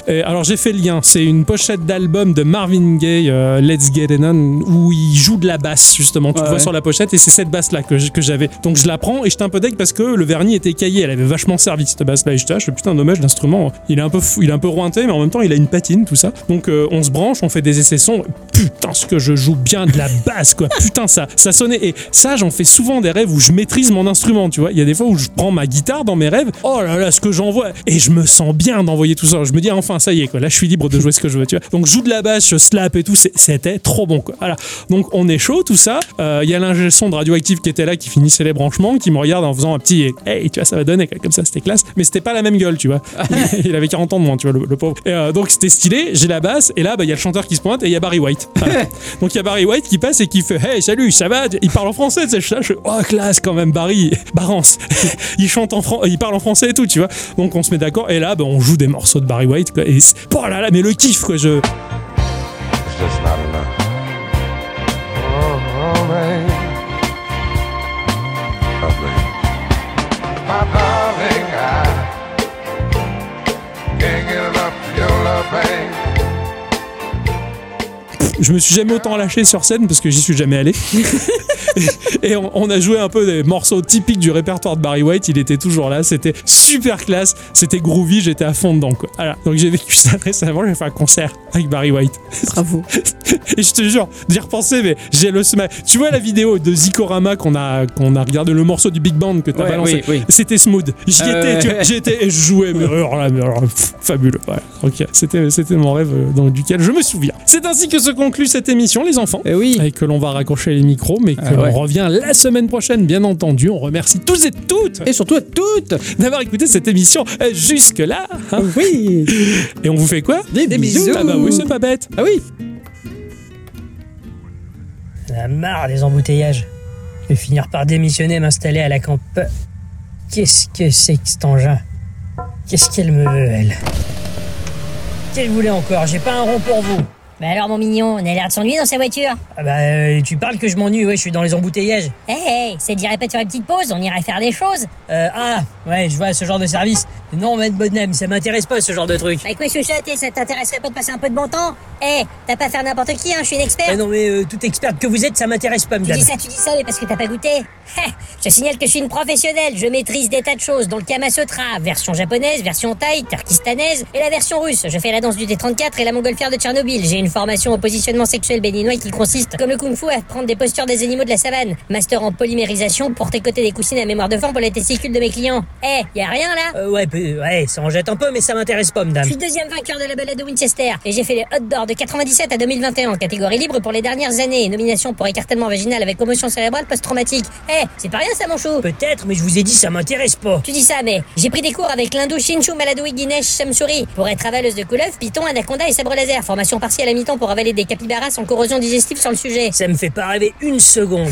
[SPEAKER 1] Et alors, j'ai fait le lien. C'est une pochette d'album de Marvin Gaye, euh, Let's Get It On, où il joue de la basse, justement. Tu
[SPEAKER 2] Ouais,
[SPEAKER 1] le vois
[SPEAKER 2] ouais.
[SPEAKER 1] sur la pochette, et c'est cette basse-là que j'avais. Donc, je la prends, et j'étais un peu deck parce que le vernis était caillé. Elle avait vachement servi, cette basse-là. Et je tâche, putain, dommage, l'instrument, il est un peu fou, il est un peu rointé, mais en même temps, il a une patine, tout ça. Donc, euh, on se branche, on fait des essais sons. Putain, ce que je joue bien de la basse, quoi. Putain, ça, ça sonnait. Et ça, j'en fais souvent des rêves où je maîtrise mon instrument, tu vois. Il y a des fois où je prends ma guitare dans mes rêves. Oh là là, ce que j'envoie. Et je me sens bien d'envoyer tout ça. Je me dis, ah, enfin, ça y est, quoi. Là, je suis libre de jouer ce que je veux, tu vois. Donc, joue de la basse, je slap et tout. C'était trop bon, quoi. Voilà. Donc, on est chaud, tout ça. Euh, Il y a l'ingé son de Radioactive qui était là, qui finissait les branchements, qui me regarde en faisant un petit, hey, tu vois, ça va donner. Comme ça, c'était classe. Mais c'était pas la même gueule, tu vois. il avait 40 ans de moins, tu vois, le, le pauvre. Et, euh, donc, c'était stylé. J'ai la basse. Et là, bah, il y a le chanteur qui se pointe et il y a Barry White. Voilà. Donc il y a Barry White qui passe et qui fait Hey salut ça va? Il parle en français tu sais je je Oh classe quand même Barry Barance Il chante en français Il parle en français et tout tu vois Donc on se met d'accord et là bah, on joue des morceaux de Barry White quoi, et oh là là mais le kiff quoi je je me suis jamais autant lâché sur scène parce que j'y suis jamais allé. et on, on a joué un peu des morceaux typiques du répertoire de Barry White. Il était toujours là. C'était super classe. C'était groovy. J'étais à fond dedans. Quoi. Voilà. Donc j'ai vécu ça récemment. J'ai fait un concert avec Barry White.
[SPEAKER 3] Bravo.
[SPEAKER 1] Et je te jure, d'y repenser, mais j'ai le smile. Tu vois la vidéo de Zikorama qu'on a, qu'on a regardé, le morceau du Big Band que t'as
[SPEAKER 2] Ouais,
[SPEAKER 1] balancé?
[SPEAKER 2] oui, oui.
[SPEAKER 1] C'était smooth. J'y
[SPEAKER 2] Euh,
[SPEAKER 1] étais, j'y étais et je jouais, mais alors là, mais alors, pff, fabuleux. Ouais. Ok, c'était, mon rêve euh, dans duquel je me souviens. C'est ainsi que se conclut cette émission, les enfants.
[SPEAKER 2] Eh oui.
[SPEAKER 1] Et que l'on va raccrocher les micros, mais que
[SPEAKER 2] Ah ouais.
[SPEAKER 1] l'on revient la semaine prochaine, bien entendu. On remercie tous et toutes
[SPEAKER 2] Et surtout à toutes.
[SPEAKER 1] d'avoir écouté cette émission euh, jusque-là. hein.
[SPEAKER 2] Oui.
[SPEAKER 1] Et on vous fait quoi?
[SPEAKER 2] Des, bisous.
[SPEAKER 1] Ah bah oui, c'est pas bête.
[SPEAKER 2] Ah oui.
[SPEAKER 11] J'en ai marre des embouteillages. Je vais finir par démissionner et m'installer à la campagne. Qu'est-ce que c'est que cet engin? Qu'est-ce qu'elle me veut, elle? Qu'elle voulait encore? J'ai pas un rond pour vous.
[SPEAKER 12] Bah alors mon mignon, on a l'air de s'ennuyer dans sa voiture.
[SPEAKER 11] Ah bah, euh, tu parles que je m'ennuie, ouais, je suis dans les embouteillages.
[SPEAKER 12] Hé hé, ça te dirait pas de faire une petite pause, on irait faire des choses.
[SPEAKER 11] Euh, ah, ouais, je vois ce genre de service. Non, Maître Bonhomme, ça m'intéresse pas ce genre de truc.
[SPEAKER 12] Avec quoi chuchote, et ça t'intéresserait pas de passer un peu de bon temps? Hé, t'as pas faire n'importe qui, hein, je suis une
[SPEAKER 11] Ah
[SPEAKER 12] experte.
[SPEAKER 11] non, mais euh, toute experte que vous êtes, ça m'intéresse pas,
[SPEAKER 12] Tu
[SPEAKER 11] madame.
[SPEAKER 12] dis ça, tu dis ça, mais parce que t'as pas goûté. Je signale que je suis une professionnelle, je maîtrise des tas de choses, dont le Kama-Sutra, version japonaise, version thaï, turkistanaise, et la version russe. Je fais la danse du T-34 et la montgolfière de Tchernobyl. J'ai une formation au positionnement sexuel béninois qui consiste, comme le kung-fu, à prendre des postures des animaux de la savane. Master en polymérisation pour tricoter des coussines à mémoire de forme pour les testicules de mes clients. Hé, y a rien là?
[SPEAKER 11] Euh, ouais, ouais, ça en jette un peu, mais ça m'intéresse pas,
[SPEAKER 12] je
[SPEAKER 11] madame.
[SPEAKER 12] suis deuxième vainqueur de la balade de Winchester et j'ai fait les hot d'or de 97 à 2021 en catégorie libre pour les dernières années. Nomination pour écartèlement vaginal avec commotion cérébrale post-traumatique. Eh, c'est pas rien ça mon chou
[SPEAKER 11] Peut-être, mais je vous ai dit, ça m'intéresse pas.
[SPEAKER 12] Tu dis ça, mais j'ai pris des cours avec l'hindou Shinshu Maladoui Guinesh Shamsuri pour être avaleuse de couleuvre, python, anaconda et sabre laser. Formation partielle à pour avaler des capybaras sans corrosion digestive sur le sujet.
[SPEAKER 11] Ça me fait pas rêver une seconde.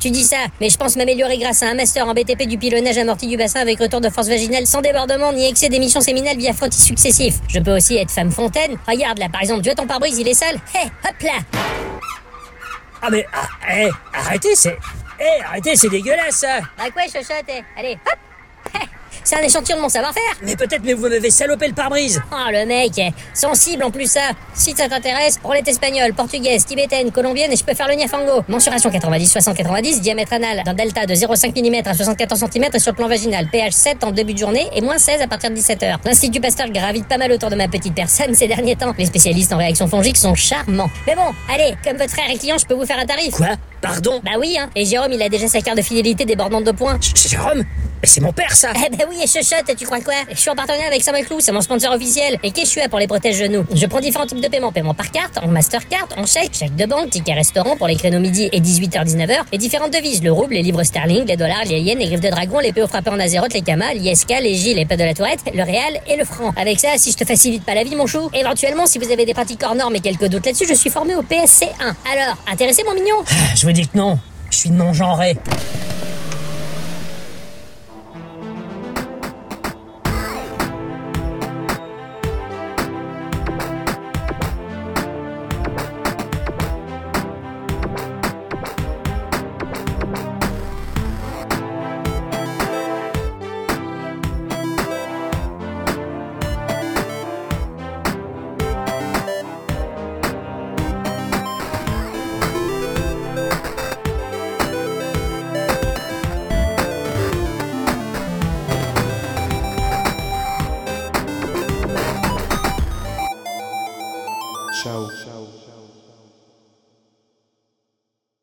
[SPEAKER 12] Tu dis ça, mais je pense m'améliorer grâce à un master en BTP du pilonnage amorti du bassin avec retour de force vaginale sans débordement ni excès d'émissions séminales via frottis successifs. Je peux aussi être femme fontaine. Regarde là, par exemple, tu vois ton pare-brise, il est sale. Hé, hop là
[SPEAKER 11] Ah, mais ah, eh, arrêtez, c'est. Eh, arrêtez, c'est dégueulasse ça
[SPEAKER 12] Bah quoi, chochotte eh Allez, hop Hé, C'est un échantillon de mon savoir-faire.
[SPEAKER 11] Mais peut-être, mais vous m'avez salopé le pare-brise.
[SPEAKER 12] Oh, le mec, eh, sensible en plus ça. Si ça t'intéresse, roulette espagnole, portugaise, tibétaine, colombienne et je peux faire le niafango. Mensuration 90, 60, 90, diamètre anal d'un delta de 0,5 mm à 74 cm sur le plan vaginal. pH 7 en début de journée et moins 16 à partir de 17h. L'Institut Pasteur gravite pas mal autour de ma petite personne ces derniers temps. Les spécialistes en réaction fongique sont charmants. Mais bon, allez, comme votre frère est client, je peux vous faire un tarif.
[SPEAKER 11] Quoi? Pardon?
[SPEAKER 12] Bah oui, hein. Et Jérôme, il a déjà sa carte de fidélité débordante de points.
[SPEAKER 11] Jérôme mais c'est mon père, ça
[SPEAKER 12] Eh ben oui, et chuchote, tu crois quoi? Je suis en partenariat avec Saint-Maclou, c'est mon sponsor officiel. Et qu'est-ce que je fais pour les protèges genoux Je prends différents types de paiements. Paiement par carte, en Mastercard, en chèque, chèque de banque, ticket restaurant pour les créneaux midi et 18h-19h, et différentes devises, le rouble, les livres sterling, les dollars, les yens, les griffes de dragon, les PO frappés en Azeroth, les kamas, l'ISK, les J, les pas de la tourette, le réal et le franc. Avec ça, si je te facilite pas la vie, mon chou, éventuellement, si vous avez des pratiques hors normes et quelques doutes là-dessus, je suis formé au PSC1. Alors, intéressé, mon mignon?
[SPEAKER 11] Je vous dis que non, je suis non-genré.